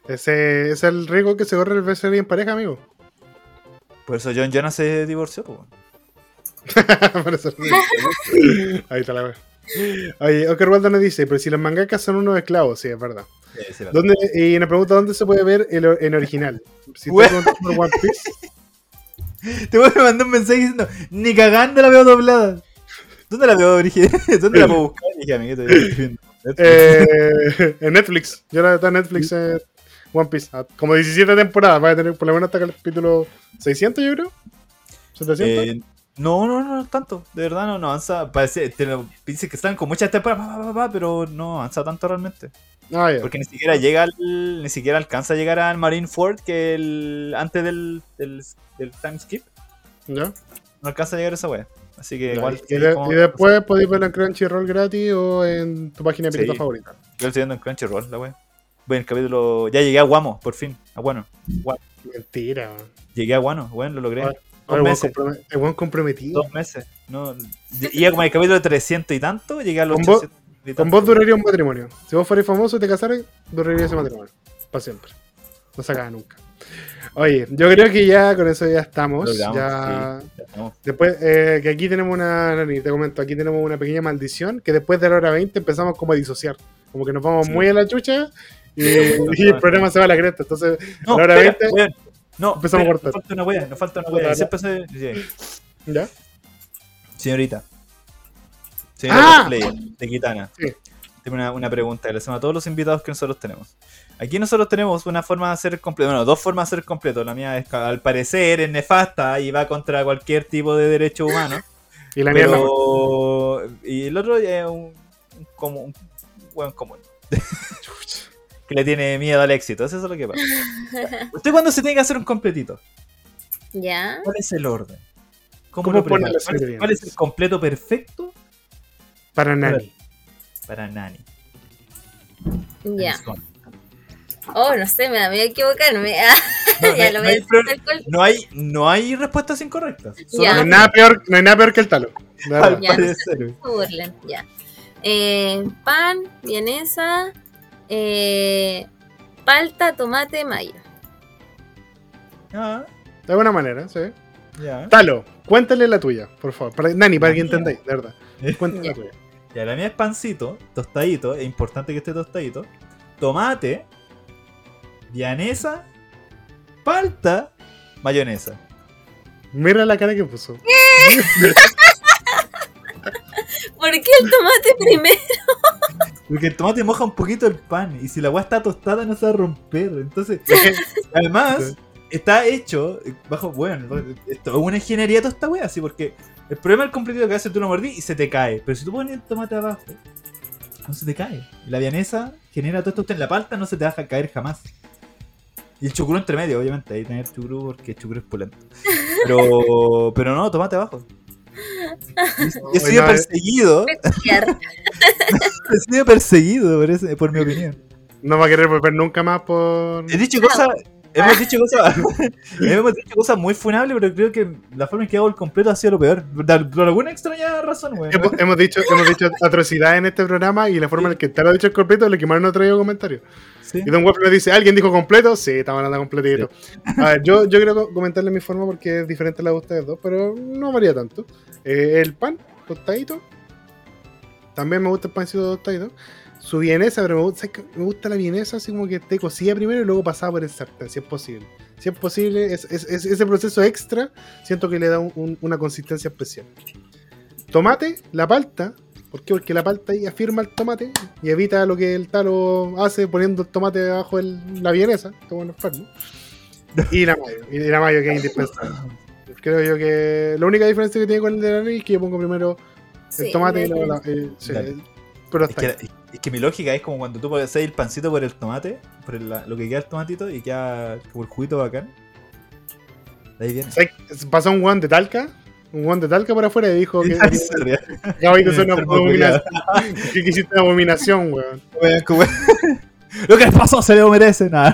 [SPEAKER 2] Ese es el riesgo que se corre el serie en pareja, amigo.
[SPEAKER 1] Por eso John Jonas se divorció, weón.
[SPEAKER 2] Por eso- Ahí está la wea. Oye, Oscar Waldo nos dice, pero si los mangakas son unos esclavos, sí, es verdad.
[SPEAKER 1] Sí, sí, la-
[SPEAKER 2] ¿Dónde, y nos pregunta dónde se puede ver el, en original. Si preguntas por One Piece,
[SPEAKER 1] Te voy a mandar un mensaje diciendo, ni cagando la veo doblada. ¿Dónde la veo original? ¿Dónde la puedo buscar? Dije, amiguito,
[SPEAKER 2] eh, en Netflix. Yo la está en Netflix eh, One Piece. Ah, Como 17 temporadas, va a tener por lo menos hasta el capítulo 600, yo creo. 700.
[SPEAKER 1] Eh, no, no, no, no tanto. De verdad no, no avanza. Parece, te lo, dice que están con muchas temporadas, pero no avanza tanto realmente.
[SPEAKER 2] Ah.
[SPEAKER 1] Porque ni siquiera llega al, ni siquiera alcanza a llegar al Marineford que el antes del, del, del time skip.
[SPEAKER 2] ¿Ya?
[SPEAKER 1] No alcanza a llegar a esa wea. Así que igual.
[SPEAKER 2] y, de-
[SPEAKER 1] como-
[SPEAKER 2] y después podéis verlo en Crunchyroll gratis o en tu página pirata
[SPEAKER 1] Sí.
[SPEAKER 2] favorita.
[SPEAKER 1] Yo estoy viendo en Crunchyroll, la wea. Voy en el capítulo. Ya llegué a Guamo, por fin. A Guano. Gua-
[SPEAKER 2] Mentira.
[SPEAKER 1] Llegué a Guano, bueno, lo logré.
[SPEAKER 2] Ahora-
[SPEAKER 1] Dos
[SPEAKER 2] weón
[SPEAKER 1] meses.
[SPEAKER 2] weón comprometido.
[SPEAKER 1] Dos meses. No, iba como en el capítulo 300 y tanto, llegué a los
[SPEAKER 2] Con vos-
[SPEAKER 1] 800 y
[SPEAKER 2] Con vos duraría un matrimonio. Si vos fueras famoso y te casaras, duraría ese matrimonio. Para siempre. No se acaba nunca. Oye, yo creo que ya con eso ya estamos.
[SPEAKER 1] Logramos,
[SPEAKER 2] ya...
[SPEAKER 1] sí, ya estamos.
[SPEAKER 2] Después, eh, que aquí tenemos una, Nani, te comento, aquí tenemos una pequeña maldición que después de la hora 20 empezamos como a disociar. Como que nos vamos
[SPEAKER 1] Sí.
[SPEAKER 2] muy a la chucha y, y el programa se va a la cresta. Entonces,
[SPEAKER 1] No,
[SPEAKER 2] a la hora
[SPEAKER 1] espera,
[SPEAKER 2] 20,
[SPEAKER 1] weón. No,
[SPEAKER 2] Empezamos a
[SPEAKER 1] espera,
[SPEAKER 2] cortar.
[SPEAKER 1] nos falta una wea, nos falta una wea. Sí.
[SPEAKER 2] ¿ya?
[SPEAKER 1] Señorita. Señorita
[SPEAKER 2] ¡Ah!
[SPEAKER 1] de Kitana.
[SPEAKER 2] Sí.
[SPEAKER 1] Tengo una, una pregunta que le hacemos a todos los invitados que nosotros tenemos. Aquí nosotros tenemos una forma de hacer completo. Bueno, dos formas de hacer completo. La mía es, al parecer, es nefasta y va contra cualquier tipo de derecho humano.
[SPEAKER 2] Y la mía
[SPEAKER 1] pero... Y el otro es un, un, como, un weón común. que le tiene miedo al éxito. Eso es lo que pasa. Usted cuando se tiene que hacer un completito,
[SPEAKER 3] ¿Ya?
[SPEAKER 1] ¿cuál es el orden? ¿Cómo,
[SPEAKER 2] ¿Cómo
[SPEAKER 1] lo cuál es el completo perfecto
[SPEAKER 2] Para Nani.
[SPEAKER 1] para Nani?
[SPEAKER 3] Ya. Oh, no sé, me da miedo equivocarme. Ah,
[SPEAKER 1] no,
[SPEAKER 3] ya
[SPEAKER 1] no
[SPEAKER 3] lo voy
[SPEAKER 1] hay
[SPEAKER 3] a cual.
[SPEAKER 1] no hay, no hay respuestas incorrectas.
[SPEAKER 2] No, hay nada peor, no hay nada peor que el talo.
[SPEAKER 1] Al
[SPEAKER 3] Ya, no
[SPEAKER 1] parecer.
[SPEAKER 3] se burlen, ya. Eh, pan, vienesa, eh, palta, tomate, mayo.
[SPEAKER 1] Ah,
[SPEAKER 2] De alguna manera, sí.
[SPEAKER 1] ya.
[SPEAKER 2] Talo, cuéntale la tuya, por favor. Para- Nani, para que entendáis, de verdad. Cuéntale la tuya.
[SPEAKER 1] Ya, la mía es pancito, tostadito, es importante que esté tostadito. Tomate, vianesa, palta, mayonesa.
[SPEAKER 2] Mira la cara que puso.
[SPEAKER 3] ¿Por qué el tomate primero?
[SPEAKER 1] Porque el tomate moja un poquito el pan y si la agua está tostada no se va a romper. Entonces, además, está hecho bajo. Bueno, esto es una ingeniería toda esta wea, así porque el problema del completito que hace tú lo mordí y se te cae. Pero si tú pones el tomate abajo, no se te cae. La vianesa genera todo esto en la palta, no se te va a caer jamás. Y el chucrú entre medio, obviamente, ahí tener chucrú porque el chucrú es pulento. Pero, pero no, tomate abajo. He sido
[SPEAKER 2] eh.
[SPEAKER 1] perseguido, he sido perseguido por, ese- por mi opinión.
[SPEAKER 2] No va a querer volver nunca más por.
[SPEAKER 1] He dicho cosas. Hemos dicho cosas. hemos dicho cosas muy funables, pero creo que la forma en que hago el completo ha sido lo peor. Por, alguna extraña razón, weón.
[SPEAKER 2] Hemos, hemos dicho, hemos dicho atrocidades en este programa y la forma en la que te lo dicho el completo es lo que más no ha traído comentarios.
[SPEAKER 1] Sí.
[SPEAKER 2] Y Don Web nos dice, ¿alguien dijo completo? Sí, estamos hablando completito. A ver, yo, yo quiero co- comentarle mi forma porque es diferente a la de ustedes dos, pero no varía tanto. Eh, el pan, tostadito. También me gusta el pancito tostadito. Su vienesa, pero me gusta, ¿sabes qué? me gusta la vienesa así como que esté cocida primero y luego pasada por el sartén, si es posible. Si es posible, es, es- es- ese proceso extra siento que le da un- un- una consistencia especial. Tomate, la palta. ¿Por qué? Porque la palta ahí afirma el tomate y evita lo que el talo hace poniendo el tomate debajo de la vienesa. Bueno enfermo. Y la mayo. Y la mayo que es indispensable. Creo yo que la única diferencia que tiene con el de la nariz es que yo pongo primero el
[SPEAKER 3] Sí,
[SPEAKER 2] tomate y luego la. eh, sí. Pero
[SPEAKER 1] Es que,
[SPEAKER 2] ahí.
[SPEAKER 1] es que mi lógica es como cuando tú pones el pancito por el tomate, por el- lo que queda el tomatito y queda como el juguito bacán. De ahí viene.
[SPEAKER 2] ¿Sabes? Pasó un guan de Talca. Un guan de Talca por afuera y dijo que. Hoy que es una abominación. Que hiciste una abominación, weón.
[SPEAKER 1] Lo que les pasó se lo merece, nada.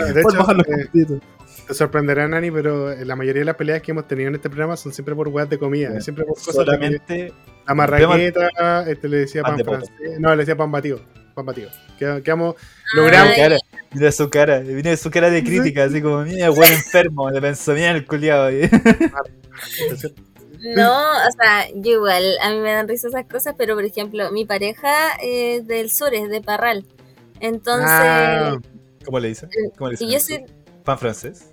[SPEAKER 2] Bueno, de hecho, eh, te sorprenderá, Nani, pero la mayoría de las peleas que hemos tenido en este programa son siempre por weas de comida. Siempre por cosas de
[SPEAKER 1] Solamente
[SPEAKER 2] La marraqueta, este le decía
[SPEAKER 1] Pan
[SPEAKER 2] francés. No, le decía pan batido. Pan batido. Quedamos, quedamos- logramos.
[SPEAKER 1] Cara, mira su cara, viene su cara de crítica, así como, mira, weón enfermo, le pensó, mira el culiado ahí.
[SPEAKER 3] No, o sea, yo igual, a mí me dan risa esas cosas, pero por ejemplo, mi pareja es del sur, es de Parral. Entonces,
[SPEAKER 2] Ah,
[SPEAKER 1] ¿Cómo le dicen? ¿Cómo le dicen?
[SPEAKER 3] y yo soy,
[SPEAKER 1] ¿Pan francés?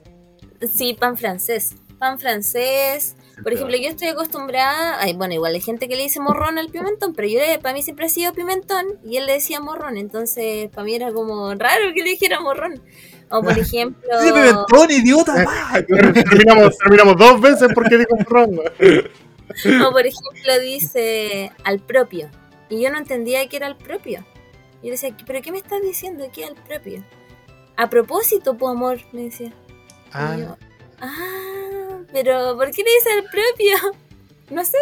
[SPEAKER 3] sí, pan francés. Pan francés. Por ejemplo, yo estoy acostumbrada, ay, bueno, igual hay gente que le dice morrón al pimentón, pero yo le- para mí siempre ha sido pimentón y él le decía morrón, entonces para mí era como raro que le dijera morrón. O por ejemplo,
[SPEAKER 1] ¡Dice pimentón, idiota!
[SPEAKER 2] Eh, terminamos, terminamos dos veces porque dijo ron.
[SPEAKER 3] o por ejemplo dice al propio. Y yo no entendía que era al propio. Y yo decía, ¿pero qué me estás diciendo que al propio? A propósito, tu amor, me decía. Y
[SPEAKER 2] Ah,
[SPEAKER 3] yo, ah, pero ¿por qué le dice al propio? No sé.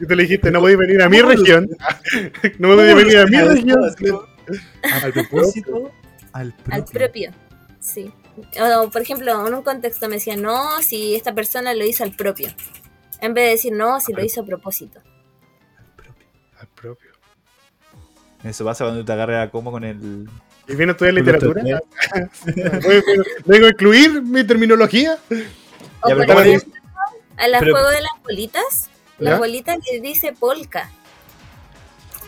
[SPEAKER 2] y tú le dijiste, no podéis venir a mi
[SPEAKER 1] ¿Cómo lo-
[SPEAKER 2] región. No podéis
[SPEAKER 1] ¿Cómo
[SPEAKER 2] venir a mi región.
[SPEAKER 1] ¿Cómo- A propósito, al propio.
[SPEAKER 3] al propio. Sí. O, por ejemplo, en un contexto me decía, no, si esta persona lo hizo al propio. En vez de decir, no, si lo hizo a propósito.
[SPEAKER 1] Al propio.
[SPEAKER 2] Al propio.
[SPEAKER 1] Eso pasa cuando te agarras a como con el.
[SPEAKER 2] ¿Y viene a estudiar literatura? a incluir mi terminología.
[SPEAKER 3] O
[SPEAKER 1] Ya,
[SPEAKER 3] por
[SPEAKER 1] pero ¿cómo
[SPEAKER 3] ejemplo, a la
[SPEAKER 1] Pero-
[SPEAKER 3] juego de las bolitas,
[SPEAKER 2] ¿Ya?
[SPEAKER 3] las bolitas le dice polka.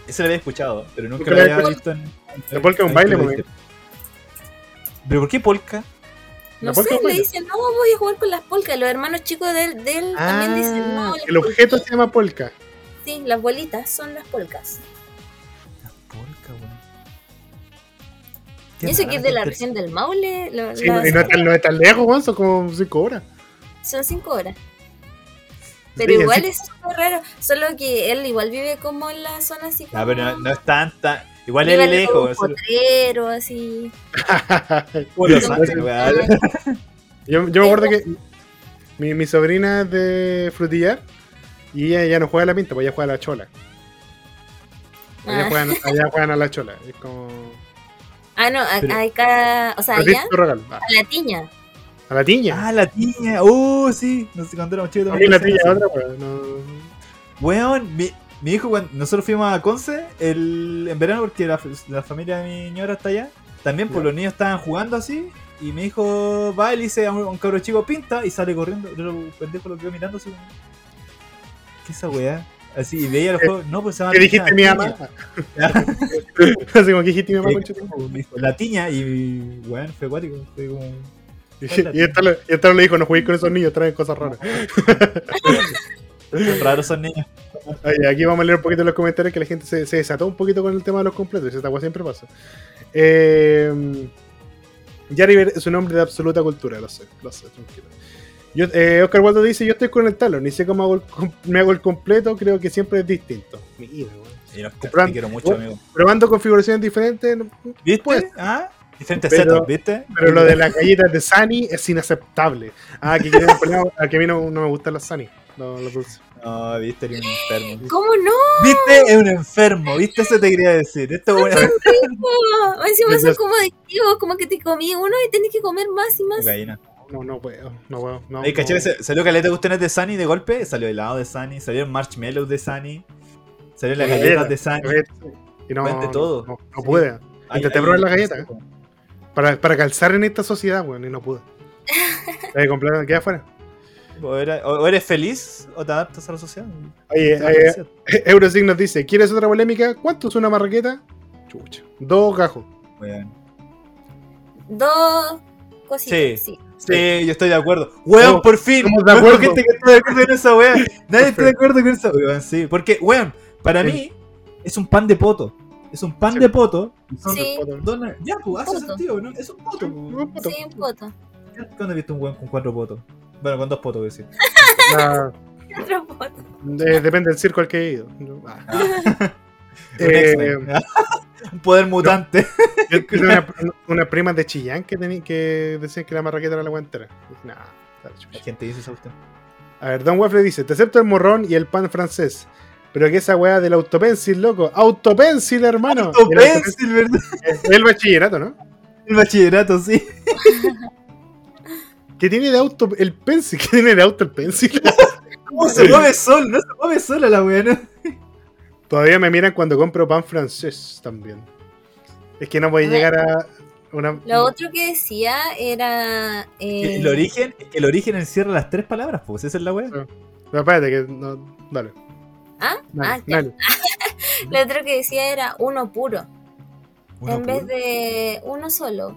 [SPEAKER 1] Ese lo había escuchado, pero nunca lo
[SPEAKER 2] la
[SPEAKER 1] había
[SPEAKER 2] pol-
[SPEAKER 1] visto en.
[SPEAKER 2] la polka es un baile, pues.
[SPEAKER 1] ¿Pero por qué polka?
[SPEAKER 3] No
[SPEAKER 2] La polka
[SPEAKER 3] sé, le
[SPEAKER 2] baile.
[SPEAKER 3] dice, no, voy a jugar con las polcas. Los hermanos chicos de él, de él también dicen, no, las
[SPEAKER 2] Ah, el objeto se llama polka.
[SPEAKER 3] Sí, las bolitas son las polcas.
[SPEAKER 1] La weón.
[SPEAKER 3] Y eso que es de la región del Maule, lo-
[SPEAKER 2] Sí,
[SPEAKER 3] las-
[SPEAKER 2] y no es tan, no es tan lejos, son como 5 horas.
[SPEAKER 3] son cinco horas. Pero
[SPEAKER 2] Sí,
[SPEAKER 3] igual
[SPEAKER 2] sí.
[SPEAKER 3] es súper raro, solo que él igual vive como en la zona así como...
[SPEAKER 1] Ah, pero no, no es tanta. Igual
[SPEAKER 3] vive
[SPEAKER 1] es lejos.
[SPEAKER 3] un potrero, así.
[SPEAKER 1] Puro
[SPEAKER 2] yo, yo me acuerdo que mi, mi sobrina es de frutillar y ella ya no juega a la pinta, pues ella juega a la chola. Allá,
[SPEAKER 3] Ah.
[SPEAKER 2] juegan, allá juegan a la chola. Es como.
[SPEAKER 3] Ah, no, a-
[SPEAKER 1] Pero-
[SPEAKER 3] acá, o sea, allá.
[SPEAKER 2] Ah,
[SPEAKER 3] a la tiña.
[SPEAKER 2] A la tiña.
[SPEAKER 1] Ah, la tiña. Uh, sí. No sé cuándo éramos chicos.
[SPEAKER 2] la
[SPEAKER 1] también
[SPEAKER 2] tiña otra, weón. No.
[SPEAKER 1] Weón, mi, mi hijo, cuando nosotros fuimos a Conce el, en verano porque la, la familia de mi señora está allá. También, pues los niños estaban jugando así. Y mi hijo va y le dice a un, un cabro chico pinta y sale corriendo. Yo lo pendejo lo quedo mirando así como. ¿Qué es esa weá? Así, y veía los juegos. No, pues se llama.
[SPEAKER 2] ¿Qué dijiste mi mamá? Así como que dijiste mi mamá,
[SPEAKER 1] me dijo, La tiña y weón, fue acuático. Fue como.
[SPEAKER 2] Y esta le, y esta le dijo, no juguéis con esos niños, traen cosas raras.
[SPEAKER 1] Raros son niños.
[SPEAKER 2] Oye, aquí vamos a leer un poquito los comentarios que la gente se, se desató un poquito con el tema de los completos. y Esta cosa siempre pasa. Eh, Yariver es un hombre de absoluta cultura, lo sé, lo sé, tranquilo. Yo, eh, Oscar Waldo dice: Yo estoy con el talón, ni sé cómo hago el me hago el completo, creo que siempre es distinto. Mira,
[SPEAKER 1] nos
[SPEAKER 2] Compran-
[SPEAKER 1] te quiero mucho, amigo.
[SPEAKER 2] Probando configuraciones diferentes,
[SPEAKER 1] ¿Viste?
[SPEAKER 2] Pues,
[SPEAKER 1] ¿Ah? Diferentes
[SPEAKER 2] Pero-
[SPEAKER 1] setups, ¿viste?
[SPEAKER 2] pero lo de las galletas de Sunny es inaceptable. Ah, que a que a mí no, no me gustan las Sunny, no, los dulces.
[SPEAKER 1] No, viste, eres un enfermo.
[SPEAKER 3] ¿Cómo no?
[SPEAKER 1] Viste, es un enfermo, viste, eso te quería decir. Esto es
[SPEAKER 3] Encima son como adictivos, como que te comí uno y tenés que comer más y más.
[SPEAKER 1] cocaína.
[SPEAKER 2] No, no puedo, no puedo. No,
[SPEAKER 1] Ahí, caché
[SPEAKER 2] no.
[SPEAKER 1] que salió caleta de cuestiones de Sunny de golpe, salió helado de Sunny, salió marshmallows de Sunny, salió las
[SPEAKER 2] Galletas,
[SPEAKER 1] de Sunny.
[SPEAKER 2] Y no,
[SPEAKER 1] Vende todo.
[SPEAKER 2] No, no
[SPEAKER 1] Sí.
[SPEAKER 2] pude.
[SPEAKER 1] Ay,
[SPEAKER 2] Intenté probar las galletas, ¿eh? Para, para calzar en esta sociedad, weón, y no pude. Eh, queda afuera.
[SPEAKER 1] O, eres feliz o te adaptas a la sociedad.
[SPEAKER 2] Oye, eh,
[SPEAKER 1] felicidad.
[SPEAKER 2] Eurosign nos dice: ¿Quieres otra polémica? ¿Cuánto es una marraqueta? Chucha. Dos gajos.
[SPEAKER 3] Dos cositas,
[SPEAKER 1] Sí.
[SPEAKER 3] sí.
[SPEAKER 1] Sí, yo estoy de acuerdo. Weón, por fin.
[SPEAKER 2] estamos de
[SPEAKER 1] Weón,
[SPEAKER 2] acuerdo.
[SPEAKER 1] gente que está de acuerdo en esa weá. Nadie está
[SPEAKER 2] fin.
[SPEAKER 1] de acuerdo con esa weón, sí. Porque, weón, para
[SPEAKER 2] Sí.
[SPEAKER 1] mí es un pan de poto. Es un pan
[SPEAKER 2] Sí.
[SPEAKER 1] de poto.
[SPEAKER 3] Sí.
[SPEAKER 1] Ya, pues, hace sentido, ¿no? Es un poto.
[SPEAKER 2] Un poto.
[SPEAKER 3] Sí, un poto.
[SPEAKER 1] ¿Cuándo has visto un weón con cuatro potos? Bueno, con dos potos, voy a decir.
[SPEAKER 2] Ah,
[SPEAKER 3] Otro poto.
[SPEAKER 2] de- depende del circo al que he ido. Ah. Eh.
[SPEAKER 1] un poder mutante.
[SPEAKER 2] yo tenía una, una prima de Chillán que, que decían que la marraqueta era la guantera. Nah.
[SPEAKER 1] La gente dice esa cuestión.
[SPEAKER 2] A ver, Don Waffle dice, te acepto el morrón y el pan francés. Pero que esa weá del autopencil, loco. Autopencil, hermano. El, autopencil
[SPEAKER 1] Pencil, ¿verdad?
[SPEAKER 2] es el bachillerato, ¿no?
[SPEAKER 1] El bachillerato, sí.
[SPEAKER 2] ¿Qué tiene de auto el pencil? ¿Qué tiene de auto el pencil?
[SPEAKER 1] ¿Cómo se mueve sol? No se mueve sola la weá, ¿no?
[SPEAKER 2] Todavía me miran cuando compro pan francés también. Es que no voy a llegar a una...
[SPEAKER 3] Lo otro que decía era. eh,
[SPEAKER 1] El origen, el origen encierra las tres palabras, pues esa es la weá.
[SPEAKER 2] No, espérate, que no... Dale.
[SPEAKER 3] ¿Ah?
[SPEAKER 2] Dale,
[SPEAKER 3] Ah, ya.
[SPEAKER 2] dale.
[SPEAKER 3] Lo otro que decía era uno puro.
[SPEAKER 1] Uno
[SPEAKER 3] en vez de uno solo.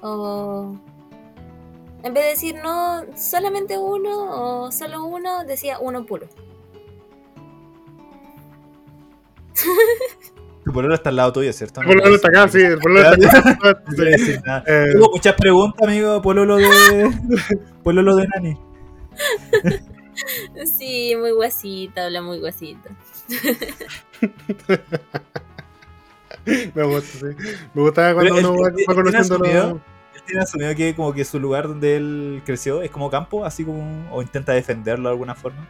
[SPEAKER 3] O. En vez de decir no, solamente uno o solo uno, decía uno puro.
[SPEAKER 1] Tu pololo está al lado tuyo, ¿cierto?
[SPEAKER 2] El pololo está acá, sí, el pololo está acá.
[SPEAKER 1] Nada.
[SPEAKER 2] Eh,
[SPEAKER 1] Hubo muchas preguntas, amigo, pololo de. pololo de Nani.
[SPEAKER 3] Sí, muy guasita, habla muy guasita.
[SPEAKER 2] me gusta, sí. Me gusta cuando
[SPEAKER 1] Pero
[SPEAKER 2] uno
[SPEAKER 1] él-
[SPEAKER 2] va,
[SPEAKER 1] él-
[SPEAKER 2] va
[SPEAKER 1] él
[SPEAKER 2] conociendo los...
[SPEAKER 1] Él tiene asumido que como que su lugar donde él creció es como campo, así como. o intenta defenderlo de alguna forma.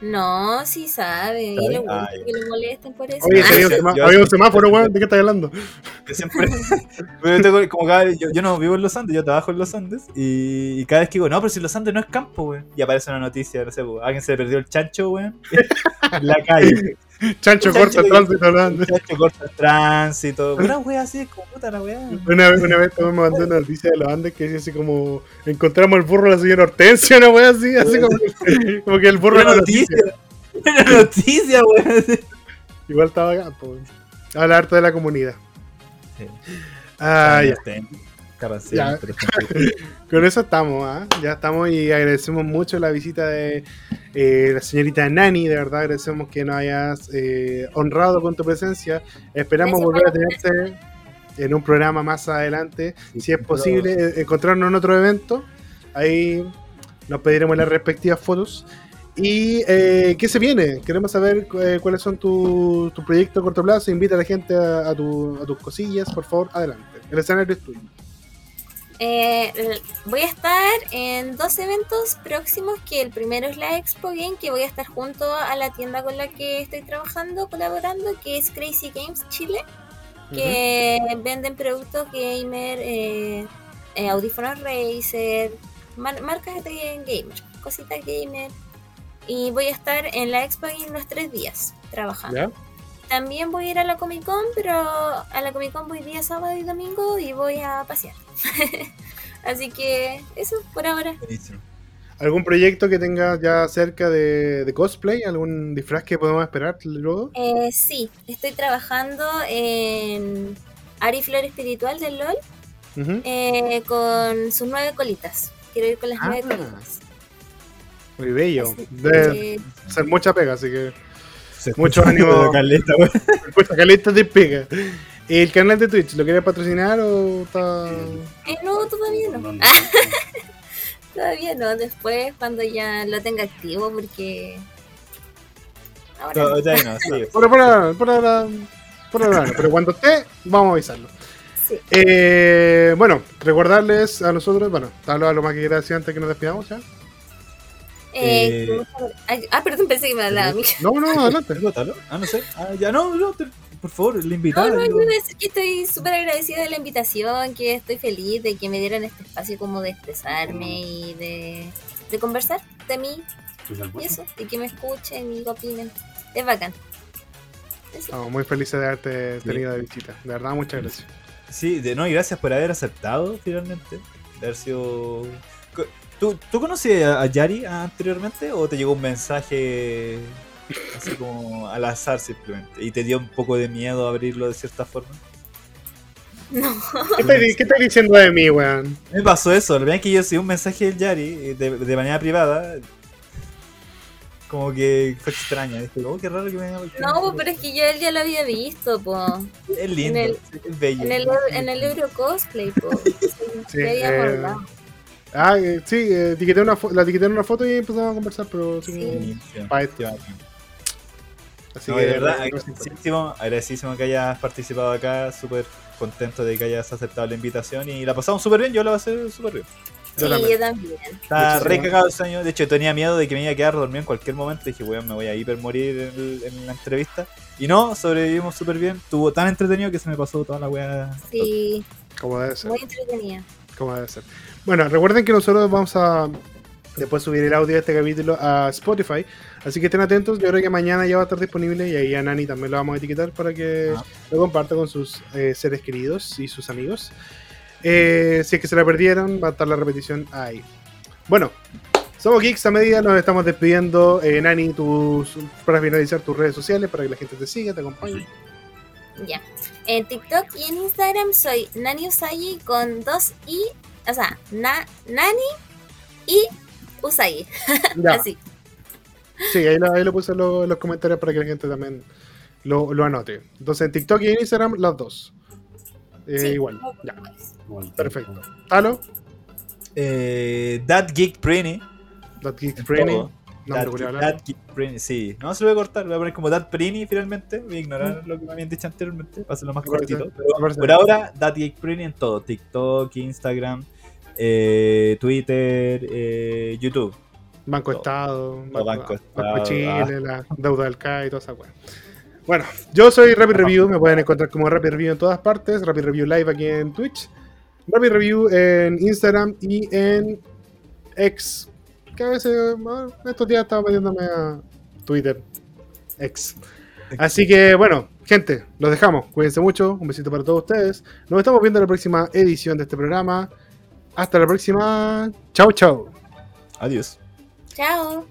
[SPEAKER 3] No, sí sabe. Y
[SPEAKER 1] ¿Sabe?
[SPEAKER 3] le gusta
[SPEAKER 1] Ah, ya.
[SPEAKER 3] que le molesten por eso.
[SPEAKER 2] Oye, había un,
[SPEAKER 1] yo-
[SPEAKER 2] semá-
[SPEAKER 1] yo-
[SPEAKER 2] había un semáforo, weón. ¿De qué estás hablando?
[SPEAKER 1] Yo siempre. yo, como cada- yo, yo no vivo en los Andes, yo trabajo en los Andes. Y, y cada vez que digo, no, pero si los Andes no es campo, weón. Y aparece una noticia, no sé, pues, alguien se le perdió el chancho, weón. en la calle.
[SPEAKER 2] Chancho corta tránsito hablando.
[SPEAKER 1] chancho corta tránsito. Una wea así, como puta la wea.
[SPEAKER 2] Una vez, una vez Tomás me mandó una noticia de los Andes que decía así como encontramos el burro de la señora Hortensia, una wea así, así como, como que el burro de
[SPEAKER 1] Una
[SPEAKER 2] la
[SPEAKER 1] noticia. Una noticia, weón.
[SPEAKER 2] Igual estaba acá, pues. Habla harto de la comunidad.
[SPEAKER 1] Sí.
[SPEAKER 2] Ah, ya. Con eso estamos, ¿ah? Ya estamos y agradecemos mucho la visita de eh, la señorita Nani. De verdad, agradecemos que nos hayas eh, honrado con tu presencia. Esperamos volver a tenerte en un programa más adelante.
[SPEAKER 1] Sí,
[SPEAKER 2] si es posible, eh, encontrarnos en otro evento. Ahí nos pediremos las respectivas fotos. ¿Y eh, qué se viene? Queremos saber eh, cuáles son tus tu proyectos a corto plazo. Invita a la gente a, a tu- a tus cosillas, por favor, adelante. El escenario es tuyo.
[SPEAKER 3] Eh, voy a estar en dos eventos próximos, que el primero es la Expo Game, que voy a estar junto a la tienda con la que estoy trabajando, colaborando, que es Crazy Games Chile, que venden productos gamer, eh, eh, audífonos Razer, mar- marcas de gamer, cositas gamer. Y voy a estar en la Expo Game los tres días trabajando.
[SPEAKER 2] ¿Ya?
[SPEAKER 3] También voy a ir a la Comic Con, pero a la Comic Con voy día sábado y domingo y voy a pasear. Así que eso por ahora.
[SPEAKER 2] ¿Algún proyecto que tengas ya cerca de, de cosplay? ¿Algún disfraz que podemos esperar luego?
[SPEAKER 3] Eh, sí, estoy trabajando en Ari Flor Espiritual del LOL eh, con sus nueve colitas. Quiero ir con las
[SPEAKER 2] Ah.
[SPEAKER 3] nueve colitas.
[SPEAKER 2] Muy bello. Debe
[SPEAKER 3] que,
[SPEAKER 2] ser mucha pega, así que
[SPEAKER 1] Se
[SPEAKER 2] Mucho ánimo.
[SPEAKER 1] de Caleta,
[SPEAKER 2] caleta de pega. ¿El canal de Twitch lo quieres patrocinar o está.?
[SPEAKER 3] eh, no, todavía no. Todavía no, después cuando ya lo tenga activo porque... Ahora no.
[SPEAKER 1] Todavía no, sí.
[SPEAKER 2] Por ahora, por ahora, por ahora no, pero cuando esté, vamos a avisarlo.
[SPEAKER 3] Sí.
[SPEAKER 2] Eh, bueno, recordarles a nosotros, bueno, tal vez lo más que quieras decir antes que nos despidamos ya.
[SPEAKER 3] Eh,
[SPEAKER 1] Eh,
[SPEAKER 3] ah, perdón, pensé que me hablaba a mí.
[SPEAKER 2] No, no, adelante.
[SPEAKER 1] Bótalo. Ah, no sé. Ah, ya no, no, te- por favor, le
[SPEAKER 3] No,
[SPEAKER 1] invitaba.
[SPEAKER 3] no, yo iba a decir que estoy súper agradecida de la invitación, que estoy feliz de que me dieran este espacio como de expresarme y de, de conversar de mí y eso, y que me escuchen y que opinen. Es bacán.
[SPEAKER 2] Muy felices de haberte tenido de visita. De verdad, muchas gracias.
[SPEAKER 1] Sí, de, no, y gracias por haber aceptado finalmente. De haber sido. ¿Tú, ¿Tú conocías a, Yari anteriormente o te llegó un mensaje así como al azar simplemente? Y te dio un poco de miedo abrirlo de cierta forma.
[SPEAKER 3] No,
[SPEAKER 2] ¿Qué estás, qué diciendo de mí, weón?
[SPEAKER 1] Me pasó eso, la verdad es que yo recibí un mensaje del Yari eh, de, de manera privada. Como que fue extraña. Dije, oh, qué raro que me haya
[SPEAKER 3] no, pues, pero es que yo él ya lo había visto, po.
[SPEAKER 1] Es lindo,
[SPEAKER 3] en el-
[SPEAKER 1] es bello.
[SPEAKER 3] En el, en el Euro Cosplay, po. Sí,
[SPEAKER 2] Sí, eh. Ah, eh, sí, eh, etiqueté una la etiqueté en una foto y empezamos a conversar, pero sí,
[SPEAKER 3] Sí.
[SPEAKER 1] Buenísimo.
[SPEAKER 2] Pa' esto.
[SPEAKER 1] Qué bacán.
[SPEAKER 2] Así
[SPEAKER 1] No,
[SPEAKER 2] que
[SPEAKER 1] de verdad, agradecidísimo, agradecidísimo que hayas participado acá, súper contento de que hayas aceptado la invitación y la pasamos súper bien, yo la pasé súper bien.
[SPEAKER 3] Sí,
[SPEAKER 2] yo también.
[SPEAKER 3] yo también.
[SPEAKER 1] Está
[SPEAKER 2] Muchísimas
[SPEAKER 1] re cagado ese año, de hecho tenía miedo de que me iba a quedar dormido en cualquier momento, dije, weón, me voy a hiper morir en, el- en la entrevista. Y no, sobrevivimos súper bien, estuvo tan entretenido que se me pasó toda la weá.
[SPEAKER 3] Sí,
[SPEAKER 2] como debe ser.
[SPEAKER 3] muy entretenida.
[SPEAKER 2] Como debe ser. Bueno, recuerden que nosotros vamos a después subir el audio de este capítulo a Spotify, así que estén atentos. Yo creo que mañana ya va a estar disponible y ahí a Nani también lo vamos a etiquetar para que
[SPEAKER 1] Ah.
[SPEAKER 2] lo comparta con sus eh, seres queridos y sus amigos. Eh, si es que se la perdieron, va a estar la repetición ahí. Bueno, somos Geeks a medida, nos estamos despidiendo. Eh, Nani, tus, para finalizar tus redes sociales, para que la gente te siga, te acompañe.
[SPEAKER 3] Ya. En TikTok y en Instagram soy Nani Usagi con dos i, o sea, na, Nani y Usagi.
[SPEAKER 2] Ya.
[SPEAKER 3] Así.
[SPEAKER 2] Sí, ahí lo, ahí lo puse en lo- en los comentarios para que la gente también lo, lo anote. Entonces en TikTok y en Instagram, las dos. Eh,
[SPEAKER 3] Sí.
[SPEAKER 2] Igual, ya, perfecto. Halo,
[SPEAKER 1] Eh, That Geek Pretty.
[SPEAKER 2] That Geek
[SPEAKER 1] en That Geek Pretty, sí. No se lo voy a cortar, lo voy a poner como That Pretty finalmente. Voy a ignorar lo que me habían dicho anteriormente, para hacerlo más
[SPEAKER 2] Me
[SPEAKER 1] cortito. Pero por ahora, That Geek Pretty en todo: TikTok, Instagram, eh, Twitter, eh, YouTube.
[SPEAKER 2] Banco
[SPEAKER 1] Todo.
[SPEAKER 2] Estado, Banco,
[SPEAKER 1] Banco
[SPEAKER 2] Chile,
[SPEAKER 1] ah.
[SPEAKER 2] la deuda del CAI y toda esa weá. Bueno, yo soy Rapid Review, me pueden encontrar como Rapid Review en todas partes, Rapid Review Live aquí en Twitch, Rapid Review en Instagram y en X, que a veces bueno, estos días estaba metiéndome a Twitter, X. Así que bueno, gente, los dejamos, cuídense mucho, un besito para todos ustedes, nos estamos viendo en la próxima edición de este programa, hasta la próxima, chao chao.
[SPEAKER 1] Adiós.
[SPEAKER 3] Chao.